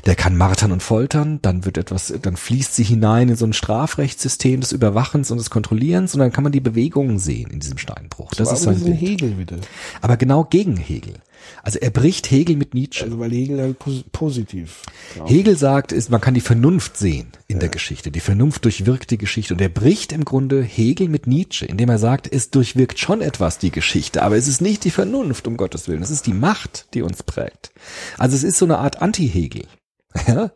S4: der kann martern und foltern, dann wird etwas, dann fließt sie hinein in so ein Strafrechtssystem des Überwachens und des Kontrollierens und dann kann man die Bewegungen sehen in diesem Steinbruch. Das
S3: war
S4: ist sein Bild.
S3: Hegel wieder.
S4: Aber genau gegen Hegel. Also er bricht Hegel mit Nietzsche.
S3: Also weil Hegel halt pos positiv. drauf
S4: Hegel sagt, ist, man kann die Vernunft sehen in der Geschichte. Die Vernunft durchwirkt die Geschichte. Und er bricht im Grunde Hegel mit Nietzsche, indem er sagt, es durchwirkt schon etwas die Geschichte, aber es ist nicht die Vernunft, um Gottes Willen. Es ist die Macht, die uns prägt. Also es ist so eine Art Anti-Hegel. Ja?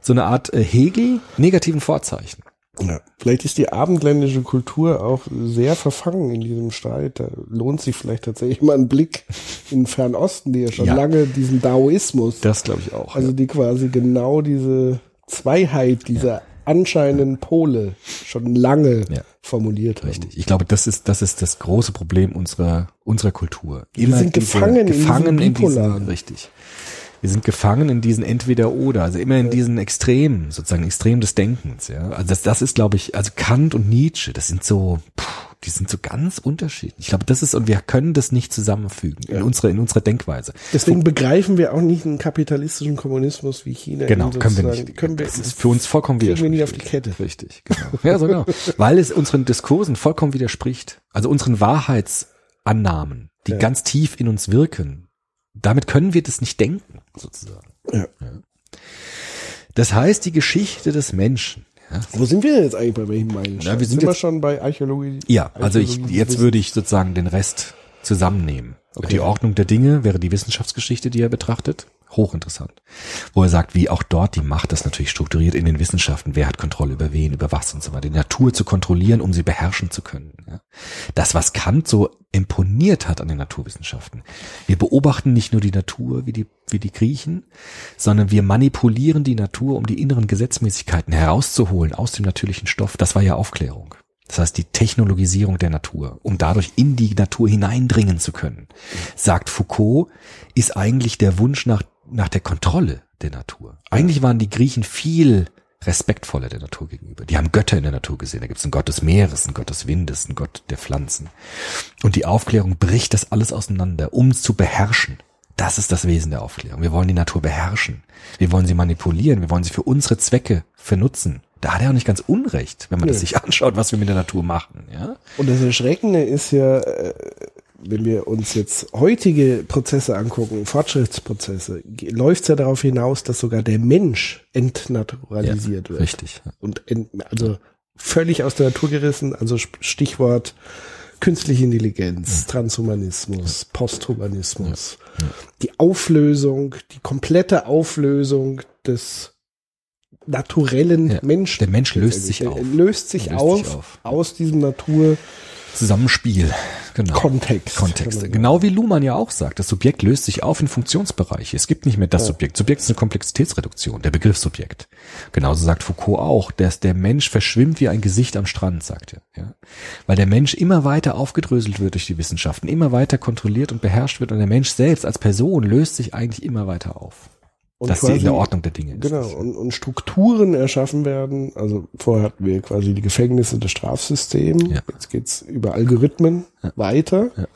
S4: So eine Art äh, Hegel negativen Vorzeichen.
S3: Ja. Vielleicht ist die abendländische Kultur auch sehr verfangen in diesem Streit. Da lohnt sich vielleicht tatsächlich mal ein Blick in den Fernosten, die ja schon
S4: Ja.
S3: lange diesen Daoismus,
S4: Das glaube ich auch.
S3: also die quasi genau diese Zweiheit dieser anscheinenden Pole schon lange
S4: Ja.
S3: formuliert haben.
S4: Richtig. Ich glaube, das ist, das ist das große Problem unserer, unserer Kultur.
S3: Wir sind gefangen in diesem
S4: gefangen in diesen,
S3: Bipolaren.
S4: richtig. Wir sind gefangen in diesen Entweder-Oder, also immer in diesen Extremen, sozusagen Extrem des Denkens, ja. Also das, das ist, glaube ich, also Kant und Nietzsche, das sind so, puh, die sind so ganz unterschiedlich. Ich glaube, das ist, und wir können das nicht zusammenfügen in unserer, in unserer Denkweise.
S3: Deswegen begreifen wir auch nicht einen kapitalistischen Kommunismus wie China.
S4: Genau, können wir nicht.
S3: Können wir,
S4: das ist für uns vollkommen
S3: kriegen wir
S4: widersprüchlich.
S3: nicht auf die Kette.
S4: Richtig, genau. Ja, so genau. Weil es unseren Diskursen vollkommen widerspricht. Also unseren Wahrheitsannahmen, die
S3: Ja.
S4: ganz tief in uns wirken. Damit können wir das nicht denken, sozusagen.
S3: Ja.
S4: Das heißt, die Geschichte des Menschen. Ja,
S3: Wo sind wir denn jetzt eigentlich bei welchem Meilenstein?
S4: Ja, wir sind
S3: wir
S4: jetzt-
S3: schon bei Archäologie?
S4: ja also ich,
S3: Archäologie-
S4: jetzt würde ich sozusagen den Rest zusammennehmen.
S3: Okay.
S4: Die Ordnung der Dinge wäre die Wissenschaftsgeschichte, die er betrachtet. Hochinteressant. Wo er sagt, wie auch dort die Macht das natürlich strukturiert in den Wissenschaften. Wer hat Kontrolle über wen, über was und so weiter. Die Natur zu kontrollieren, um sie beherrschen zu können. Ja. Das, was Kant so imponiert hat an den Naturwissenschaften. Wir beobachten nicht nur die Natur wie die, wie die Griechen, sondern wir manipulieren die Natur, um die inneren Gesetzmäßigkeiten herauszuholen aus dem natürlichen Stoff. Das war ja Aufklärung. Das heißt, die Technologisierung der Natur, um dadurch in die Natur hineindringen zu können, sagt Foucault, ist eigentlich der Wunsch nach, nach der Kontrolle der Natur. Eigentlich waren die Griechen viel respektvoller der Natur gegenüber. Die haben Götter in der Natur gesehen. Da gibt es einen Gott des Meeres, einen Gott des Windes, einen Gott der Pflanzen. Und die Aufklärung bricht das alles auseinander, um es zu beherrschen. Das ist das Wesen der Aufklärung. Wir wollen die Natur beherrschen. Wir wollen sie manipulieren. Wir wollen sie für unsere Zwecke vernutzen. Da hat er auch nicht ganz unrecht, wenn man das
S3: Nö.
S4: sich anschaut, was wir mit der Natur machen. Ja?
S3: Und das Erschreckende ist ja, äh, wenn wir uns jetzt heutige Prozesse angucken, Fortschrittsprozesse, läuft es ja darauf hinaus, dass sogar der Mensch entnaturalisiert wird.
S4: Richtig.
S3: Und ent, also völlig aus der Natur gerissen, also Stichwort künstliche Intelligenz, Transhumanismus, Posthumanismus, die Auflösung, die komplette Auflösung des naturellen
S4: Ja.
S3: Menschen.
S4: Der Mensch löst sich auf.
S3: löst sich,
S4: Löst
S3: auf,
S4: sich auf.
S3: aus diesem Naturkontext.
S4: Zusammenspiel. Genau. Kontexte.
S3: kann man
S4: Genau wie Luhmann ja auch sagt, das Subjekt löst sich auf in Funktionsbereiche. Es gibt nicht mehr das Subjekt. Subjekt ist eine Komplexitätsreduktion, der Begriff Subjekt. Genauso sagt Foucault auch, dass der Mensch verschwimmt wie ein Gesicht am Strand, sagt er. Ja? Weil der Mensch immer weiter aufgedröselt wird durch die Wissenschaften, immer weiter kontrolliert und beherrscht wird und der Mensch selbst als Person löst sich eigentlich immer weiter auf.
S3: Und
S4: dass sie in
S3: quasi-
S4: der Ordnung der Dinge ist.
S3: Genau, und, und Strukturen erschaffen werden. Also vorher hatten wir quasi die Gefängnisse des Strafsystems.
S4: Ja.
S3: Jetzt geht's über Algorithmen weiter.
S4: Ja.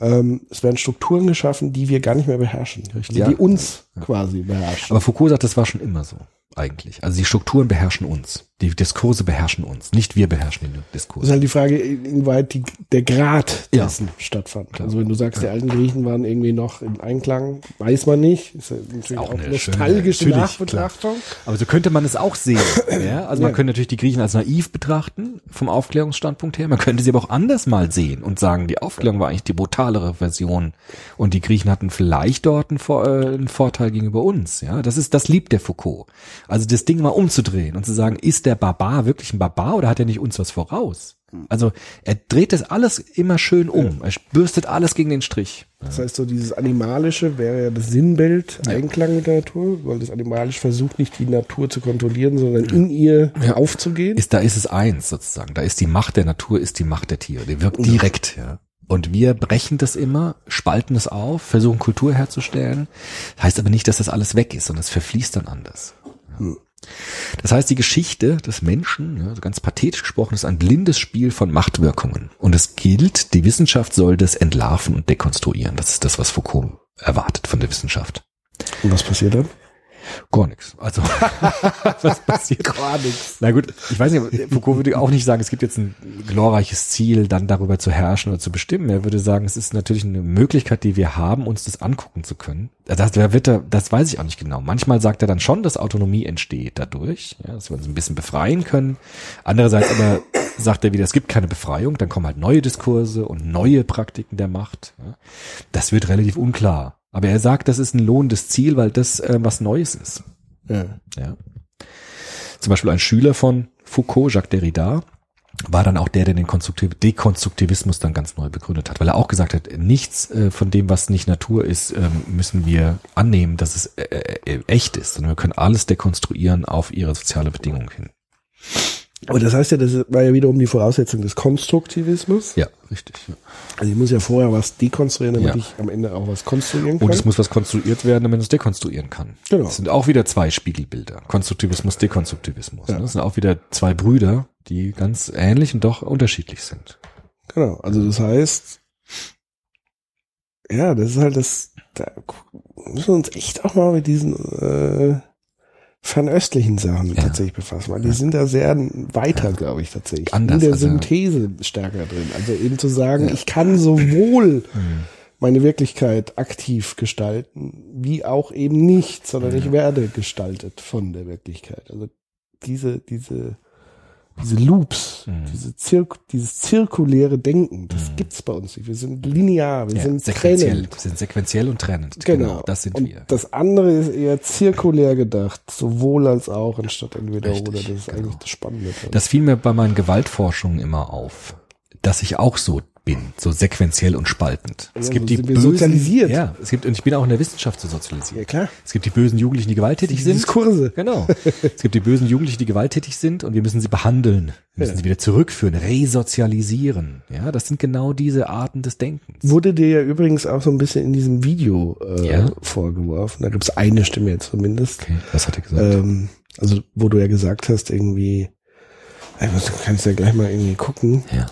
S3: Ähm, es werden Strukturen geschaffen, die wir gar nicht mehr beherrschen.
S4: Richtig.
S3: Die
S4: Ja.
S3: uns quasi beherrschen.
S4: Aber Foucault sagt, das war schon immer so, eigentlich. Also die Strukturen beherrschen uns. Die Diskurse beherrschen uns. Nicht wir beherrschen den
S3: Das
S4: Diskurs.
S3: ist halt die Frage, inwieweit die, der Grad
S4: Ja.
S3: dessen stattfand. Also wenn du sagst, die alten Griechen waren irgendwie noch im Einklang, weiß man nicht. Ist ja natürlich auch,
S4: eine
S3: nostalgische
S4: schöne-
S3: Nachbetrachtung.
S4: Aber so könnte man es auch sehen. ja? Also man
S3: Ja.
S4: könnte natürlich die Griechen als naiv betrachten, vom Aufklärungsstandpunkt her. Man könnte sie aber auch anders mal sehen und sagen, die Aufklärung war eigentlich die brutalere Version. Und die Griechen hatten vielleicht dort einen, Vor äh, einen Vorteil gegenüber uns. Ja, Das ist, das liebt der Foucault. Also das Ding mal umzudrehen und zu sagen, ist ist der Barbar wirklich ein Barbar oder hat er nicht uns was voraus? Also er dreht das alles immer schön um. Er bürstet alles gegen den Strich.
S3: Das heißt, so dieses Animalische wäre ja das Sinnbild, Einklang mit der Natur, weil das Animalisch versucht nicht die Natur zu kontrollieren, sondern in ihr aufzugehen.
S4: Ist, da ist es eins sozusagen. Da ist die Macht der Natur, ist die Macht der Tiere. Die wirkt direkt, ja. Und wir brechen das immer, spalten es auf, versuchen Kultur herzustellen. Heißt aber nicht, dass das alles weg ist, sondern es verfließt dann anders. Das heißt, die Geschichte des Menschen, ja, ganz pathetisch gesprochen, ist ein blindes Spiel von Machtwirkungen. Und es gilt, die Wissenschaft soll das entlarven und dekonstruieren. Das ist das, was Foucault erwartet von der Wissenschaft.
S3: Und was passiert dann?
S4: Gar nichts. Also was passiert?
S3: Gar nichts.
S4: Na gut, ich weiß nicht, Foucault würde auch nicht sagen, es gibt jetzt ein glorreiches Ziel, dann darüber zu herrschen oder zu bestimmen. Er würde sagen, es ist natürlich eine Möglichkeit, die wir haben, uns das angucken zu können. Das, da wird er, das weiß ich auch nicht genau. Manchmal sagt er dann schon, dass Autonomie entsteht dadurch, ja, dass wir uns ein bisschen befreien können. Andererseits aber sagt er wieder, es gibt keine Befreiung, dann kommen halt neue Diskurse und neue Praktiken der Macht. Ja. Das wird relativ unklar. Aber er sagt, das ist ein lohnendes Ziel, weil das äh, was Neues ist.
S3: Ja.
S4: Ja. Zum Beispiel ein Schüler von Foucault, Jacques Derrida, war dann auch der, der den Konstruktiv Dekonstruktivismus dann ganz neu begründet hat, weil er auch gesagt hat, nichts äh, von dem, was nicht Natur ist, ähm, müssen wir annehmen, dass es äh, äh, echt ist, sondern wir können alles dekonstruieren auf ihre soziale Bedingung hin.
S3: Aber das heißt ja, das war ja wiederum die Voraussetzung des Konstruktivismus.
S4: Ja, richtig. Ja.
S3: Also ich muss ja vorher was dekonstruieren, damit
S4: Ja.
S3: ich am Ende auch was konstruieren kann.
S4: Und es muss was konstruiert werden, damit es dekonstruieren kann.
S3: Genau.
S4: Das sind auch wieder zwei Spiegelbilder. Konstruktivismus, Dekonstruktivismus.
S3: Ja.
S4: Das sind auch wieder zwei Brüder, die ganz ähnlich und doch unterschiedlich sind.
S3: Genau, also das heißt, ja, das ist halt das, da müssen wir uns echt auch mal mit diesen äh, fernöstlichen Sachen
S4: Ja.
S3: tatsächlich befassen, weil die sind da sehr weiter, glaube ich, tatsächlich.
S4: Anders,
S3: In der
S4: also-
S3: Synthese stärker drin. Also eben zu sagen, ich kann sowohl
S4: Mhm.
S3: meine Wirklichkeit aktiv gestalten, wie auch eben nicht, sondern ich werde gestaltet von der Wirklichkeit. Also diese, diese, diese Loops,
S4: Mhm.
S3: diese Zirk dieses zirkuläre Denken, das gibt's bei uns nicht. Wir sind linear, wir
S4: Ja,
S3: sind
S4: sequenziell.
S3: trennend.
S4: Wir sind sequenziell und trennend.
S3: Genau.
S4: Das sind
S3: und
S4: wir.
S3: das andere ist eher zirkulär gedacht, sowohl als auch, anstatt entweder
S4: Richtig,
S3: oder. Das ist
S4: genau.
S3: eigentlich das Spannende.
S4: Das fiel mir bei meinen Gewaltforschungen immer auf, dass ich auch so bin, so sequenziell und spaltend. es
S3: Ja,
S4: gibt
S3: so
S4: die bösen,
S3: sozialisiert.
S4: Ja, es gibt und ich bin auch in der Wissenschaft so sozialisiert.
S3: ja klar.
S4: Es gibt die bösen Jugendlichen, die gewalttätig sind.
S3: Diskurse.
S4: Genau. Es gibt die bösen Jugendlichen, die gewalttätig sind und wir müssen sie behandeln. Wir müssen
S3: Ja.
S4: sie wieder zurückführen, resozialisieren. Ja, das sind genau diese Arten des Denkens.
S3: Wurde dir ja übrigens auch so ein bisschen in diesem Video äh,
S4: Ja.
S3: vorgeworfen. Da gibt's eine Stimme jetzt zumindest.
S4: Okay, was hat er gesagt?
S3: Ähm, also, wo du ja gesagt hast, irgendwie, ey, was- du kannst ja gleich mal irgendwie gucken.
S4: ja.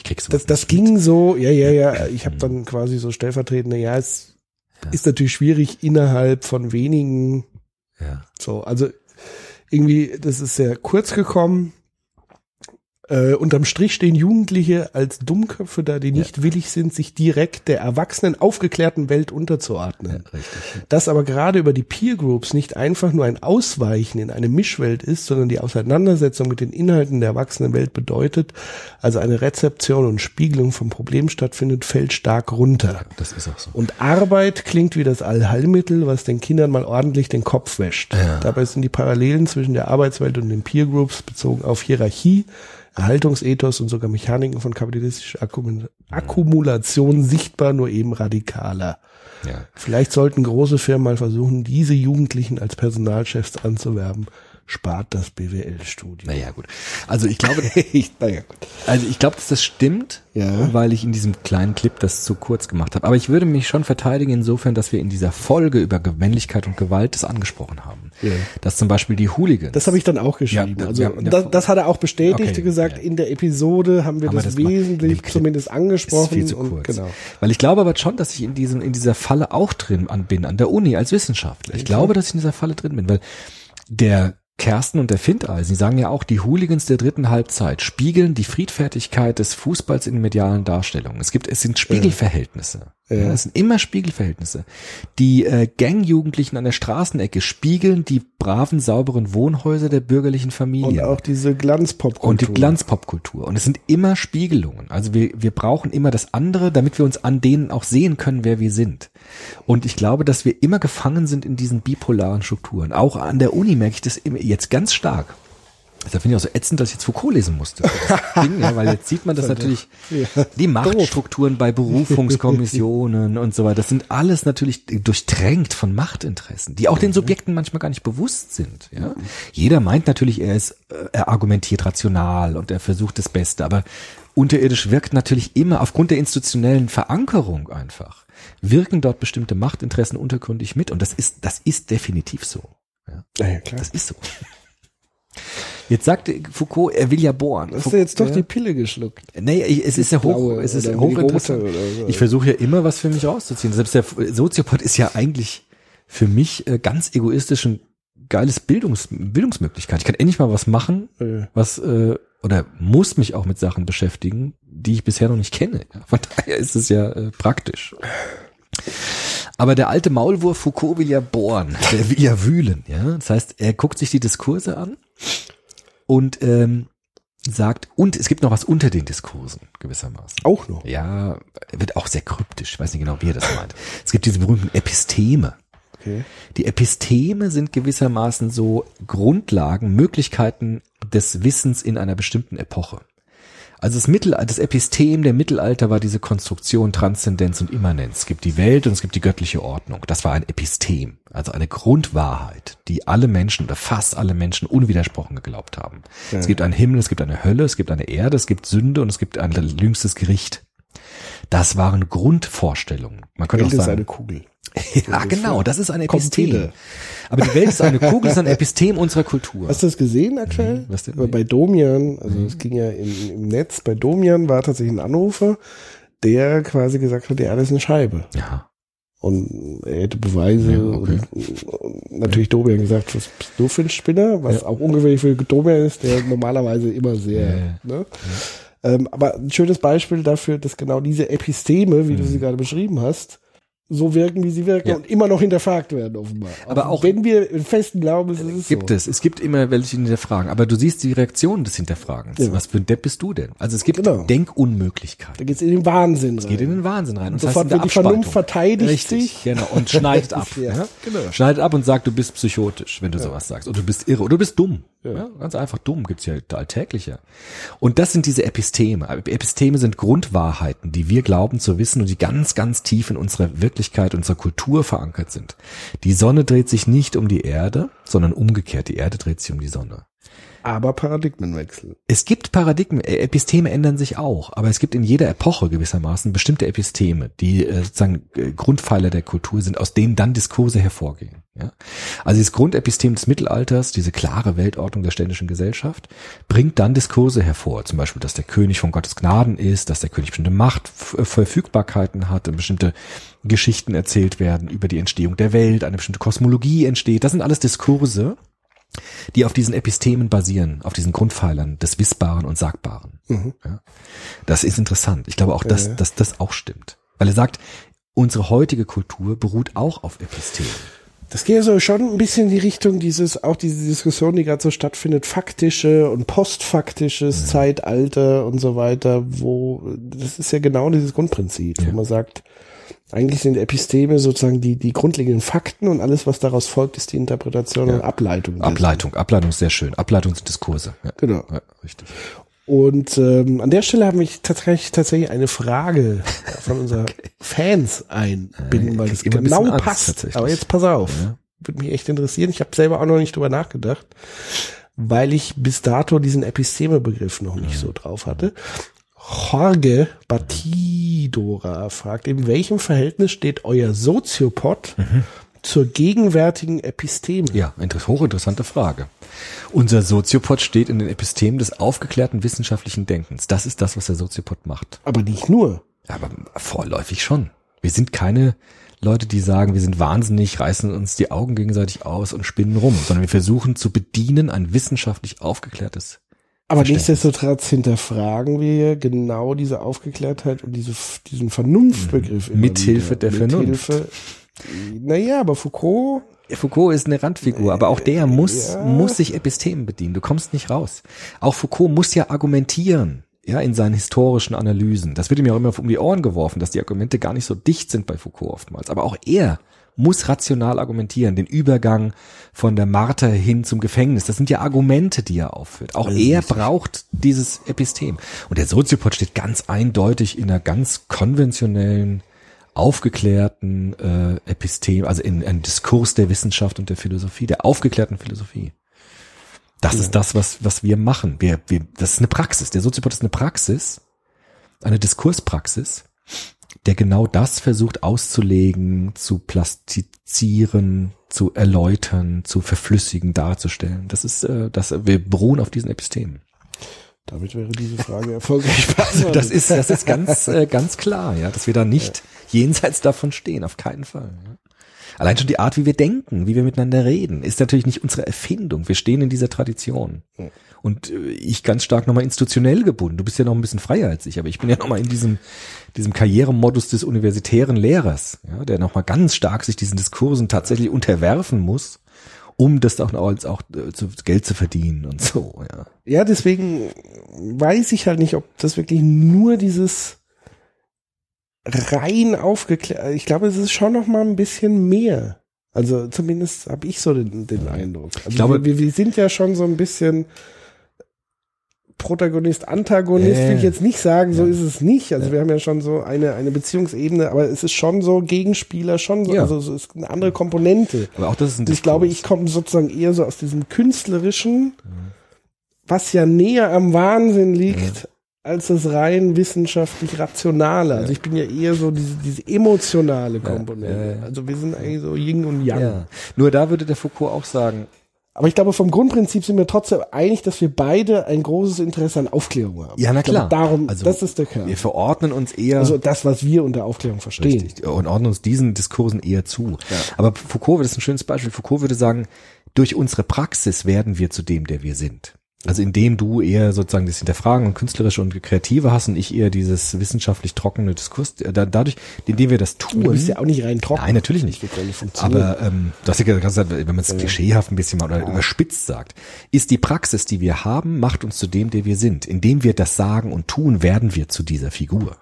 S4: Ich krieg's
S3: Das, das ging so, ja, ja, ja, ich habe dann quasi so stellvertretende, ja, es
S4: Ja.
S3: ist natürlich schwierig innerhalb von wenigen,
S4: Ja.
S3: so, also irgendwie, das ist sehr kurz gekommen. Äh, unterm Strich stehen Jugendliche als Dummköpfe da, die nicht willig sind, sich direkt der erwachsenen, aufgeklärten Welt
S4: ja,
S3: unterzuordnen.
S4: richtig.
S3: dass aber gerade über die Peer Groups nicht einfach nur ein Ausweichen in eine Mischwelt ist, sondern die Auseinandersetzung mit den Inhalten der erwachsenen Welt bedeutet, also eine Rezeption und Spiegelung vom Problem stattfindet, fällt stark runter.
S4: Das ist auch so.
S3: Und Arbeit klingt wie das Allheilmittel, was den Kindern mal ordentlich den Kopf wäscht. Dabei sind die Parallelen zwischen der Arbeitswelt und den Peer Groups bezogen auf Hierarchie, Erhaltungsethos und sogar Mechaniken von kapitalistischer Akkum Akkumulation sichtbar, nur eben radikaler.
S4: Ja.
S3: Vielleicht sollten große Firmen mal versuchen, diese Jugendlichen als Personalchefs anzuwerben. Spart das BWL-Studium.
S4: Naja, gut. Also ich glaube,
S3: Ich, naja, gut.
S4: Also ich glaube, dass das stimmt,
S3: Ja.
S4: weil ich in diesem kleinen Clip das zu kurz gemacht habe. Aber ich würde mich schon verteidigen insofern, dass wir in dieser Folge über Männlichkeit und Gewalt das angesprochen haben.
S3: Ja.
S4: Dass zum Beispiel die Hooligans.
S3: Das habe ich dann auch geschrieben.
S4: Ja,
S3: also
S4: der
S3: das, das hat er auch bestätigt,
S4: Okay,
S3: gesagt,
S4: ja.
S3: in der Episode haben wir
S4: Haben
S3: das,
S4: das
S3: wesentlich zumindest
S4: ist
S3: angesprochen.
S4: viel zu
S3: und
S4: kurz.
S3: Genau.
S4: Weil ich glaube aber schon, dass ich in diesem, in dieser Falle auch drin an bin, an der Uni als Wissenschaftler. Ich glaube, dass ich in dieser Falle drin bin, weil der Kersten und der Findeisen, die sagen ja auch, die Hooligans der dritten Halbzeit spiegeln die Friedfertigkeit des Fußballs in medialen Darstellungen. Es gibt, es sind Spiegelverhältnisse. Ja. es sind immer Spiegelverhältnisse. Die äh, Gangjugendlichen an der Straßenecke spiegeln die braven, sauberen Wohnhäuser der bürgerlichen Familien.
S3: Und auch diese Glanzpopkultur.
S4: Und die Glanzpopkultur. Und es sind immer Spiegelungen. Also wir, wir brauchen immer das andere, damit wir uns an denen auch sehen können, wer wir sind. Und ich glaube, dass wir immer gefangen sind in diesen bipolaren Strukturen. Auch an der Uni merke ich das jetzt ganz stark. Da finde ich auch so ätzend, dass ich jetzt Foucault lesen musste. Ding, ja, weil jetzt sieht man das natürlich, die Machtstrukturen bei Berufungskommissionen und so weiter. Das sind alles natürlich durchtränkt von Machtinteressen, die auch den Subjekten manchmal gar nicht bewusst sind. Ja? Jeder meint natürlich, er ist, äh, er argumentiert rational und er versucht das Beste, aber unterirdisch wirkt natürlich immer aufgrund der institutionellen Verankerung einfach wirken dort bestimmte Machtinteressen untergründig mit und das ist, das ist definitiv so. Ja,
S3: ja, klar.
S4: Das ist so. Jetzt sagt Foucault, er will ja bohren.
S3: Hast du jetzt doch
S4: ja.
S3: die Pille geschluckt?
S4: Nee, ich, es ist ja hoch, es ist hochinteressant.
S3: so.
S4: Ich versuche ja immer was für mich rauszuziehen. Selbst der Soziopath ist ja eigentlich für mich äh, ganz egoistisch ein geiles Bildungs Bildungsmöglichkeit. Ich kann endlich mal was machen,
S3: Ja.
S4: was äh, oder muss mich auch mit Sachen beschäftigen, die ich bisher noch nicht kenne. Von daher ist es ja äh, praktisch. Aber der alte Maulwurf Foucault will ja bohren, der will ja wühlen. Ja, das heißt, er guckt sich die Diskurse an und ähm, sagt, und es gibt noch was unter den Diskursen gewissermaßen.
S3: Auch noch.
S4: Ja, wird auch sehr kryptisch. Ich weiß nicht genau, wie er das meint. Es gibt diese berühmten Episteme.
S3: Okay.
S4: Die Episteme sind gewissermaßen so Grundlagen, Möglichkeiten des Wissens in einer bestimmten Epoche. Also das Mittelalter, das Epistem der Mittelalter war diese Konstruktion Transzendenz und Immanenz. Es gibt die Welt und es gibt die göttliche Ordnung. Das war ein Epistem, also eine Grundwahrheit, die alle Menschen oder fast alle Menschen unwidersprochen geglaubt haben. Es gibt einen Himmel, es gibt eine Hölle, es gibt eine Erde, es gibt Sünde und es gibt ein jüngstes Gericht. Das waren Grundvorstellungen. Man könnte
S3: Welt
S4: auch
S3: ist
S4: sagen,
S3: eine Kugel.
S4: ja, genau, das ist ein Epistem. Aber die Welt ist eine Kugel, ist ein Epistem unserer Kultur.
S3: Hast du das gesehen aktuell?
S4: Mhm, was denn?
S3: Aber Bei Domian, also es ging ja im, im Netz, bei Domian war tatsächlich ein Anrufer, der quasi gesagt hat, die Erde ist eine Scheibe.
S4: Ja.
S3: Und er hätte Beweise.
S4: Ja, okay.
S3: und, und natürlich Domian gesagt, was bist du für ein Spinner? Was auch ungewöhnlich für Domian ist, der normalerweise immer sehr.
S4: Ja, ja.
S3: Ne? Ähm, aber ein schönes Beispiel dafür, dass genau diese Episteme, wie du sie gerade beschrieben hast, so wirken, wie sie wirken.
S4: Ja.
S3: und immer noch hinterfragt werden, offenbar.
S4: Aber auch-
S3: wenn wir im festen Glauben ist es
S4: Gibt
S3: so.
S4: es. Es gibt immer welche die hinterfragen. Aber du siehst die Reaktion des Hinterfragens.
S3: Ja.
S4: Was für ein Depp bist du denn? Also es gibt
S3: Genau.
S4: Denkunmöglichkeit.
S3: Da geht's in den Wahnsinn rein.
S4: Geht in den Wahnsinn rein. Und
S3: Sofort
S4: in der
S3: wird die. Vernunft verteidigt
S4: Richtig,
S3: sich.
S4: genau. Und schneidet ab.
S3: Ja,
S4: ja?
S3: genau.
S4: Schneidet ab und sagt, du bist psychotisch, wenn du sowas sagst. Oder du bist irre. Oder du bist dumm. Ja. ganz einfach dumm. Gibt's ja alltäglicher. Und das sind diese Episteme. Episteme sind Grundwahrheiten, die wir glauben zu wissen und die ganz, ganz tief in unserer Wirklichkeit, unserer Kultur verankert sind. Die Sonne dreht sich nicht um die Erde, sondern umgekehrt. Die Erde dreht sich um die Sonne.
S3: Aber Paradigmenwechsel.
S4: Es gibt Paradigmen, äh, Episteme ändern sich auch, aber es gibt in jeder Epoche gewissermaßen bestimmte Episteme, die äh, sozusagen äh, Grundpfeiler der Kultur sind, aus denen dann Diskurse hervorgehen. Ja? Also das Grundepistem des Mittelalters, diese klare Weltordnung der ständischen Gesellschaft, bringt dann Diskurse hervor, zum Beispiel, dass der König von Gottes Gnaden ist, dass der König bestimmte Machtverfügbarkeiten hat und bestimmte Geschichten erzählt werden über die Entstehung der Welt, eine bestimmte Kosmologie entsteht. Das sind alles Diskurse, die auf diesen Epistemen basieren, auf diesen Grundpfeilern des Wissbaren und Sagbaren. Ja. Das ist interessant. Ich glaube auch, dass, dass das auch stimmt. Weil er sagt, unsere heutige Kultur beruht auch auf Epistemen.
S3: Das geht so schon ein bisschen in die Richtung dieses, auch diese Diskussion, die gerade so stattfindet, faktische und postfaktisches Zeitalter und so weiter, wo, das ist ja genau dieses Grundprinzip, wo man sagt, eigentlich sind Episteme sozusagen die, die grundlegenden Fakten und alles, was daraus folgt, ist die Interpretation und Ableitung. dessen.
S4: Ableitung, Ableitung ist sehr schön. Ableitung sind Diskurse. Ja.
S3: Genau.
S4: Ja, richtig.
S3: Und ähm, an der Stelle habe ich tatsächlich, tatsächlich eine Frage von unseren Fans einbinden, weil
S4: ein
S3: genau
S4: Angst,
S3: passt. Aber jetzt pass auf. Würde mich echt interessieren. Ich habe selber auch noch nicht drüber nachgedacht, weil ich bis dato diesen Episteme-Begriff noch nicht so drauf hatte. Jorge Batidora fragt, in welchem Verhältnis steht euer Soziopod zur gegenwärtigen Episteme?
S4: Ja, inter hochinteressante Frage. Unser Soziopod steht in den Epistemen des aufgeklärten wissenschaftlichen Denkens. Das ist das, was der Soziopod macht.
S3: Aber nicht nur.
S4: Aber vorläufig schon. Wir sind keine Leute, die sagen, wir sind wahnsinnig, reißen uns die Augen gegenseitig aus und spinnen rum, sondern wir versuchen zu bedienen ein wissenschaftlich aufgeklärtes.
S3: Aber nichtsdestotrotz hinterfragen wir genau diese Aufgeklärtheit und diese, diesen Vernunftbegriff. immer
S4: Mithilfe der Vernunft.
S3: Naja, aber Foucault,
S4: Foucault ist eine Randfigur, aber auch der muss,
S3: ja.
S4: muss sich Epistemen bedienen. Du kommst nicht raus. Auch Foucault muss ja argumentieren, ja, in seinen historischen Analysen. Das wird ihm ja auch immer um die Ohren geworfen, dass die Argumente gar nicht so dicht sind bei Foucault oftmals. Aber auch er muss rational argumentieren, den Übergang von der Marter hin zum Gefängnis. Das sind ja Argumente, die er aufführt. Auch er braucht dieses Epistem. Und der Soziopod steht ganz eindeutig in einer ganz konventionellen, aufgeklärten äh, Epistem, also in einem Diskurs der Wissenschaft und der Philosophie, der aufgeklärten Philosophie. Das ist das, was, was wir machen. Wir, wir, das ist eine Praxis. Der Soziopod ist eine Praxis, eine Diskurspraxis, der genau das versucht auszulegen, zu plastizieren, zu erläutern, zu verflüssigen, darzustellen. Das ist, äh, das, wir beruhen auf diesen Epistemen.
S3: Damit wäre diese Frage erfolgreich beantwortet.
S4: Das ist, das ist ganz, äh, ganz klar, ja, dass wir da nicht jenseits davon stehen, auf keinen Fall. Ja. Allein schon die Art, wie wir denken, wie wir miteinander reden, ist natürlich nicht unsere Erfindung. Wir stehen in dieser Tradition. Und äh, ich ganz stark nochmal institutionell gebunden. Du bist ja noch ein bisschen freier als ich, aber ich bin ja nochmal in diesem, diesem Karrieremodus des universitären Lehrers, ja, der nochmal ganz stark sich diesen Diskursen tatsächlich unterwerfen muss, um das auch, als auch äh, zu, Geld zu verdienen und so, ja.
S3: Ja, deswegen weiß ich halt nicht, ob das wirklich nur dieses rein aufgeklärt. Ich glaube, es ist schon noch mal ein bisschen mehr. Also zumindest habe ich so den, den Eindruck. Also
S4: Ich glaube-
S3: wir, wir sind ja schon so ein bisschen Protagonist, Antagonist,
S4: Äh.
S3: will ich jetzt nicht sagen, so ist es nicht. Also wir haben ja schon so eine, eine Beziehungsebene, aber es ist schon so Gegenspieler, schon so,
S4: Ja.
S3: also es ist eine andere Komponente.
S4: Aber auch das ist ein
S3: Und ich glaube,
S4: Diskurs.
S3: ich komme sozusagen eher so aus diesem künstlerischen, was ja näher am Wahnsinn liegt, als das rein wissenschaftlich rationale. Also ich bin ja eher so diese, diese emotionale Komponente.
S4: ja, ja.
S3: Also wir sind eigentlich so Yin und Yang.
S4: Ja. Nur da würde der Foucault auch sagen,
S3: Aber ich glaube, vom Grundprinzip sind wir trotzdem einig, dass wir beide ein großes Interesse an Aufklärung haben.
S4: Ja, na
S3: Ich glaube,
S4: klar.
S3: darum,
S4: Also,
S3: das ist der Kern.
S4: wir verordnen uns eher
S3: Also das, was wir unter Aufklärung verstehen.
S4: Richtig. Und ordnen uns diesen Diskursen eher zu. Aber Foucault, das ist ein schönes Beispiel. Foucault würde sagen, durch unsere Praxis werden wir zu dem, der wir sind. Also indem du eher sozusagen das Hinterfragen und künstlerische und kreative hast und ich eher dieses wissenschaftlich trockene Diskurs, äh, da, dadurch, indem wir das tun.
S3: Du bist ja auch nicht rein trocken.
S4: Nein, natürlich nicht.
S3: Ja nicht.
S4: Aber ähm, du hast ja gesagt, wenn man es klischeehaft ein bisschen mal oder überspitzt sagt, ist die Praxis, die wir haben, macht uns zu dem, der wir sind. Indem wir das sagen und tun, werden wir zu dieser Figur.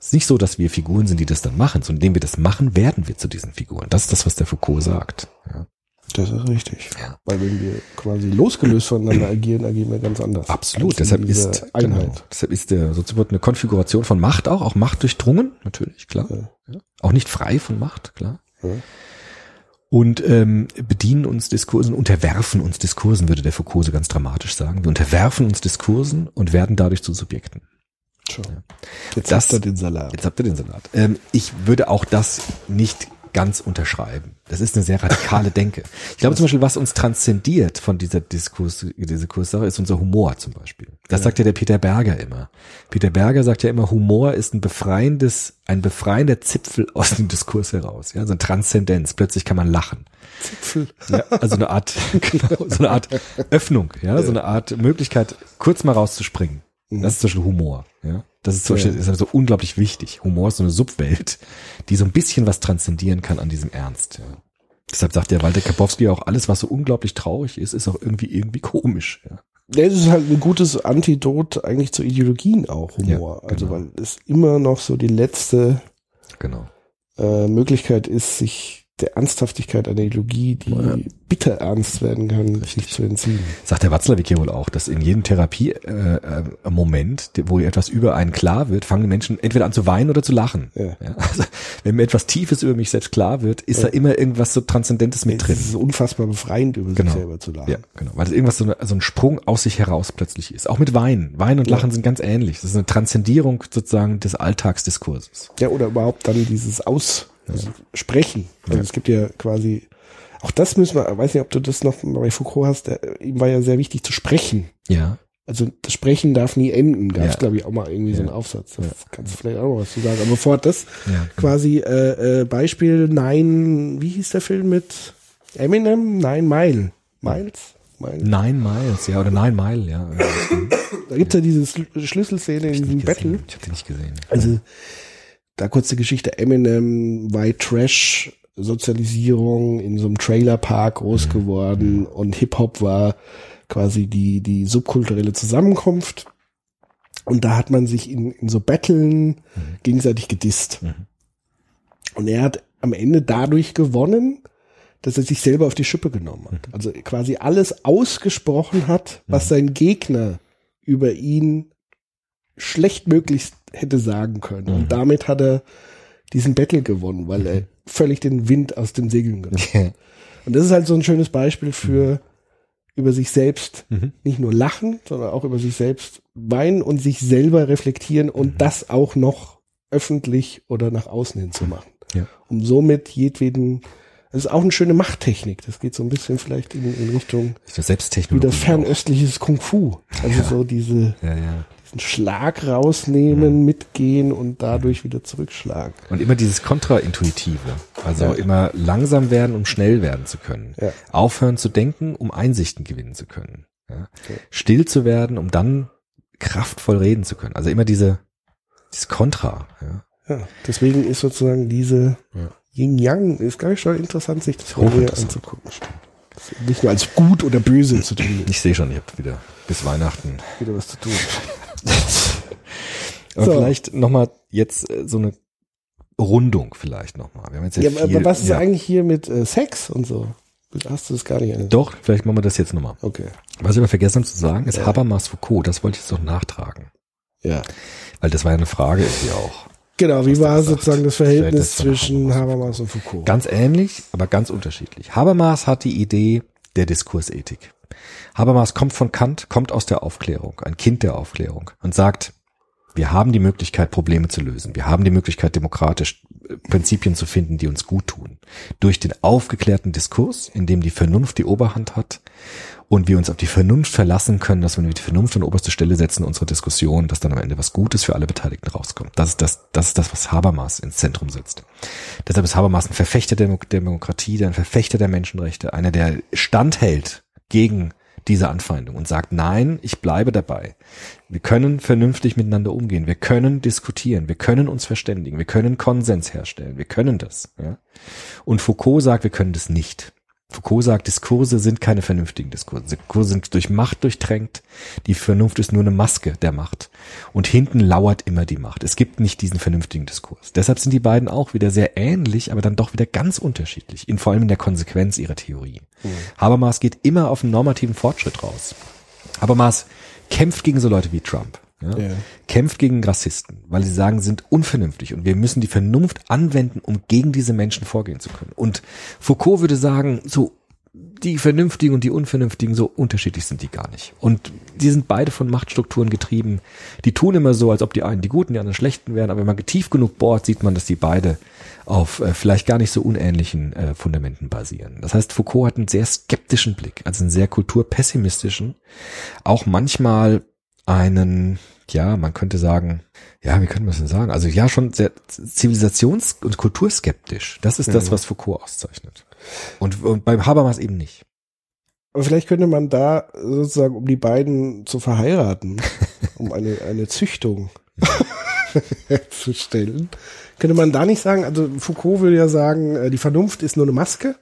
S4: Es ist nicht so, dass wir Figuren sind, die das dann machen, sondern indem wir das machen, werden wir zu diesen Figuren. Das ist das, was der Foucault sagt. Ja.
S3: Das ist richtig.
S4: Ja.
S3: Weil wenn wir quasi losgelöst voneinander agieren, agieren wir ganz anders.
S4: Absolut. Deshalb ist,
S3: Einheit.
S4: genau, deshalb ist der Soziopod eine Konfiguration von Macht auch, auch Macht durchdrungen, natürlich, klar. Ja. Auch nicht frei von Macht, klar.
S3: Ja.
S4: Und ähm, bedienen uns Diskursen, unterwerfen uns Diskursen, würde der Foucault so ganz dramatisch sagen. Wir unterwerfen uns Diskursen und werden dadurch zu Subjekten.
S3: Jetzt
S4: Das-
S3: habt ihr den Salat.
S4: Jetzt habt ihr den Salat. Ähm, ich würde auch das nicht ganz unterschreiben. Das ist eine sehr radikale Denke. Ich glaube zum Beispiel, was uns transzendiert von dieser Diskurs, dieser Kurssache, ist unser Humor zum Beispiel. Das sagt ja der Peter Berger immer. Peter Berger sagt ja immer, Humor ist ein befreiendes, ein befreiender Zipfel aus dem Diskurs heraus. Ja, so eine Transzendenz. Plötzlich kann man lachen.
S3: Zipfel.
S4: Ja, also eine Art, genau, so eine Art Öffnung, ja, so eine Art Möglichkeit, kurz mal rauszuspringen. Das ist zum Beispiel Humor, ja. Das ist zum Beispiel, ist also unglaublich wichtig. Humor ist so eine Subwelt, die so ein bisschen was transzendieren kann an diesem Ernst, ja. Deshalb sagt der Walter Kapowski auch, alles, was so unglaublich traurig ist, ist auch irgendwie, irgendwie komisch, ja.
S3: Ja, es ist halt ein gutes Antidot eigentlich zu Ideologien auch, Humor.
S4: Ja,
S3: Also
S4: genau.
S3: weil es immer noch so die letzte
S4: Genau.
S3: äh, Möglichkeit ist, sich der Ernsthaftigkeit einer Ideologie, die
S4: Ja.
S3: bitter ernst werden kann, sich zu entziehen.
S4: Sagt der Watzlawick hier wohl auch, dass in jedem Therapie-Moment, äh, Moment, wo etwas über einen klar wird, fangen Menschen entweder an zu weinen oder zu lachen.
S3: Ja.
S4: also, wenn mir etwas Tiefes über mich selbst klar wird, ist da immer irgendwas so Transzendentes mit
S3: Es
S4: drin.
S3: ist unfassbar befreiend, über
S4: Genau.
S3: sich selber zu lachen.
S4: Ja, genau. Weil das irgendwas so, eine, so ein Sprung aus sich heraus plötzlich ist. Auch mit Weinen. Weinen und Lachen sind ganz ähnlich. Das ist eine Transzendierung sozusagen des Alltagsdiskurses.
S3: Ja, oder überhaupt dann dieses Aus, also Sprechen. Also es gibt ja quasi, auch das müssen wir, weiß nicht, ob du das noch bei Foucault hast, der, ihm war ja sehr wichtig zu sprechen.
S4: Ja.
S3: Also das Sprechen darf nie enden, gab es
S4: Ja.
S3: glaube ich auch mal irgendwie so einen
S4: Ja.
S3: Aufsatz. Da kannst du vielleicht auch noch was zu sagen. Aber bevor das
S4: Ja.
S3: quasi äh, äh, Beispiel Nine, wie hieß der Film mit Eminem? Nine Mile. Miles? Mile.
S4: Nine Miles, ja, oder Nine Mile, ja.
S3: Da gibt's ja diese Schl- Schlüsselszene in diesem Battle.
S4: Ich habe die nicht gesehen.
S3: Also, da kurze Geschichte, Eminem, White Trash, Sozialisierung in so einem Trailerpark groß geworden und Hip-Hop war quasi die, die subkulturelle Zusammenkunft. Und da hat man sich in, in so Battlen gegenseitig gedisst. Und er hat am Ende dadurch gewonnen, dass er sich selber auf die Schippe genommen hat. Also quasi alles ausgesprochen hat, was sein Gegner über ihn schlechtmöglichst hätte sagen können. Und damit hat er diesen Battle gewonnen, weil er völlig den Wind aus den Segeln genommen hat. Und das ist halt so ein schönes Beispiel für über sich selbst nicht nur lachen, sondern auch über sich selbst weinen und sich selber reflektieren und das auch noch öffentlich oder nach außen hin zu machen.
S4: Ja.
S3: Um somit jedweden, das ist auch eine schöne Machttechnik. Das geht so ein bisschen vielleicht in, in Richtung wieder fernöstliches Kung Fu. Also so diese.
S4: Ja, ja.
S3: diesen Schlag rausnehmen, mitgehen und dadurch wieder zurückschlagen.
S4: Und immer dieses Kontraintuitive. Also immer langsam werden, um schnell werden zu können.
S3: Ja.
S4: Aufhören zu denken, um Einsichten gewinnen zu können. Ja. Still zu werden, um dann kraftvoll reden zu können. Also immer diese, dieses Kontra. Ja.
S3: Ja, deswegen ist sozusagen diese
S4: Ja.
S3: Yin-Yang, ist gar nicht schon interessant, sich das
S4: hochinteressant.
S3: anzugucken. Nicht nur als gut oder böse zu tun,
S4: Ich sehe schon, ihr habt wieder bis Weihnachten.
S3: wieder was zu tun.
S4: Aber
S3: So.
S4: vielleicht nochmal jetzt äh, so eine Rundung vielleicht nochmal. Wir haben jetzt ja,
S3: Ja,
S4: viel,
S3: aber was ist
S4: ja.
S3: eigentlich hier mit äh, Sex und so? Hast du das gar nicht? an-
S4: Doch, vielleicht machen wir das jetzt nochmal.
S3: Okay.
S4: Was ich aber vergessen habe zu sagen, ist Habermas Foucault. Das wollte ich jetzt noch nachtragen.
S3: Ja.
S4: Weil das war ja eine Frage irgendwie auch.
S3: Genau, wie war sozusagen das
S4: Verhältnis
S3: zwischen
S4: Habermas
S3: Habermas und Foucault?
S4: Ganz ähnlich, aber ganz unterschiedlich. Habermas hat die Idee der Diskursethik. Habermas kommt von Kant, kommt aus der Aufklärung, ein Kind der Aufklärung und sagt, wir haben die Möglichkeit, Probleme zu lösen. Wir haben die Möglichkeit, demokratisch äh, Prinzipien zu finden, die uns gut tun. Durch den aufgeklärten Diskurs, in dem die Vernunft die Oberhand hat und wir uns auf die Vernunft verlassen können, dass wenn wir die Vernunft an oberste Stelle setzen, unsere Diskussion, dass dann am Ende was Gutes für alle Beteiligten rauskommt. Das ist das, das ist das, was Habermas ins Zentrum setzt. Deshalb ist Habermas ein Verfechter der Demo- Demokratie, ein Verfechter der Menschenrechte, einer, der standhält gegen diese Anfeindung und sagt, nein, ich bleibe dabei. Wir können vernünftig miteinander umgehen. Wir können diskutieren. Wir können uns verständigen. Wir können Konsens herstellen. Wir können das. Ja? Und Foucault sagt, wir können das nicht. Foucault sagt, Diskurse sind keine vernünftigen Diskurse. Diskurse sind durch Macht durchtränkt. Die Vernunft ist nur eine Maske der Macht. Und hinten lauert immer die Macht. Es gibt nicht diesen vernünftigen Diskurs. Deshalb sind die beiden auch wieder sehr ähnlich, aber dann doch wieder ganz unterschiedlich. In, vor allem in der Konsequenz ihrer Theorie. Habermas geht immer auf einen normativen Fortschritt raus. Habermas kämpft gegen so Leute wie Trump. Ja?
S3: Ja.
S4: Kämpft gegen Rassisten, weil sie sagen, sind unvernünftig und wir müssen die Vernunft anwenden, um gegen diese Menschen vorgehen zu können. Und Foucault würde sagen, so die Vernünftigen und die Unvernünftigen, so unterschiedlich sind die gar nicht. Und die sind beide von Machtstrukturen getrieben. Die tun immer so, als ob die einen die Guten, die anderen Schlechten wären. Aber wenn man tief genug bohrt, sieht man, dass die beide auf äh, vielleicht gar nicht so unähnlichen äh, Fundamenten basieren. Das heißt, Foucault hat einen sehr skeptischen Blick, also einen sehr kulturpessimistischen, auch manchmal einen, ja, man könnte sagen, ja, wie könnte man das denn sagen? Also ja, schon sehr zivilisations- und kulturskeptisch. Das ist das, was Foucault auszeichnet. Und, und beim Habermas eben nicht.
S3: Aber vielleicht könnte man da sozusagen, um die beiden zu verheiraten, um eine, eine Züchtung zu stellen, könnte man da nicht sagen, also Foucault würde ja sagen, äh, die Vernunft ist nur eine Maske.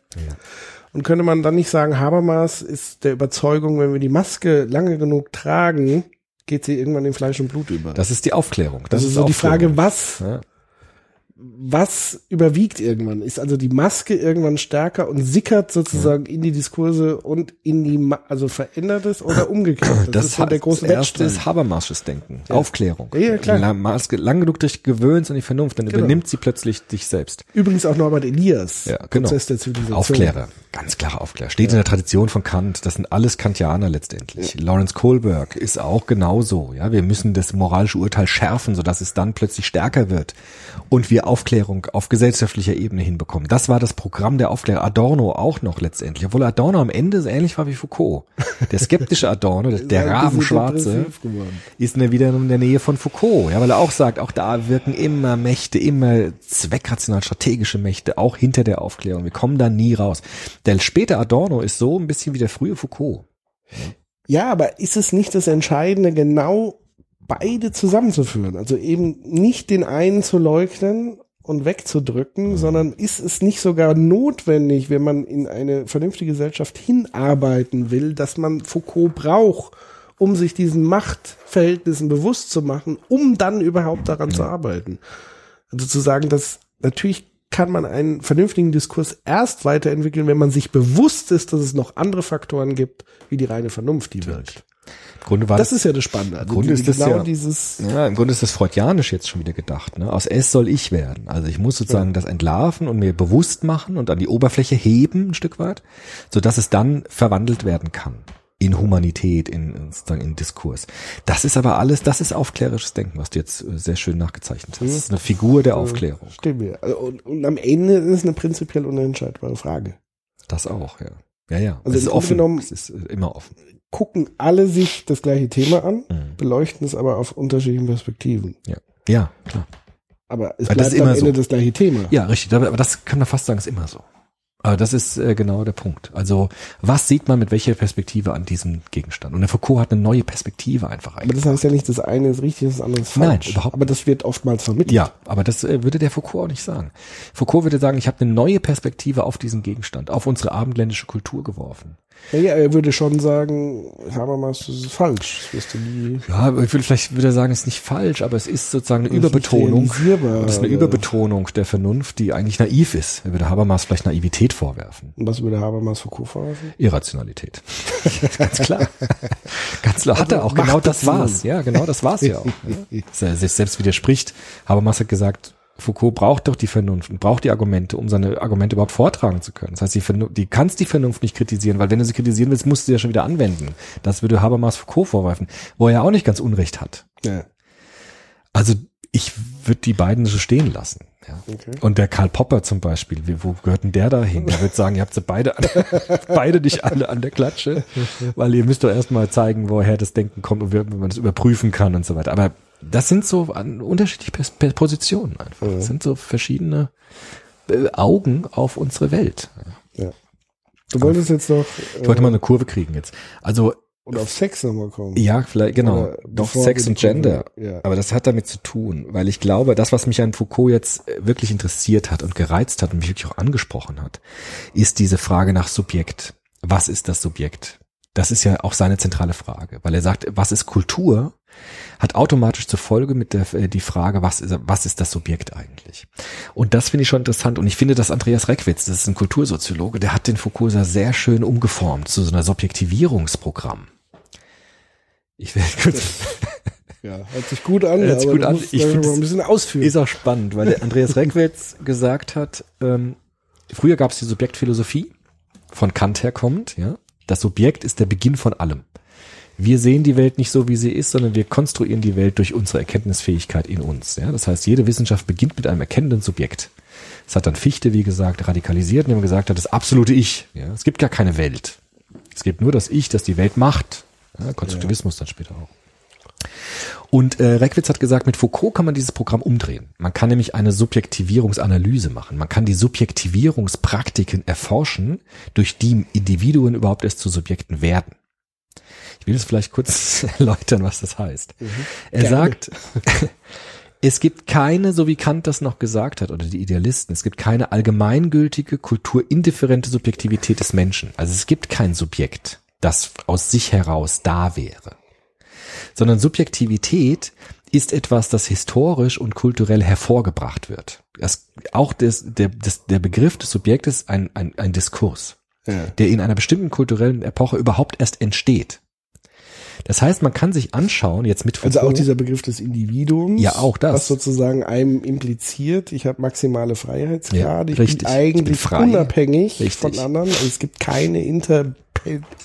S3: Und könnte man dann nicht sagen, Habermas ist der Überzeugung, wenn wir die Maske lange genug tragen, geht sie irgendwann in Fleisch und Blut über.
S4: Das ist die Aufklärung.
S3: das ist so die
S4: Aufklärung.
S3: Frage, was
S4: Ja.
S3: was überwiegt irgendwann? Ist also die Maske irgendwann stärker und sickert sozusagen in die Diskurse und in die, Ma also verändert es oder umgekehrt?
S4: Das,
S3: ist so der große
S4: das erste ist Habermasches Denken. Aufklärung.
S3: Ja, ja, klar.
S4: La- Maske, lang genug durch gewöhnst an die Vernunft, dann
S3: Genau.
S4: übernimmt sie plötzlich dich selbst.
S3: Übrigens auch Norbert Elias,
S4: Ja, genau.
S3: Prozess der Zivilisation.
S4: Aufklärer. Ganz klare Aufklärer. Steht in der Tradition von Kant. Das sind alles Kantianer letztendlich. Lawrence Kohlberg ist auch genauso. Ja, wir müssen das moralische Urteil schärfen, sodass es dann plötzlich stärker wird und wir Aufklärung auf gesellschaftlicher Ebene hinbekommen. Das war das Programm der Aufklärer. Adorno auch noch letztendlich. Obwohl Adorno am Ende so ähnlich war wie Foucault. Der skeptische Adorno, der, der Rabenschwarze, ist wieder in der Nähe von Foucault, ja, weil er auch sagt, auch da wirken immer Mächte, immer zweckrational strategische Mächte, auch hinter der Aufklärung. Wir kommen da nie raus. Der späte Adorno ist so ein bisschen wie der frühe Foucault.
S3: Ja, aber ist es nicht das Entscheidende, genau beide zusammenzuführen? Also eben nicht den einen zu leugnen und wegzudrücken,
S4: Mhm.
S3: sondern ist es nicht sogar notwendig, wenn man in eine vernünftige Gesellschaft hinarbeiten will, dass man Foucault braucht, um sich diesen Machtverhältnissen bewusst zu machen, um dann überhaupt daran zu arbeiten? Also zu sagen, dass natürlich kann man einen vernünftigen Diskurs erst weiterentwickeln, wenn man sich bewusst ist, dass es noch andere Faktoren gibt, wie die reine Vernunft, die wirkt.
S4: Im Grunde war
S3: Das ist ja das Spannende.
S4: Im Grunde ist das
S3: genau
S4: ja-
S3: dieses,
S4: Ja, im Grunde ist das freudianisch jetzt schon wieder gedacht. Ne? Aus es soll ich werden. Also ich muss sozusagen das entlarven und mir bewusst machen und an die Oberfläche heben ein Stück weit, so dass es dann verwandelt werden kann in Humanität, in sozusagen in Diskurs. Das ist aber alles, das ist aufklärisches Denken, was du jetzt äh, sehr schön nachgezeichnet hast. Das ist eine Figur der Aufklärung.
S3: stimmt mir. Also, Und, und am Ende ist es eine prinzipiell unentscheidbare Frage.
S4: Das auch, ja. Ja, ja.
S3: Also
S4: es ist offen.
S3: genommen-
S4: es ist äh, immer offen.
S3: Gucken alle sich das gleiche Thema an,
S4: Mhm.
S3: beleuchten es aber auf unterschiedlichen Perspektiven.
S4: Ja. Ja, klar.
S3: Aber es
S4: Aber das
S3: bleibt
S4: ist
S3: am
S4: immer
S3: Ende
S4: so.
S3: das gleiche Thema.
S4: Ja, richtig. Aber das kann man fast sagen, ist immer so. Aber das ist äh, genau der Punkt. Also, was sieht man mit welcher Perspektive an diesem Gegenstand? Und der Foucault hat eine neue Perspektive einfach
S3: Aber das heißt ja nicht, das eine ist richtig, das andere ist
S4: Nein,
S3: falsch.
S4: überhaupt
S3: Aber das wird oftmals vermittelt.
S4: Ja, aber das äh, würde der Foucault auch nicht sagen. Foucault würde sagen, ich habe eine neue Perspektive auf diesen Gegenstand, auf unsere abendländische Kultur geworfen.
S3: Ja, ja, er würde schon sagen, Habermas, das ist falsch. Das wirst du nie.
S4: Ja, ich würde vielleicht würde er sagen, es ist nicht falsch, aber es ist sozusagen eine
S3: Das
S4: Überbetonung. Das ist eine? Überbetonung der Vernunft, die eigentlich naiv ist. Er würde Habermas vielleicht Naivität vorwerfen.
S3: Und was würde Habermas Foucault vorwerfen?
S4: Irrationalität. Ganz klar. Ganz klar. Hat er auch. Genau das
S3: Machtbeziehung.
S4: war's. Ja, genau das war's ja auch. Ja. Dass er sich selbst widerspricht. Habermas hat gesagt, Foucault braucht doch die Vernunft und braucht die Argumente, um seine Argumente überhaupt vortragen zu können. Das heißt, die, Vernunft, die kannst die Vernunft nicht kritisieren, weil wenn du sie kritisieren willst, musst du sie ja schon wieder anwenden. Das würde Habermas Foucault vorwerfen, wo er ja auch nicht ganz Unrecht hat.
S3: Ja.
S4: Also ich würde die beiden so stehen lassen. Ja.
S3: Okay.
S4: Und der Karl Popper zum Beispiel, wie, wo gehört denn der da hin? Der würde sagen, ihr habt sie beide, an, beide nicht alle an der Klatsche, weil ihr müsst doch erstmal zeigen, woher das Denken kommt und wie wie man das überprüfen kann und so weiter. Aber das sind so unterschiedliche Positionen einfach. Das sind so verschiedene äh, Augen auf unsere Welt.
S3: ja. Du wolltest jetzt noch
S4: Ich wollte
S3: äh,
S4: mal eine Kurve kriegen jetzt. Also
S3: und auf Sex nochmal kommen.
S4: ja, vielleicht genau. Doch Sex und
S3: die Kurve-
S4: Gender.
S3: ja.
S4: Aber das hat damit zu tun, weil ich glaube, das, was mich an Foucault jetzt äh, wirklich interessiert hat und gereizt hat und mich wirklich auch angesprochen hat, ist diese Frage nach Subjekt. Was ist das Subjekt? Das ist ja auch seine zentrale Frage, weil er sagt, was ist Kultur? Hat automatisch zur Folge mit der äh, die Frage, was ist, was ist das Subjekt eigentlich? Und das finde ich schon interessant. Und ich finde, dass Andreas Reckwitz, das ist ein Kultursoziologe, der hat den Foucault sehr- schön umgeformt zu so einer Subjektivierungsprogramm. Ich will kurz
S3: Ja, hört sich gut an,
S4: Hört sich gut an. Ich
S3: mal ein bisschen ausführen.
S4: Ist auch spannend, weil der Andreas Reckwitz gesagt hat, ähm, früher gab es die Subjektphilosophie, von Kant herkommend, ja. Das Subjekt ist der Beginn von allem. Wir sehen die Welt nicht so, wie sie ist, sondern wir konstruieren die Welt durch unsere Erkenntnisfähigkeit in uns. Ja? Das heißt, jede Wissenschaft beginnt mit einem erkennenden Subjekt. Das hat dann Fichte, wie gesagt, radikalisiert, indem er gesagt hat, das absolute Ich. Ja? Es gibt gar keine Welt. Es gibt nur das Ich, das die Welt macht. Ja? Konstruktivismus dann später auch. Und äh, Reckwitz hat gesagt, mit Foucault kann man dieses Programm umdrehen. Man kann nämlich eine Subjektivierungsanalyse machen. Man kann die Subjektivierungspraktiken erforschen, durch die Individuen überhaupt erst zu Subjekten werden. Ich will es vielleicht kurz erläutern, was das heißt. Er
S3: Gerne.
S4: sagt, es gibt keine, so wie Kant das noch gesagt hat, oder die Idealisten, es gibt keine allgemeingültige, kulturindifferente Subjektivität des Menschen. Also es gibt kein Subjekt, das aus sich heraus da wäre sondern Subjektivität ist etwas, das historisch und kulturell hervorgebracht wird. Das, auch des, der, des, der Begriff des Subjektes ist ein, ein, ein Diskurs,
S3: Ja.
S4: der in einer bestimmten kulturellen Epoche überhaupt erst entsteht. Das heißt, man kann sich anschauen, jetzt mit
S3: Also auch dieser Begriff des Individuums.
S4: Ja, auch das.
S3: Was sozusagen einem impliziert, ich habe maximale Freiheitsgrade,
S4: Ja,
S3: ich bin
S4: Ich
S3: eigentlich
S4: bin frei.
S3: unabhängig
S4: Richtig.
S3: von anderen. Also es gibt keine Inter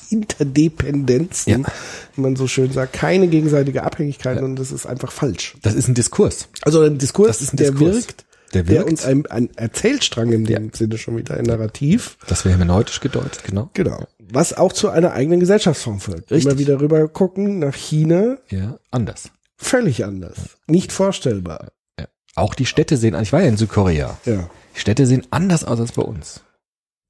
S3: Interdependenzen,
S4: Ja.
S3: wie man so schön sagt, keine gegenseitige Abhängigkeit und das ist einfach falsch.
S4: das ist ein Diskurs.
S3: Also ein Diskurs,
S4: ein
S3: der
S4: Diskurs.
S3: wirkt,
S4: Der
S3: der,
S4: wirkt.
S3: uns ein, ein Erzählstrang in dem Sinne schon wieder ein Narrativ.
S4: Das wäre hermeneutisch gedeutet, genau.
S3: Genau. Was auch zu einer eigenen Gesellschaftsform folgt.
S4: Richtig.
S3: Immer wieder rüber gucken nach China,
S4: Ja, anders.
S3: völlig anders. Nicht vorstellbar.
S4: Ja. Auch die Städte sehen, ich war ja in Südkorea.
S3: Ja.
S4: Die Städte sehen anders aus als bei uns.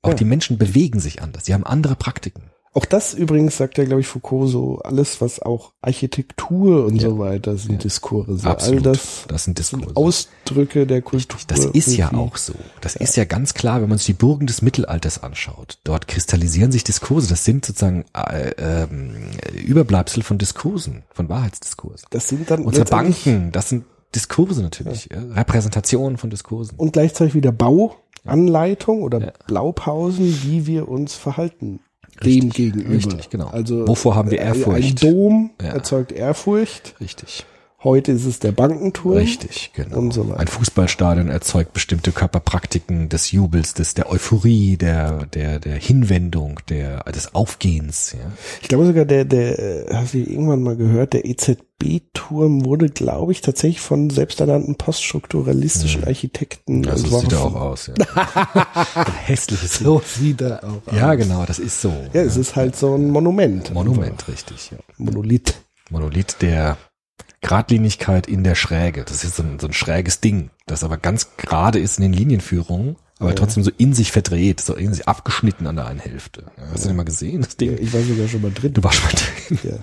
S4: Auch
S3: Ja.
S4: die Menschen bewegen sich anders. Sie haben andere Praktiken.
S3: Auch das übrigens sagt ja, glaube ich, Foucault so, alles, was auch Architektur und
S4: Ja.
S3: so weiter sind Diskurse.
S4: Absolut.
S3: All das
S4: Das sind
S3: sind
S4: Diskurse.
S3: Ausdrücke der Kultur.
S4: Das ist ja auch so. Das ist ja ganz klar, wenn man sich die Burgen des Mittelalters anschaut. Dort kristallisieren sich Diskurse. Das sind sozusagen äh, ähm, Überbleibsel von Diskursen, von Wahrheitsdiskursen.
S3: Das sind dann
S4: Unsere Banken, das sind Diskurse natürlich, ja. Repräsentationen von Diskursen.
S3: Und gleichzeitig wieder Bauanleitung oder Blaupausen, wie wir uns verhalten. Dem gegenüber.
S4: richtig, genau.
S3: Also
S4: Wovor haben wir
S3: äh,
S4: Ehrfurcht?
S3: Ein Dom
S4: Ja.
S3: erzeugt Ehrfurcht.
S4: Richtig.
S3: Heute ist es der Bankenturm.
S4: Richtig, genau.
S3: Und so weiter.
S4: Ein Fußballstadion erzeugt bestimmte Körperpraktiken des Jubels, des, der Euphorie, der, der, der Hinwendung, der, des Aufgehens, ja.
S3: Ich glaube sogar der, der, äh, hast du irgendwann mal gehört, der EZB-Turm wurde, glaube ich, tatsächlich von selbsternannten poststrukturalistischen Architekten
S4: Also
S3: entworfen.
S4: sieht er auch aus, ja. Hässliches
S3: So sieht er auch
S4: Ja,
S3: aus.
S4: genau, das ist so.
S3: Ja, es ist halt so ein Monument.
S4: Monument, richtig, ja.
S3: Monolith.
S4: Monolith der Gradlinigkeit in der Schräge. Das ist so ein, so ein schräges Ding, das aber ganz gerade ist in den Linienführungen, aber trotzdem so in sich verdreht, so in sich abgeschnitten an der einen Hälfte. Ja, Hast du den mal gesehen, das Ding?
S3: Ich war sogar schon mal drin.
S4: Du warst mal drin.
S3: Ja.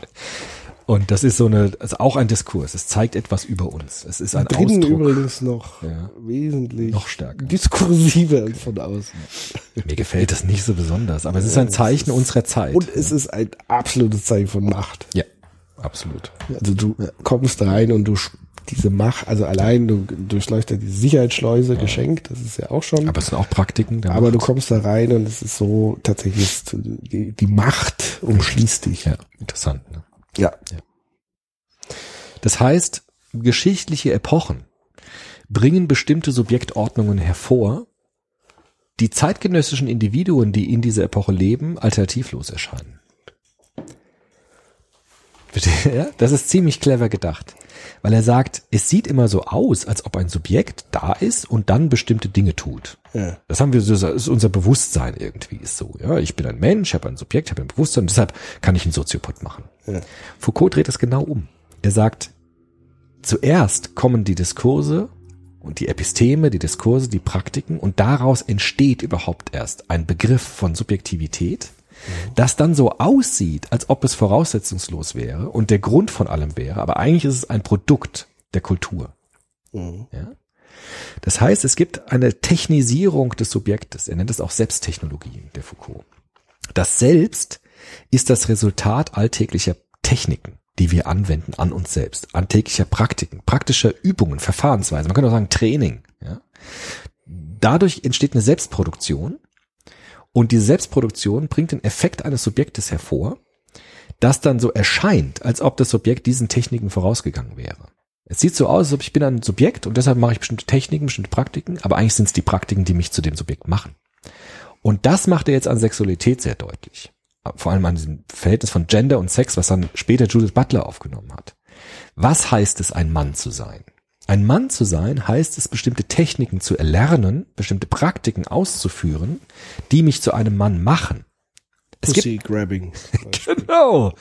S4: Und das ist so eine, also auch ein Diskurs. Es zeigt etwas über uns. Es ist ein
S3: Drinnen
S4: Ausdruck.
S3: übrigens noch
S4: Ja.
S3: wesentlich
S4: Noch stärker.
S3: diskursiver als von außen.
S4: Mir gefällt das nicht so besonders, aber es ist ein Zeichen unserer Zeit.
S3: Und es ist ein absolutes Zeichen von Macht.
S4: ja, absolut.
S3: Also du kommst rein und du diese Macht, also allein du durchläufst ja die Sicherheitsschleuse geschenkt, das ist ja auch schon.
S4: Aber es sind auch Praktiken.
S3: Aber du
S4: Macht.
S3: kommst da rein und es ist so tatsächlich ist die, die Macht umschließt dich.
S4: ja, interessant. Ne?
S3: Ja.
S4: Das heißt, geschichtliche Epochen bringen bestimmte Subjektordnungen hervor, die zeitgenössischen Individuen, die in dieser Epoche leben, alternativlos erscheinen. Das ist ziemlich clever gedacht, weil er sagt, es sieht immer so aus, als ob ein Subjekt da ist und dann bestimmte Dinge tut.
S3: Ja.
S4: Das haben wir, das ist unser Bewusstsein irgendwie ist so. Ja, ich bin ein Mensch, habe ein Subjekt, habe ein Bewusstsein, deshalb kann ich einen Soziopod machen.
S3: Ja.
S4: Foucault dreht es genau um. Er sagt, zuerst kommen die Diskurse und die Episteme, die Diskurse, die Praktiken und daraus entsteht überhaupt erst ein Begriff von Subjektivität, das dann so aussieht, als ob es voraussetzungslos wäre und der Grund von allem wäre, aber eigentlich ist es ein Produkt der Kultur.
S3: Mhm.
S4: Ja? Das heißt, es gibt eine Technisierung des Subjektes. Er nennt es auch Selbsttechnologie, der Foucault. Das Selbst ist das Resultat alltäglicher Techniken, die wir anwenden an uns selbst, alltäglicher Praktiken, praktischer Übungen, Verfahrensweisen. Man könnte auch sagen Training. Ja? Dadurch entsteht eine Selbstproduktion und diese Selbstproduktion bringt den Effekt eines Subjektes hervor, das dann so erscheint, als ob das Subjekt diesen Techniken vorausgegangen wäre. Es sieht so aus, als ob ich bin ein Subjekt und deshalb mache ich bestimmte Techniken, bestimmte Praktiken, aber eigentlich sind es die Praktiken, die mich zu dem Subjekt machen. Und das macht er jetzt an Sexualität sehr deutlich. Vor allem an diesem Verhältnis von Gender und Sex, was dann später Judith Butler aufgenommen hat. Was heißt es, ein Mann zu sein? Ein Mann zu sein heißt es, bestimmte Techniken zu erlernen, bestimmte Praktiken auszuführen, die mich zu einem Mann machen. Es gibt
S3: Pussy grabbing.
S4: Genau,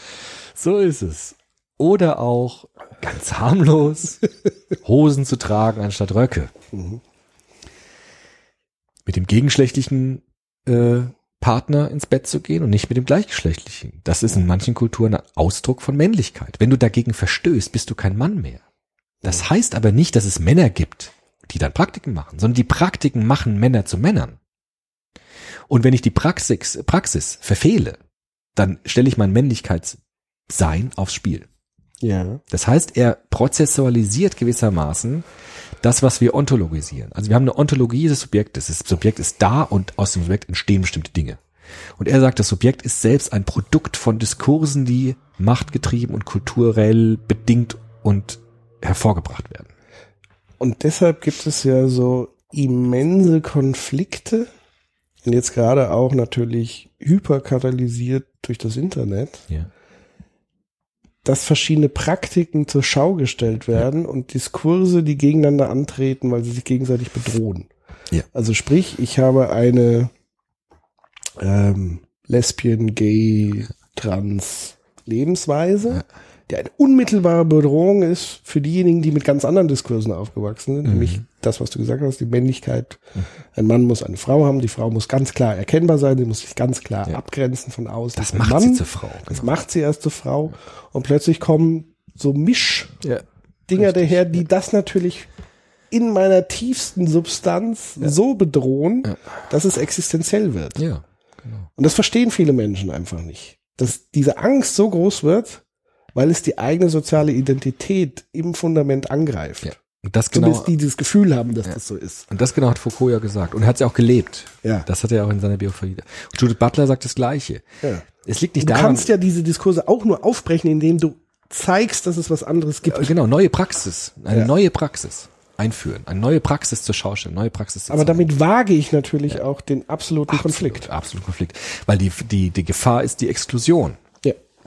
S4: so ist es. Oder auch ganz harmlos Hosen zu tragen anstatt Röcke. Mit dem gegenschlechtlichen äh, Partner ins Bett zu gehen und nicht mit dem gleichgeschlechtlichen. Das ist in manchen Kulturen ein Ausdruck von Männlichkeit. Wenn du dagegen verstößt, bist du kein Mann mehr. Das heißt aber nicht, dass es Männer gibt, die dann Praktiken machen, sondern die Praktiken machen Männer zu Männern. Und wenn ich die Praxis, Praxis verfehle, dann stelle ich mein Männlichkeitssein aufs Spiel.
S3: Ja.
S4: Das heißt, er prozessualisiert gewissermaßen das, was wir ontologisieren. Also wir haben eine Ontologie des Subjektes. Das Subjekt ist da und aus dem Subjekt entstehen bestimmte Dinge. Und er sagt, das Subjekt ist selbst ein Produkt von Diskursen, die machtgetrieben und kulturell bedingt und hervorgebracht werden.
S3: Und deshalb gibt es ja so immense Konflikte und jetzt gerade auch natürlich hyperkatalysiert durch das Internet,
S4: Ja.
S3: dass verschiedene Praktiken zur Schau gestellt werden und Diskurse, die gegeneinander antreten, weil sie sich gegenseitig bedrohen.
S4: Ja.
S3: Also sprich, ich habe eine ähm, Lesbian, Gay, Trans Lebensweise, die eine unmittelbare Bedrohung ist für diejenigen, die mit ganz anderen Diskursen aufgewachsen sind, nämlich das, was du gesagt hast, die Männlichkeit. Ein Mann muss eine Frau haben, die Frau muss ganz klar erkennbar sein, sie muss sich ganz klar
S4: Ja.
S3: abgrenzen von außen.
S4: Das macht
S3: Mann.
S4: sie zur Frau.
S3: Das
S4: genau.
S3: macht sie erst zur Frau. Und plötzlich kommen so Mischdinger
S4: Ja.
S3: daher, die das natürlich in meiner tiefsten Substanz so bedrohen, dass es existenziell wird.
S4: Ja.
S3: Und das verstehen viele Menschen einfach nicht. Dass diese Angst so groß wird, weil es die eigene soziale Identität im Fundament angreift.
S4: Ja. Und das genau,
S3: Zumindest die, die das Gefühl haben, dass das so ist.
S4: und das genau hat Foucault ja gesagt. Und er hat es ja auch gelebt.
S3: Ja.
S4: Das hat er auch in seiner Biografie. Und Judith Butler sagt das Gleiche.
S3: Ja.
S4: Es liegt nicht
S3: Du
S4: daran,
S3: kannst ja diese Diskurse auch nur aufbrechen, indem du zeigst, dass es was anderes gibt.
S4: Äh, genau, neue Praxis, eine
S3: Ja.
S4: neue Praxis einführen, eine neue Praxis zur Schaustellung, neue Praxis zu
S3: Aber damit wage ich natürlich auch den absoluten Konflikt.
S4: Absolut Konflikt. Weil die, die, die Gefahr ist die Exklusion.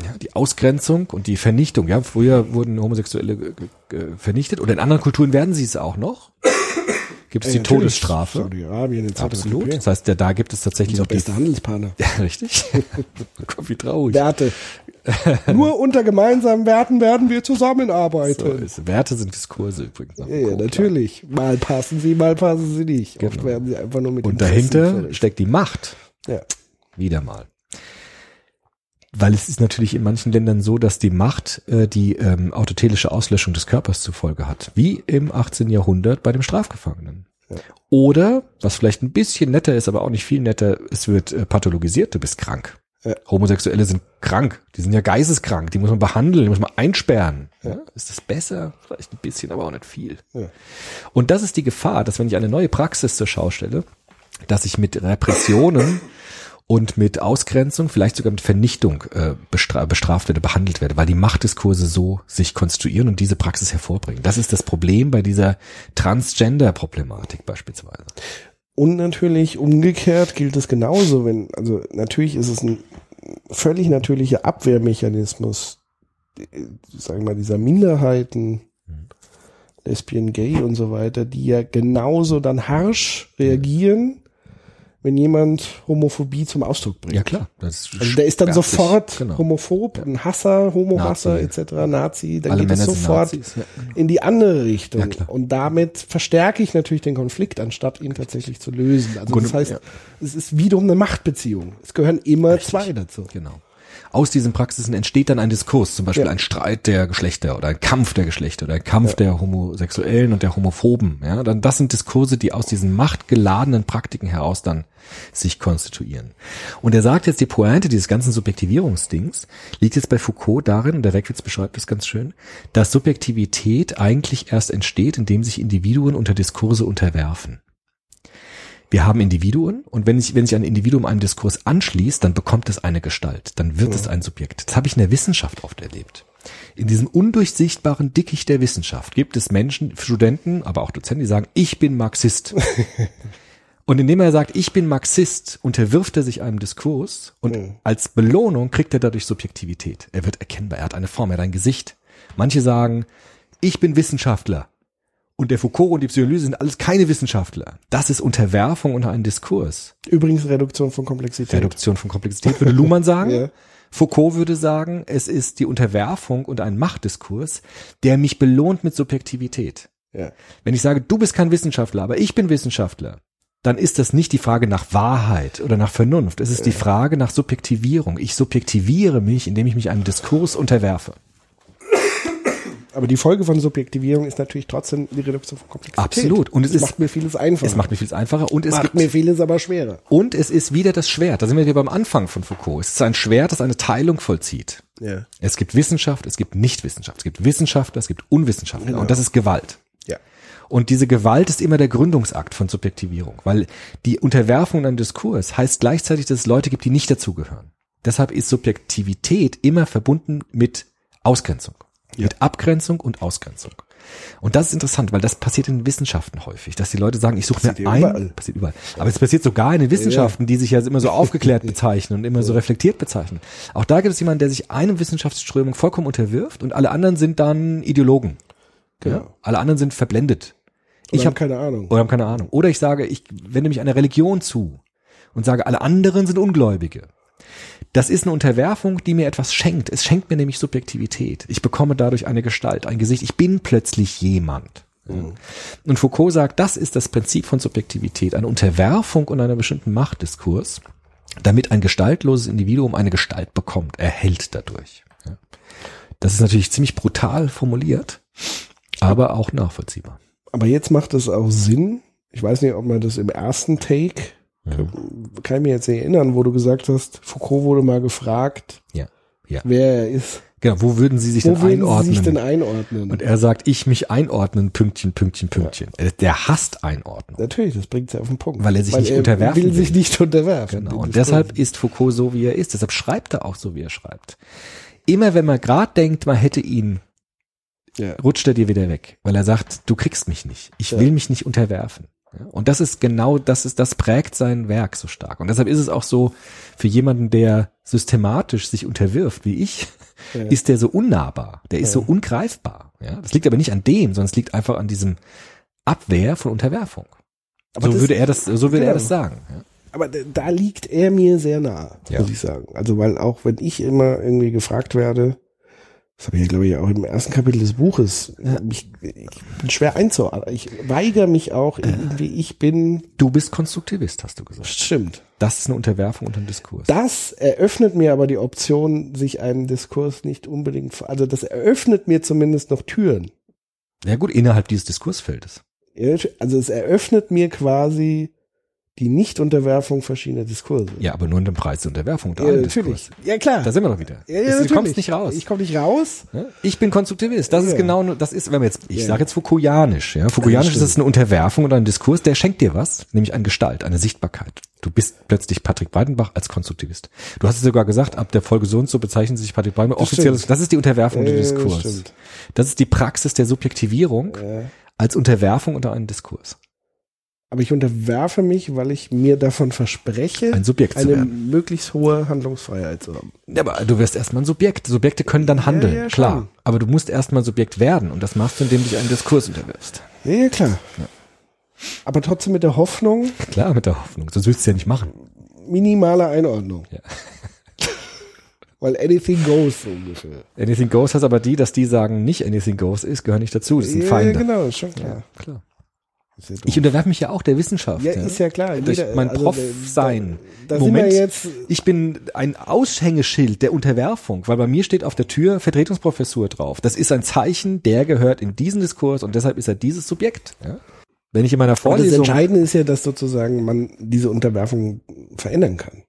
S3: Ja.
S4: Die Ausgrenzung und die Vernichtung. Ja, früher wurden Homosexuelle vernichtet oder in anderen Kulturen werden sie es auch noch. Gibt es die
S3: Ja, natürlich.
S4: Todesstrafe.
S3: Saudi-Arabien etc.
S4: Absolut. Das heißt, ja, da gibt es tatsächlich
S3: Unser
S4: noch die,
S3: bester Handelspartner.
S4: ja, richtig. Gott, wie traurig.
S3: Werte. Nur unter gemeinsamen Werten werden wir
S4: So
S3: zusammenarbeiten.
S4: ist. Werte sind Diskurse übrigens.
S3: ja, ja, natürlich. Mal passen sie, mal passen sie nicht. Oft
S4: Genau.
S3: werden sie einfach nur mit
S4: Und dahinter steckt die Macht.
S3: Ja.
S4: Wieder mal. Weil es ist natürlich in manchen Ländern so, dass die Macht äh, die ähm, autotelische Auslöschung des Körpers zur Folge hat. Wie im 18. Jahrhundert bei dem Strafgefangenen. Oder, was vielleicht ein bisschen netter ist, aber auch nicht viel netter, es wird äh, pathologisiert, du bist krank.
S3: Ja.
S4: Homosexuelle sind krank, die sind ja geisteskrank, die muss man behandeln, die muss man einsperren. Ja. Ist das besser? Vielleicht ein bisschen, aber auch nicht viel. Und das ist die Gefahr, dass wenn ich eine neue Praxis zur Schau stelle, dass ich mit Repressionen und mit Ausgrenzung, vielleicht sogar mit Vernichtung äh, bestra bestraft werde, behandelt werde, weil die Machtdiskurse so sich konstruieren und diese Praxis hervorbringen. Das ist das Problem bei dieser Transgender-Problematik beispielsweise.
S3: Und natürlich umgekehrt gilt es genauso, wenn, also natürlich ist es ein völlig natürlicher Abwehrmechanismus, äh, sagen wir mal, dieser Minderheiten, Lesbien, Gay und so weiter, die ja genauso dann harsch reagieren, wenn jemand Homophobie zum Ausdruck bringt.
S4: Ja klar. Das
S3: Also der ist dann sofort
S4: Genau.
S3: homophob, ein Hasser, Homohasser etc., Nazi, dann
S4: Alle
S3: geht es
S4: Männer sind
S3: sofort
S4: Nazis, ja.
S3: in die andere Richtung.
S4: Ja,
S3: und damit verstärke ich natürlich den Konflikt, anstatt ihn tatsächlich zu lösen. Also
S4: Grunde-
S3: das heißt, es ist wiederum eine Machtbeziehung. Es gehören immer zwei dazu.
S4: Genau. Aus diesen Praxisen entsteht dann ein Diskurs, zum Beispiel
S3: Ja.
S4: ein Streit der Geschlechter oder ein Kampf der Geschlechter oder ein Kampf der Homosexuellen und der Homophoben. Ja, dann das sind Diskurse, die aus diesen machtgeladenen Praktiken heraus dann sich konstituieren. Und er sagt jetzt, die Pointe dieses ganzen Subjektivierungsdings liegt jetzt bei Foucault darin, und der Reckwitz beschreibt das ganz schön, dass Subjektivität eigentlich erst entsteht, indem sich Individuen unter Diskurse unterwerfen. Wir haben Individuen und wenn sich, wenn sich ein Individuum einem Diskurs anschließt, dann bekommt es eine Gestalt, dann wird es ein Subjekt. Das habe ich in der Wissenschaft oft erlebt. In diesem undurchsichtbaren Dickicht der Wissenschaft gibt es Menschen, Studenten, aber auch Dozenten, die sagen, ich bin Marxist. und indem er sagt, ich bin Marxist, unterwirft er sich einem Diskurs und als Belohnung kriegt er dadurch Subjektivität. Er wird erkennbar, er hat eine Form, er hat ein Gesicht. Manche sagen, ich bin Wissenschaftler. Und der Foucault und die Psychoanalyse sind alles keine Wissenschaftler. Das ist Unterwerfung unter einen Diskurs.
S3: Übrigens Reduktion von Komplexität.
S4: Reduktion von Komplexität würde Luhmann sagen.
S3: Ja.
S4: Foucault würde sagen, es ist die Unterwerfung und ein Machtdiskurs, der mich belohnt mit Subjektivität.
S3: Ja.
S4: Wenn ich sage, du bist kein Wissenschaftler, aber ich bin Wissenschaftler, dann ist das nicht die Frage nach Wahrheit oder nach Vernunft. Es ist die Frage nach Subjektivierung. Ich subjektiviere mich, indem ich mich einem Diskurs unterwerfe.
S3: Aber die Folge von Subjektivierung ist natürlich trotzdem die Reduktion von Komplexität.
S4: Absolut. Und es ist-
S3: macht mir vieles einfacher.
S4: Es macht mir vieles einfacher und es
S3: macht
S4: gibt
S3: mir vieles aber schwerer.
S4: Und es ist wieder das Schwert. Da sind wir wieder beim Anfang von Foucault. Es ist ein Schwert, das eine Teilung vollzieht.
S3: Ja.
S4: Es gibt Wissenschaft, es gibt Nichtwissenschaft. Es gibt Wissenschaftler, es gibt Unwissenschaftler.
S3: Genau.
S4: Und das ist Gewalt.
S3: Ja.
S4: Und diese Gewalt ist immer der Gründungsakt von Subjektivierung, weil die Unterwerfung in einem Diskurs heißt gleichzeitig, dass es Leute gibt, die nicht dazugehören. Deshalb ist Subjektivität immer verbunden mit Ausgrenzung, mit Abgrenzung und Ausgrenzung. Und das ist interessant, weil das passiert in den Wissenschaften häufig, dass die Leute sagen, ich suche mir
S3: ja
S4: ein,
S3: überall.
S4: passiert überall. Aber es passiert sogar in den Wissenschaften, die sich ja immer so aufgeklärt bezeichnen und immer so reflektiert bezeichnen. Auch da gibt es jemanden, der sich einem Wissenschaftsströmung vollkommen unterwirft und alle anderen sind dann Ideologen. Ja?
S3: Genau.
S4: Alle anderen sind verblendet.
S3: Ich
S4: Ich
S3: habe
S4: habe
S3: keine Ahnung.
S4: oder haben keine Ahnung. Oder ich sage, ich wende mich einer Religion zu und sage, alle anderen sind Ungläubige. Das ist eine Unterwerfung, die mir etwas schenkt. Es schenkt mir nämlich Subjektivität. Ich bekomme dadurch eine Gestalt, ein Gesicht. Ich bin plötzlich jemand. Und Foucault sagt, das ist das Prinzip von Subjektivität, eine Unterwerfung und einer bestimmten Machtdiskurs, damit ein gestaltloses Individuum eine Gestalt bekommt, erhält dadurch. Das ist natürlich ziemlich brutal formuliert, aber auch nachvollziehbar.
S3: Aber jetzt macht es auch Sinn. Ich weiß nicht, ob man das im ersten Take, kann ich mir jetzt erinnern, wo du gesagt hast, Foucault wurde mal gefragt,
S4: Ja, ja.
S3: wer er ist.
S4: Genau, wo würden Sie sich
S3: Wo
S4: denn
S3: würden
S4: einordnen?
S3: Sie sich denn einordnen?
S4: und er sagt, ich mich einordnen, Pünktchen, Pünktchen, Pünktchen. Äh, Der hasst Einordnung.
S3: Natürlich, das bringt ja auf den Punkt.
S4: Weil er sich nicht unterwerfen
S3: will. sich
S4: will.
S3: nicht unterwerfen.
S4: Genau. Und deshalb ist Foucault so, wie er ist. Deshalb schreibt er auch so, wie er schreibt. Immer wenn man gerade denkt, man hätte ihn,
S3: Ja.
S4: rutscht er dir wieder weg, weil er sagt, du kriegst mich nicht. Ich will mich nicht unterwerfen. Ja, Und das ist genau, das ist, das prägt sein Werk so stark. Und deshalb ist es auch so, für jemanden, der systematisch sich unterwirft, wie ich, ist der so unnahbar. Der ist so ungreifbar. Ja, das liegt aber nicht an dem, sondern es liegt einfach an diesem Abwehr von Unterwerfung.
S3: Aber
S4: so würde er das, so würde er
S3: genau.
S4: das sagen. Ja.
S3: Aber da liegt er mir sehr nah,
S4: Ja.
S3: muss ich sagen. Also weil auch wenn ich immer irgendwie gefragt werde, das habe ich ja glaube ich auch im ersten Kapitel des Buches, ich, ich bin schwer einzuordnen. Ich weigere mich auch irgendwie, ich bin,
S4: Du bist Konstruktivist, hast du gesagt.
S3: stimmt.
S4: Das ist eine Unterwerfung unter dem Diskurs.
S3: Das eröffnet mir aber die Option, sich einen Diskurs nicht unbedingt, also das eröffnet mir zumindest noch Türen.
S4: ja gut, innerhalb dieses Diskursfeldes.
S3: Also es eröffnet mir quasi die Nichtunterwerfung verschiedener Diskurse.
S4: Ja, aber nur in dem Preis der Unterwerfung unter
S3: Ja, natürlich.
S4: Diskurs.
S3: Ja, klar.
S4: Da sind wir doch wieder.
S3: ja, ja,
S4: du
S3: natürlich.
S4: kommst nicht raus.
S3: Ich komme nicht raus.
S4: Ich bin Konstruktivist. Das ist
S3: Ja.
S4: genau, nur- das ist, wenn wir jetzt, ich
S3: Ja.
S4: sage jetzt Foucaultianisch, ja. Foucaultianisch ist das eine Unterwerfung oder ein Diskurs, der schenkt dir was, nämlich eine Gestalt, eine Sichtbarkeit. Du bist plötzlich Patrick Breitenbach als Konstruktivist. Du hast es sogar gesagt, ab der Folge so und so bezeichnen sich Patrick Breitenbach
S3: Das
S4: offiziell. Das ist die Unterwerfung unter
S3: Ja, das
S4: Diskurs.
S3: stimmt.
S4: Das ist die Praxis der Subjektivierung als Unterwerfung unter einen Diskurs.
S3: Aber ich unterwerfe mich, weil ich mir davon verspreche,
S4: Ein Subjekt zu
S3: eine
S4: werden.
S3: möglichst hohe Handlungsfreiheit zu haben.
S4: Ja, aber du wirst erstmal ein Subjekt. Subjekte können dann handeln,
S3: ja, schon.
S4: klar. Aber du musst erstmal ein Subjekt werden und das machst du, indem du dich einen Diskurs unterwirfst.
S3: Ja, ja klar. Aber trotzdem mit der Hoffnung,
S4: Klar, mit der Hoffnung. Sonst willst du ja nicht machen.
S3: minimale Einordnung.
S4: Ja.
S3: Weil anything goes so ungefähr.
S4: Anything Goes hat aber die, dass die sagen, nicht Anything Goes ist, gehören nicht dazu. Das sind
S3: ja,
S4: Feinde.
S3: Ja, genau, ist schon klar.
S4: Klar.
S3: Ja.
S4: Ich unterwerfe mich ja auch der Wissenschaft.
S3: ja, ist ja klar.
S4: Durch
S3: Jeder-
S4: mein
S3: also,
S4: Prof sein.
S3: Da, da
S4: Moment,
S3: jetzt,
S4: ich bin ein Aushängeschild der Unterwerfung, weil bei mir steht auf der Tür Vertretungsprofessur drauf. Das ist ein Zeichen, der gehört in diesen Diskurs und deshalb ist er dieses Subjekt. Ja? Wenn ich in meiner
S3: aber das
S4: Vorlesung
S3: Entscheidende ist ja, dass sozusagen man diese Unterwerfung verändern kann.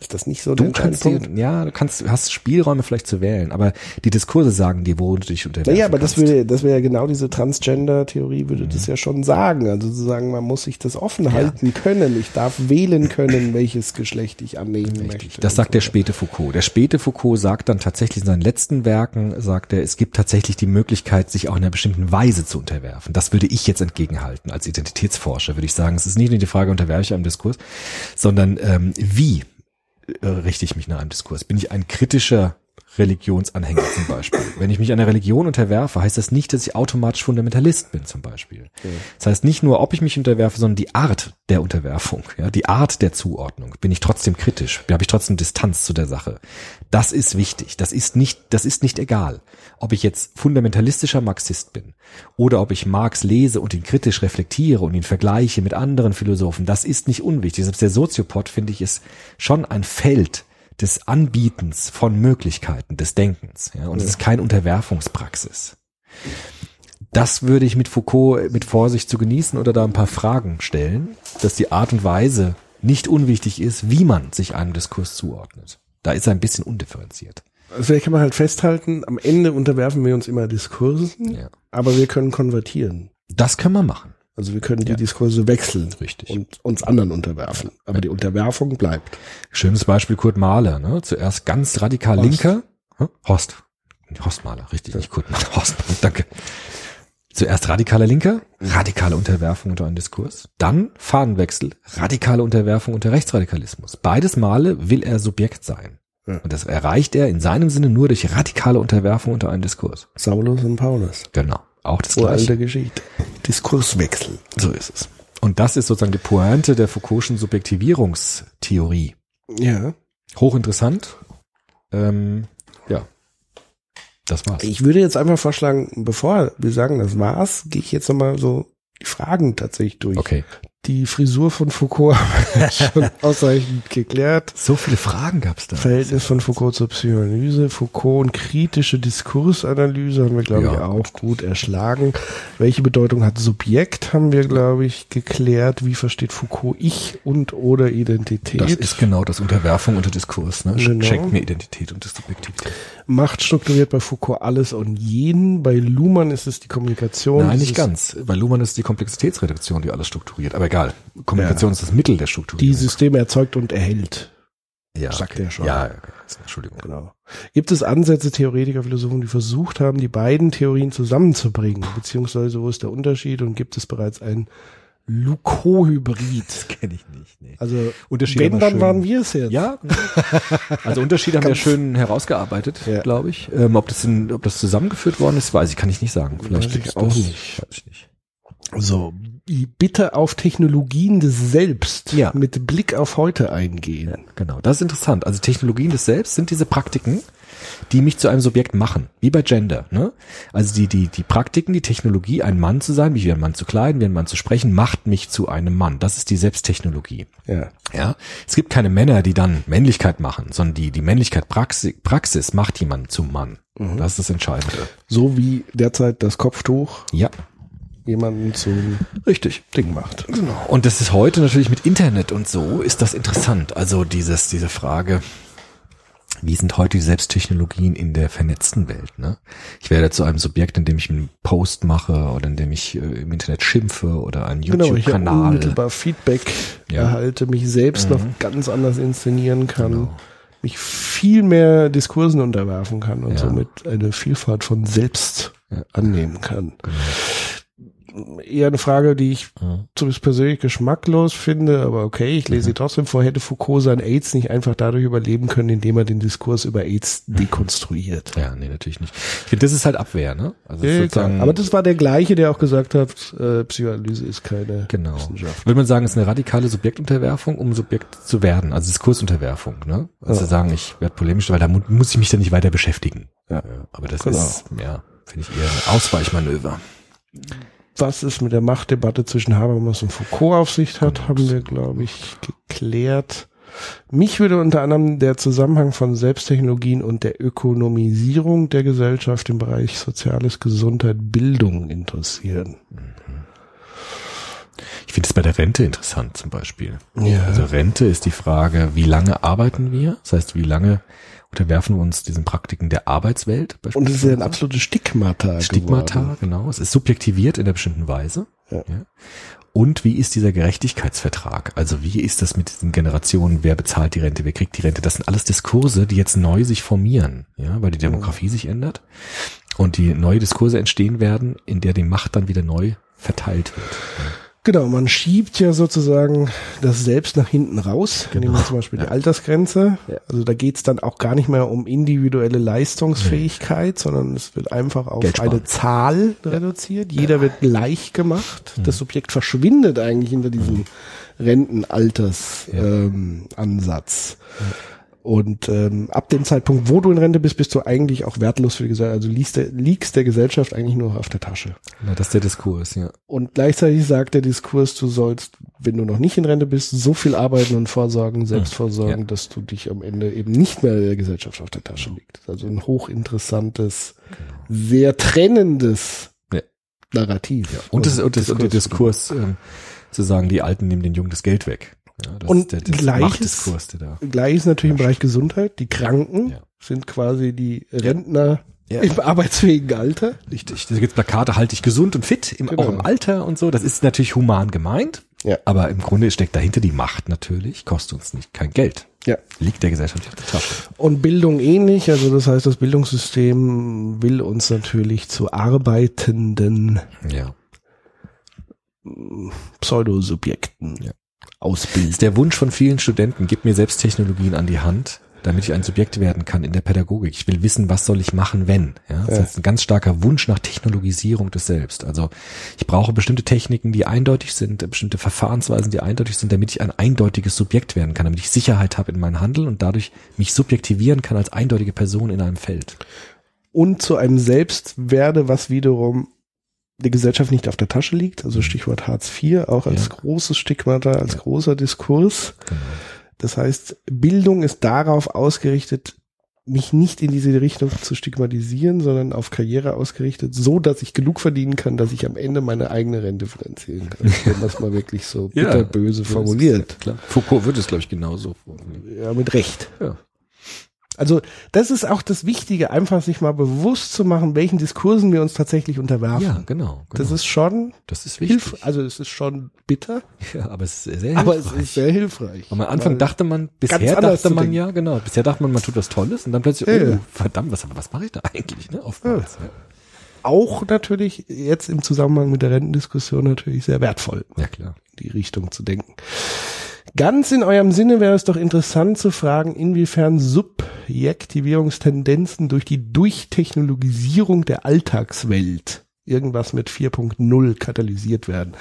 S3: Ist das nicht so
S4: Du kannst dir, ja, du kannst, hast Spielräume vielleicht zu wählen, aber die Diskurse sagen dir, wo du dich unterwerfen
S3: Naja, aber das
S4: kannst.
S3: würde, das wäre ja genau diese Transgender-Theorie, würde das ja schon sagen. Also zu sagen, man muss sich das offen halten können. Ich darf wählen können, welches Geschlecht ich annehmen möchte.
S4: Das sagt der späte Foucault. Der späte Foucault sagt dann tatsächlich in seinen letzten Werken, sagt er, es gibt tatsächlich die Möglichkeit, sich auch in einer bestimmten Weise zu unterwerfen. Das würde ich jetzt entgegenhalten. Als Identitätsforscher würde ich sagen, es ist nicht nur die Frage, unterwerfe ich einem Diskurs, sondern ähm, wie richte ich mich nach einem Diskurs? Bin ich ein kritischer Religionsanhänger zum Beispiel? Wenn ich mich einer Religion unterwerfe, heißt das nicht, dass ich automatisch Fundamentalist bin zum Beispiel. Das heißt nicht nur, ob ich mich unterwerfe, sondern die Art der Unterwerfung, ja, die Art der Zuordnung. Bin ich trotzdem kritisch? Habe ich trotzdem Distanz zu der Sache? Das ist wichtig. Das ist nicht, das ist nicht egal. Ob ich jetzt fundamentalistischer Marxist bin oder ob ich Marx lese und ihn kritisch reflektiere und ihn vergleiche mit anderen Philosophen, das ist nicht unwichtig. Selbst der Soziopod, finde ich, ist schon ein Feld des Anbietens von Möglichkeiten, des Denkens. Ja, und es ist keine Unterwerfungspraxis. Das würde ich mit Foucault mit Vorsicht zu genießen oder da ein paar Fragen stellen, dass die Art und Weise nicht unwichtig ist, wie man sich einem Diskurs zuordnet. Da ist er ein bisschen undifferenziert.
S3: Also vielleicht kann man halt festhalten, am Ende unterwerfen wir uns immer Diskursen,
S4: Ja.
S3: aber wir können konvertieren.
S4: Das können wir machen.
S3: Also wir können die Diskurse wechseln
S4: Richtig.
S3: und uns anderen unterwerfen. Aber die Unterwerfung bleibt.
S4: Schönes Beispiel Kurt Mahler, ne? Zuerst ganz radikal
S3: Horst.
S4: linker. Hm? Horst. Horst Mahler, richtig, nicht Kurt Mahler. Horst, danke. Zuerst radikaler Linker, radikale Unterwerfung unter einen Diskurs. Dann Fahnenwechsel, radikale Unterwerfung unter Rechtsradikalismus. Beides Male will er Subjekt sein.
S3: Ja.
S4: Und das erreicht er in seinem Sinne nur durch radikale Unterwerfung unter einen Diskurs.
S3: Saulus und Paulus.
S4: Genau. Auch das
S3: Uralte
S4: Gleiche.
S3: Geschichte. Diskurswechsel.
S4: So ist es. Und das ist sozusagen die Pointe der Foucault'schen Subjektivierungstheorie.
S3: Ja.
S4: Hochinteressant. Ähm, ja. Das war's.
S3: Ich würde jetzt einfach vorschlagen, bevor wir sagen, das war's, gehe ich jetzt nochmal so die Fragen tatsächlich durch.
S4: Okay.
S3: Die Frisur von Foucault haben wir schon ausreichend geklärt.
S4: So viele Fragen gab's da.
S3: Verhältnis von Foucault zur Psychoanalyse, Foucault und kritische Diskursanalyse haben wir, glaube
S4: Ja.
S3: ich, auch gut erschlagen. Welche Bedeutung hat Subjekt, haben wir, glaube ich, geklärt. Wie versteht Foucault Ich und oder Identität?
S4: Das ist genau das Unterwerfung unter Diskurs. Ne?
S3: Genau.
S4: Schenkt mir Identität und Subjektivität.
S3: Macht strukturiert bei Foucault alles und jeden. Bei Luhmann ist es die Kommunikation.
S4: Nein,
S3: Das
S4: nicht ganz. Bei Luhmann ist die Komplexitätsreduktion, die alles strukturiert. Aber egal. Kommunikation ist das Mittel der Strukturierung.
S3: Die Systeme erzeugt und erhält.
S4: ja,
S3: sagt
S4: okay.
S3: er schon.
S4: Ja, okay. Entschuldigung.
S3: Genau. Gibt es Ansätze, Theoretiker, Philosophen, die versucht haben, die beiden Theorien zusammenzubringen? Beziehungsweise wo ist der Unterschied und gibt es bereits ein Luko-Hybrid?
S4: Kenne ich nicht. Nee.
S3: Also,
S4: Unterschiede
S3: wenn, dann
S4: schön.
S3: waren wir es jetzt.
S4: Ja, also Unterschiede haben wir schön herausgearbeitet,
S3: Ja.
S4: glaube ich. Ähm, ob das in, ob das zusammengeführt worden ist, weiß ich, kann ich nicht sagen. Vielleicht
S3: Weiß ich auch nicht.
S4: Weiß ich nicht.
S3: So, bitte auf Technologien des Selbst
S4: Ja.
S3: mit Blick auf heute eingehen.
S4: Genau, das ist interessant. Also Technologien des Selbst sind diese Praktiken, die mich zu einem Subjekt machen, wie bei Gender. Ne? Also die, die, die Praktiken, die Technologie, ein Mann zu sein, wie ein Mann zu kleiden, wie ein Mann zu sprechen, macht mich zu einem Mann. Das ist die Selbsttechnologie.
S3: Ja.
S4: Ja, es gibt keine Männer, die dann Männlichkeit machen, sondern die, die Männlichkeit Praxis, Praxis macht jemanden zum Mann. Das ist das Entscheidende.
S3: So wie derzeit das Kopftuch
S4: Ja,
S3: jemanden zum
S4: richtig.
S3: Ding macht.
S4: Genau. Und das ist heute natürlich mit Internet und so ist das interessant. Also dieses, diese Frage, wie sind heute die Selbsttechnologien in der vernetzten Welt? Ne? Ich werde zu einem Subjekt, indem ich einen Post mache oder indem ich äh, im Internet schimpfe oder einen
S3: Genau, ich
S4: YouTube-Kanal.
S3: unmittelbar Feedback
S4: Ja.
S3: erhalte, mich selbst noch ganz anders inszenieren kann,
S4: Genau.
S3: mich viel mehr Diskursen unterwerfen kann und
S4: Ja.
S3: somit eine Vielfalt von selbst
S4: Ja.
S3: annehmen kann. Eher eine Frage, die ich
S4: Mhm.
S3: zumindest persönlich geschmacklos finde, aber okay, ich lese sie trotzdem vor, hätte Foucault sein AIDS nicht einfach dadurch überleben können, indem er den Diskurs über AIDS dekonstruiert.
S4: Ja, nee, natürlich nicht. Ich finde, das ist halt Abwehr, ne? Also
S3: Ja,
S4: sozusagen.
S3: Aber das war der gleiche, der auch gesagt hat, äh, Psychoanalyse ist keine
S4: Genau.
S3: Wissenschaft.
S4: Würde man sagen, es ist eine radikale Subjektunterwerfung, um Subjekt zu werden, also Diskursunterwerfung, ne? Also
S3: Ja.
S4: sagen, ich werde polemisch, weil da mu muss ich mich dann nicht weiter beschäftigen.
S3: Ja.
S4: aber das
S3: Genau.
S4: ist, ja, finde ich eher ein Ausweichmanöver.
S3: Was es mit der Machtdebatte zwischen Habermas und Foucault auf sich hat, haben wir, glaube ich, geklärt. Mich würde unter anderem der Zusammenhang von Selbsttechnologien und der Ökonomisierung der Gesellschaft im Bereich Soziales, Gesundheit, Bildung interessieren.
S4: Ich finde es bei der Rente interessant zum Beispiel.
S3: Ja.
S4: Also Rente ist die Frage, wie lange arbeiten wir? Das heißt, wie lange unterwerfen wir uns diesen Praktiken der Arbeitswelt?
S3: Und es ist ja ein absolutes Stigmata.
S4: Stigmata,
S3: geworden.
S4: genau. Es ist subjektiviert in einer bestimmten Weise.
S3: Ja.
S4: Und wie ist dieser Gerechtigkeitsvertrag? Also wie ist das mit diesen Generationen? Wer bezahlt die Rente? Wer kriegt die Rente? Das sind alles Diskurse, die jetzt neu sich formieren, ja, weil die Demografie sich ändert und die neue Diskurse entstehen werden, in der die Macht dann wieder neu verteilt wird.
S3: Genau, man schiebt ja sozusagen das Selbst nach hinten raus. Nehmen wir zum Beispiel die Altersgrenze. Also da geht's dann auch gar nicht mehr um individuelle Leistungsfähigkeit, sondern es wird einfach auf eine Zahl reduziert. Jeder wird gleich gemacht. Das Subjekt verschwindet eigentlich hinter diesem Rentenaltersansatz. Ähm. Und ähm, ab dem Zeitpunkt, wo du in Rente bist, bist du eigentlich auch wertlos für die Gesellschaft. Also liegst der, liegst der Gesellschaft eigentlich nur auf der Tasche.
S4: Na, das ist der Diskurs, ja.
S3: Und gleichzeitig sagt der Diskurs, du sollst, wenn du noch nicht in Rente bist, so viel arbeiten und vorsorgen, selbst vorsorgen,
S4: ja.
S3: dass du dich am Ende eben nicht mehr der Gesellschaft auf der Tasche liegt. Also ein hochinteressantes, sehr trennendes
S4: Ja.
S3: Narrativ.
S4: Und, das, und, das, und der
S3: Diskurs.
S4: Diskurs, ähm, zu sagen, die Alten nehmen den Jungen das Geld weg. Ja, das
S3: Und
S4: ist der,
S3: Gleiches-
S4: Machtdiskurs, der da.
S3: Gleich ist natürlich im Bereich Gesundheit. Die Kranken
S4: Ja.
S3: sind quasi die Rentner
S4: Ja.
S3: im arbeitsfähigen Alter.
S4: Richtig. Da gibt's Plakate, halt dich gesund und fit, im,
S3: Genau.
S4: auch im Alter und so. Das ist natürlich human gemeint.
S3: Ja.
S4: Aber im Grunde steckt dahinter die Macht natürlich, kostet uns nicht kein Geld.
S3: Ja.
S4: Liegt der Gesellschaft auf der Tasche.
S3: Und Bildung ähnlich. Also das heißt, das Bildungssystem will uns natürlich zu arbeitenden
S4: Ja.
S3: Pseudosubjekten
S4: Ja.
S3: Ausbilden.
S4: ist der Wunsch von vielen Studenten, gib mir selbst Technologien an die Hand, damit ich ein Subjekt werden kann in der Pädagogik. Ich will wissen, was soll ich machen, wenn. Ja, das
S3: Ja.
S4: heißt, ein ganz starker Wunsch nach Technologisierung des Selbst. Also ich brauche bestimmte Techniken, die eindeutig sind, bestimmte Verfahrensweisen, die eindeutig sind, damit ich ein eindeutiges Subjekt werden kann, damit ich Sicherheit habe in meinem Handeln und dadurch mich subjektivieren kann als eindeutige Person in einem Feld.
S3: Und zu einem Selbst werde, was wiederum der Gesellschaft nicht auf der Tasche liegt, also Stichwort Hartz IV, auch als
S4: Ja.
S3: großes Stigmata, als großer Diskurs.
S4: Genau.
S3: Das heißt, Bildung ist darauf ausgerichtet, mich nicht in diese Richtung zu stigmatisieren, sondern auf Karriere ausgerichtet, so dass ich genug verdienen kann, dass ich am Ende meine eigene Rente finanzieren kann. Wenn man es mal wirklich so
S4: Ja.
S3: bitterböse formuliert.
S4: Klar. Foucault würde es, glaube ich, genauso formulieren.
S3: Ja, mit Recht.
S4: Ja.
S3: Also das ist auch das Wichtige, einfach sich mal bewusst zu machen, welchen Diskursen wir uns tatsächlich unterwerfen.
S4: Ja, genau. genau.
S3: Das ist schon
S4: das ist wichtig.
S3: hilf, also es ist schon bitter,
S4: ja, aber es ist sehr
S3: aber
S4: hilfreich.
S3: es ist sehr hilfreich.
S4: Am Anfang dachte man, bisher dachte man ja, genau, bisher dachte man, man tut was Tolles und dann plötzlich,
S3: Ja,
S4: oh,
S3: ja.
S4: verdammt, was, was mache ich da eigentlich, ne, oftmals. Ja.
S3: auch natürlich jetzt im Zusammenhang mit der Rentendiskussion natürlich sehr wertvoll,
S4: ja, klar.
S3: in die Richtung zu denken. Ganz in eurem Sinne wäre es doch interessant zu fragen, inwiefern Subjektivierungstendenzen durch die Durchtechnologisierung der Alltagswelt irgendwas mit 4.0 katalysiert werden.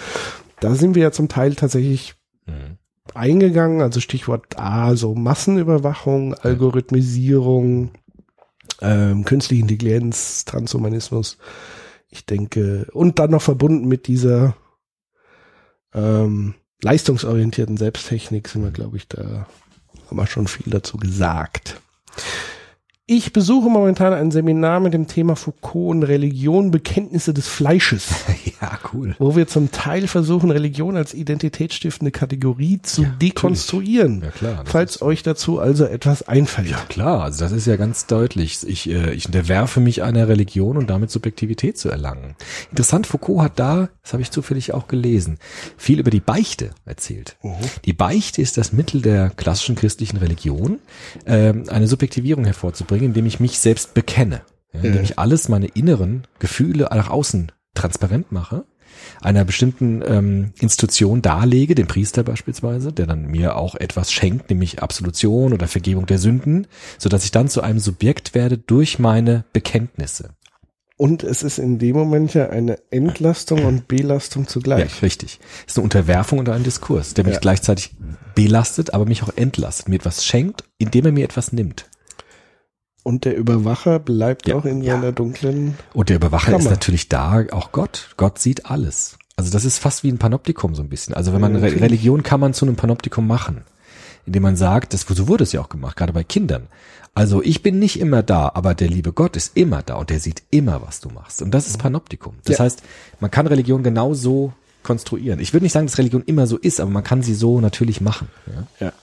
S3: Da sind wir ja zum Teil tatsächlich
S4: Mhm.
S3: eingegangen, also Stichwort A, so Massenüberwachung, Algorithmisierung, ähm, künstliche Intelligenz, Transhumanismus. Ich denke, und dann noch verbunden mit dieser ähm, leistungsorientierten Selbsttechnik sind wir, glaube ich, da haben wir schon viel dazu gesagt. Ich besuche momentan ein Seminar mit dem Thema Foucault und Religion, Bekenntnisse des Fleisches
S4: Ja, cool.
S3: wo wir zum Teil versuchen, Religion als identitätsstiftende Kategorie zu
S4: Ja,
S3: dekonstruieren.
S4: Ja, klar.
S3: falls euch dazu also etwas einfällt.
S4: Ja, klar, also das ist ja ganz deutlich. Ich, äh, ich unterwerfe mich einer Religion und damit Subjektivität zu erlangen. Interessant, Foucault hat da, das habe ich zufällig auch gelesen, viel über die Beichte erzählt. Die Beichte ist das Mittel der klassischen christlichen Religion, ähm, eine Subjektivierung hervorzubringen, indem ich mich selbst bekenne. Ja, indem
S3: Ja.
S4: ich alles meine inneren Gefühle nach außen transparent mache einer bestimmten ähm, Institution darlege, dem Priester beispielsweise, der dann mir auch etwas schenkt, nämlich Absolution oder Vergebung der Sünden, so dass ich dann zu einem Subjekt werde durch meine Bekenntnisse.
S3: Und es ist in dem Moment ja eine Entlastung und Belastung
S4: Ja,
S3: zugleich.
S4: richtig. Es ist eine Unterwerfung unter einen Diskurs, der mich
S3: Ja.
S4: gleichzeitig belastet, aber mich auch entlastet, mir etwas schenkt, indem er mir etwas nimmt.
S3: Und der Überwacher bleibt
S4: Ja.
S3: auch in
S4: Ja.
S3: seiner dunklen.
S4: Und der Überwacher ist
S3: Kammer.
S4: natürlich da, auch Gott. Gott sieht alles. Also das ist fast wie ein Panoptikum so ein bisschen. Also wenn man Re. Religion kann man zu einem Panoptikum machen, indem man sagt, das so wurde es ja auch gemacht, gerade bei Kindern. Also ich bin nicht immer da, aber der liebe Gott ist immer da und der sieht immer, was du machst. Und das ist Panoptikum. Das
S3: Ja.
S4: heißt, man kann Religion genau so konstruieren. Ich würde nicht sagen, dass Religion immer so ist, aber man kann sie so natürlich machen. Ja?
S3: Ja.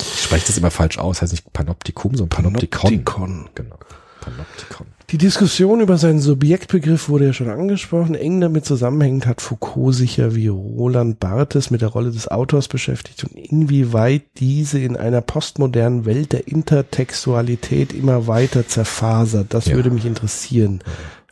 S4: Ich spreche das immer falsch aus, heißt nicht Panoptikum, sondern Panoptikon.
S3: Panoptikon.
S4: Genau. Panoptikon.
S3: Die Diskussion über seinen Subjektbegriff wurde ja schon angesprochen. Eng damit zusammenhängend hat Foucault sich ja wie Roland Barthes mit der Rolle des Autors beschäftigt und inwieweit diese in einer postmodernen Welt der Intertextualität immer weiter zerfasert. Das
S4: Ja.
S3: würde mich interessieren.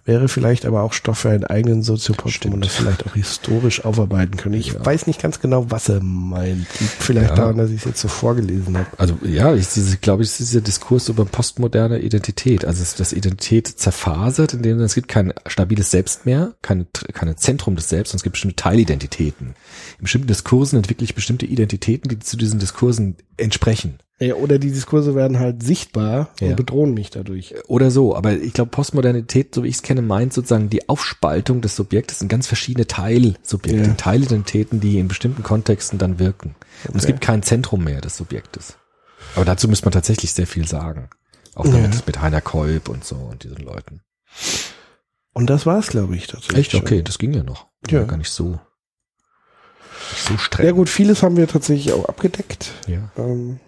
S3: Wäre vielleicht aber auch Stoff für einen eigenen Soziopod, wo man das vielleicht auch historisch aufarbeiten können. Ich
S4: Ja.
S3: weiß nicht ganz genau, was er meint. Liegt vielleicht
S4: Ja.
S3: daran, dass ich es jetzt so vorgelesen habe.
S4: Also ja, ich diese, glaube ich, ist dieser Diskurs über postmoderne Identität. Also es, das Identität zerfasert, in dem es gibt kein stabiles Selbst mehr, keine, keine Zentrum des Selbst, sondern es gibt bestimmte Teilidentitäten. In bestimmten Diskursen entwickle ich bestimmte Identitäten, die zu diesen Diskursen entsprechen.
S3: Ja, oder die Diskurse werden halt sichtbar
S4: Ja.
S3: und bedrohen mich dadurch.
S4: Oder so, aber ich glaube, Postmodernität, so wie ich es kenne, meint sozusagen die Aufspaltung des Subjektes in ganz verschiedene Teilsubjekte,
S3: Ja.
S4: Teilidentitäten, die in bestimmten Kontexten dann wirken. Und es gibt kein Zentrum mehr des Subjektes. Aber dazu müsste man tatsächlich sehr viel sagen. Auch damit
S3: Ja.
S4: mit Heiner Kolb und so und diesen Leuten.
S3: Und das war's, glaube ich, tatsächlich.
S4: Echt? Okay, das ging ja noch.
S3: Ja.
S4: War gar nicht so, so streng.
S3: Ja gut, vieles haben wir tatsächlich auch abgedeckt.
S4: Ja.
S3: Ähm,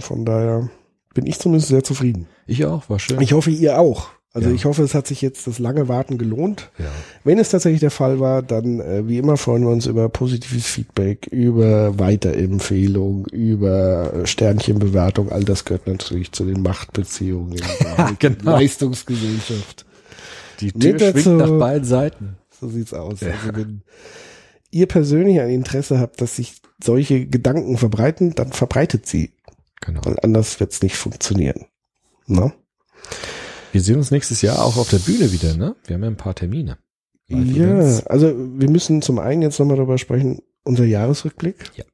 S3: von daher bin ich zumindest sehr zufrieden.
S4: Ich auch, war schön.
S3: Ich hoffe, ihr auch. Also
S4: Ja.
S3: ich hoffe, es hat sich jetzt das lange Warten gelohnt.
S4: ja.
S3: Wenn es tatsächlich der Fall war, dann äh, wie immer freuen wir uns über positives Feedback, über Weiterempfehlung, über Sternchenbewertung. All das gehört natürlich zu den Machtbeziehungen in der
S4: Genau.
S3: Leistungsgesellschaft.
S4: Die
S3: Tür
S4: Tür
S3: schwingt
S4: schwingt
S3: nach
S4: nach beiden Seiten.
S3: So sieht's aus.
S4: Ja.
S3: Also wenn ihr persönlich ein Interesse habt, dass sich solche Gedanken verbreiten, dann verbreitet sie,
S4: Genau.
S3: weil anders wird's nicht funktionieren. Ne?
S4: Wir sehen uns nächstes Jahr auch auf der Bühne wieder, ne? Wir haben ja ein paar Termine.
S3: Ja,
S4: Live-Events.
S3: also wir müssen zum einen jetzt nochmal darüber sprechen, unser Jahresrückblick.
S4: Ja.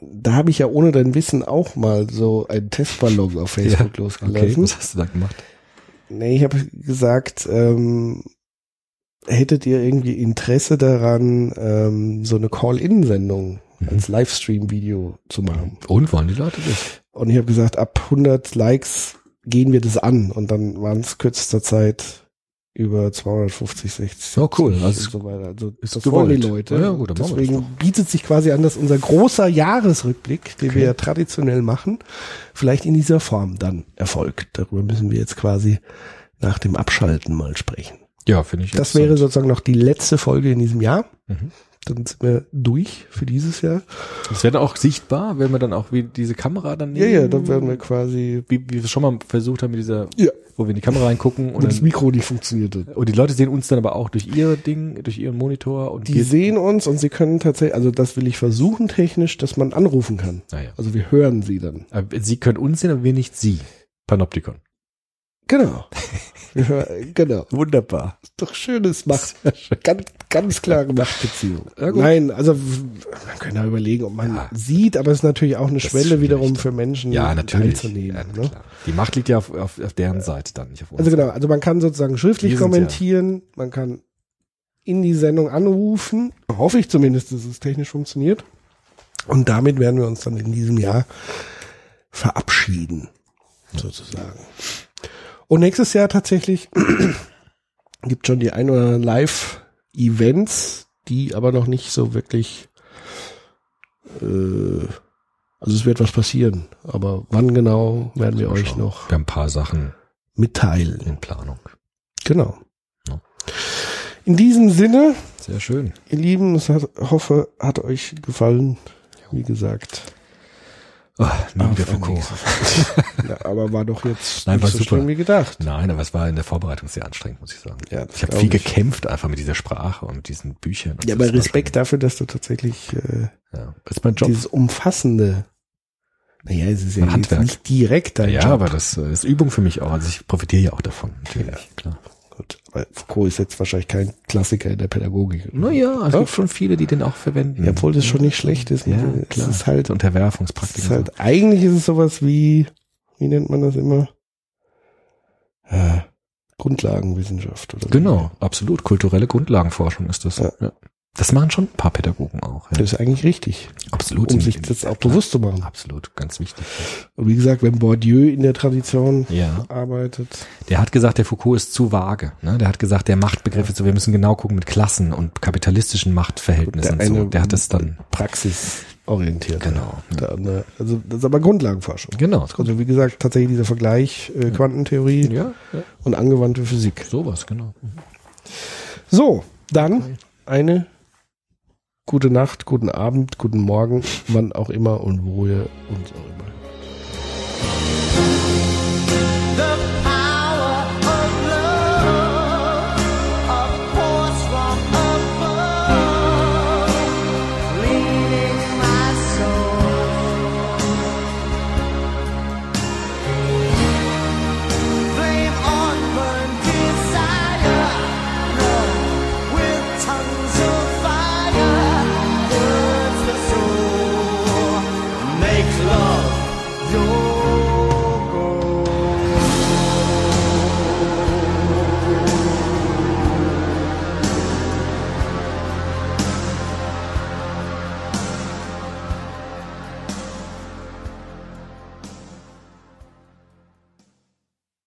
S3: Da habe ich ja ohne dein Wissen auch mal so einen Testballon auf Facebook
S4: Ja, Okay,
S3: losgelassen.
S4: was hast du da gemacht?
S3: Nee, ich habe gesagt, ähm, hättet ihr irgendwie Interesse daran, ähm, so eine Call-In-Sendung als Livestream-Video zu machen?
S4: Und wollen die Leute das?
S3: Und ich habe gesagt, ab 100 Likes gehen wir das an. Und dann waren es kürzester Zeit über 250, 60.
S4: Oh, cool.
S3: 70
S4: Also
S3: und so weiter. Also
S4: ist
S3: das wollen die
S4: gewollt.
S3: Leute.
S4: Ja, gut, dann
S3: Deswegen bietet sich quasi an, dass unser großer Jahresrückblick, den wir ja traditionell machen, vielleicht in dieser Form dann erfolgt. Darüber müssen wir jetzt quasi nach dem Abschalten mal sprechen.
S4: Ja, finde ich.
S3: Das wäre sozusagen noch die letzte Folge in diesem Jahr.
S4: Mhm.
S3: Dann sind wir durch für dieses Jahr.
S4: Das wäre dann auch sichtbar, wenn wir dann auch wie diese Kamera dann
S3: Ja,
S4: nehmen.
S3: ja, dann werden wir quasi,
S4: wie, wie wir schon mal versucht haben mit dieser,
S3: ja,
S4: wo wir in die Kamera reingucken und,
S3: wo das Mikro nicht funktioniert
S4: und die Leute sehen uns dann aber auch durch ihr Ding, durch ihren Monitor und
S3: Die sehen uns und sie können tatsächlich, also das will ich versuchen technisch, dass man anrufen kann.
S4: naja.
S3: Also wir hören sie dann.
S4: Aber Sie können uns sehen, aber wir nicht Sie. Panoptikon.
S3: Genau. Genau.
S4: Wunderbar.
S3: Doch schönes Macht. Ganz, ganz klare Machtbeziehung. Nein, also man kann ja überlegen, ob man
S4: Ja.
S3: sieht, aber es ist natürlich auch eine
S4: Das ist
S3: Schwelle wiederum für Menschen
S4: Ja, natürlich.
S3: teilzunehmen.
S4: Ja,
S3: ne?
S4: Die Macht liegt ja auf, auf, auf deren Seite dann, nicht auf uns.
S3: Also genau, also man kann sozusagen schriftlich kommentieren, man kann in die Sendung anrufen, hoffe ich zumindest, dass es technisch funktioniert. Und damit werden wir uns dann in diesem Jahr verabschieden, sozusagen. Und nächstes Jahr tatsächlich gibt schon die ein oder anderen Live-Events, die aber noch nicht so wirklich, äh, also es wird was passieren, aber wann genau werden wir euch
S4: schauen.
S3: noch
S4: Wir haben ein paar Sachen
S3: mitteilen.
S4: in Planung.
S3: Genau.
S4: Ja.
S3: In diesem Sinne,
S4: Sehr schön.
S3: ihr Lieben, es hat, hoffe, hat euch gefallen. Wie gesagt.
S4: Oh, nie wieder Foucault.
S3: ja, aber war doch jetzt
S4: Nein,
S3: nicht
S4: war
S3: so
S4: super.
S3: schlimm wie gedacht.
S4: Nein, aber es war in der Vorbereitung sehr anstrengend, muss ich sagen.
S3: Ja,
S4: ich habe viel
S3: ich.
S4: gekämpft einfach mit dieser Sprache und mit diesen Büchern.
S3: Ja, aber Respekt dafür, dass du tatsächlich äh,
S4: ja, ist mein Job.
S3: dieses umfassende, naja, es ist ja
S4: Handwerk.
S3: nicht direkt dein
S4: ja,
S3: Job.
S4: aber das äh, ist Übung für mich auch. Also ich profitiere ja auch davon, natürlich. Klar.
S3: Weil Foucault ist jetzt wahrscheinlich kein Klassiker in der Pädagogik.
S4: Naja, es
S3: Doch.
S4: gibt schon viele, die den auch verwenden.
S3: Ja, obwohl das schon nicht schlecht ist.
S4: Ja,
S3: es
S4: klar.
S3: ist halt, es
S4: Unterwerfungspraktiken.
S3: ist halt, eigentlich ist es sowas wie, wie nennt man das immer? Ja, Grundlagenwissenschaft oder so.
S4: Genau, absolut. Kulturelle Grundlagenforschung ist das.
S3: Ja.
S4: Ja. Das machen schon ein paar Pädagogen auch. Ja.
S3: Das ist eigentlich richtig,
S4: Absolut.
S3: um sich das auch bewusst zu machen.
S4: Absolut, ganz wichtig.
S3: Und wie gesagt, wenn Bourdieu in der Tradition
S4: Ja.
S3: arbeitet,
S4: Der hat gesagt, der Foucault ist zu vage. Ne? Der hat gesagt, der Machtbegriff ist so, wir müssen genau gucken mit Klassen und kapitalistischen Machtverhältnissen.
S3: Der
S4: und so.
S3: eine-
S4: Der hat das dann.
S3: praxisorientiert.
S4: Genau.
S3: Der andere, also das ist aber Grundlagenforschung.
S4: Genau.
S3: Also wie gesagt, tatsächlich dieser Vergleich äh, Quantentheorie
S4: Ja, ja,
S3: und angewandte Physik.
S4: sowas, genau.
S3: So, dann eine gute Nacht, guten Abend, guten Morgen, wann auch immer und wo ihr uns auch immer.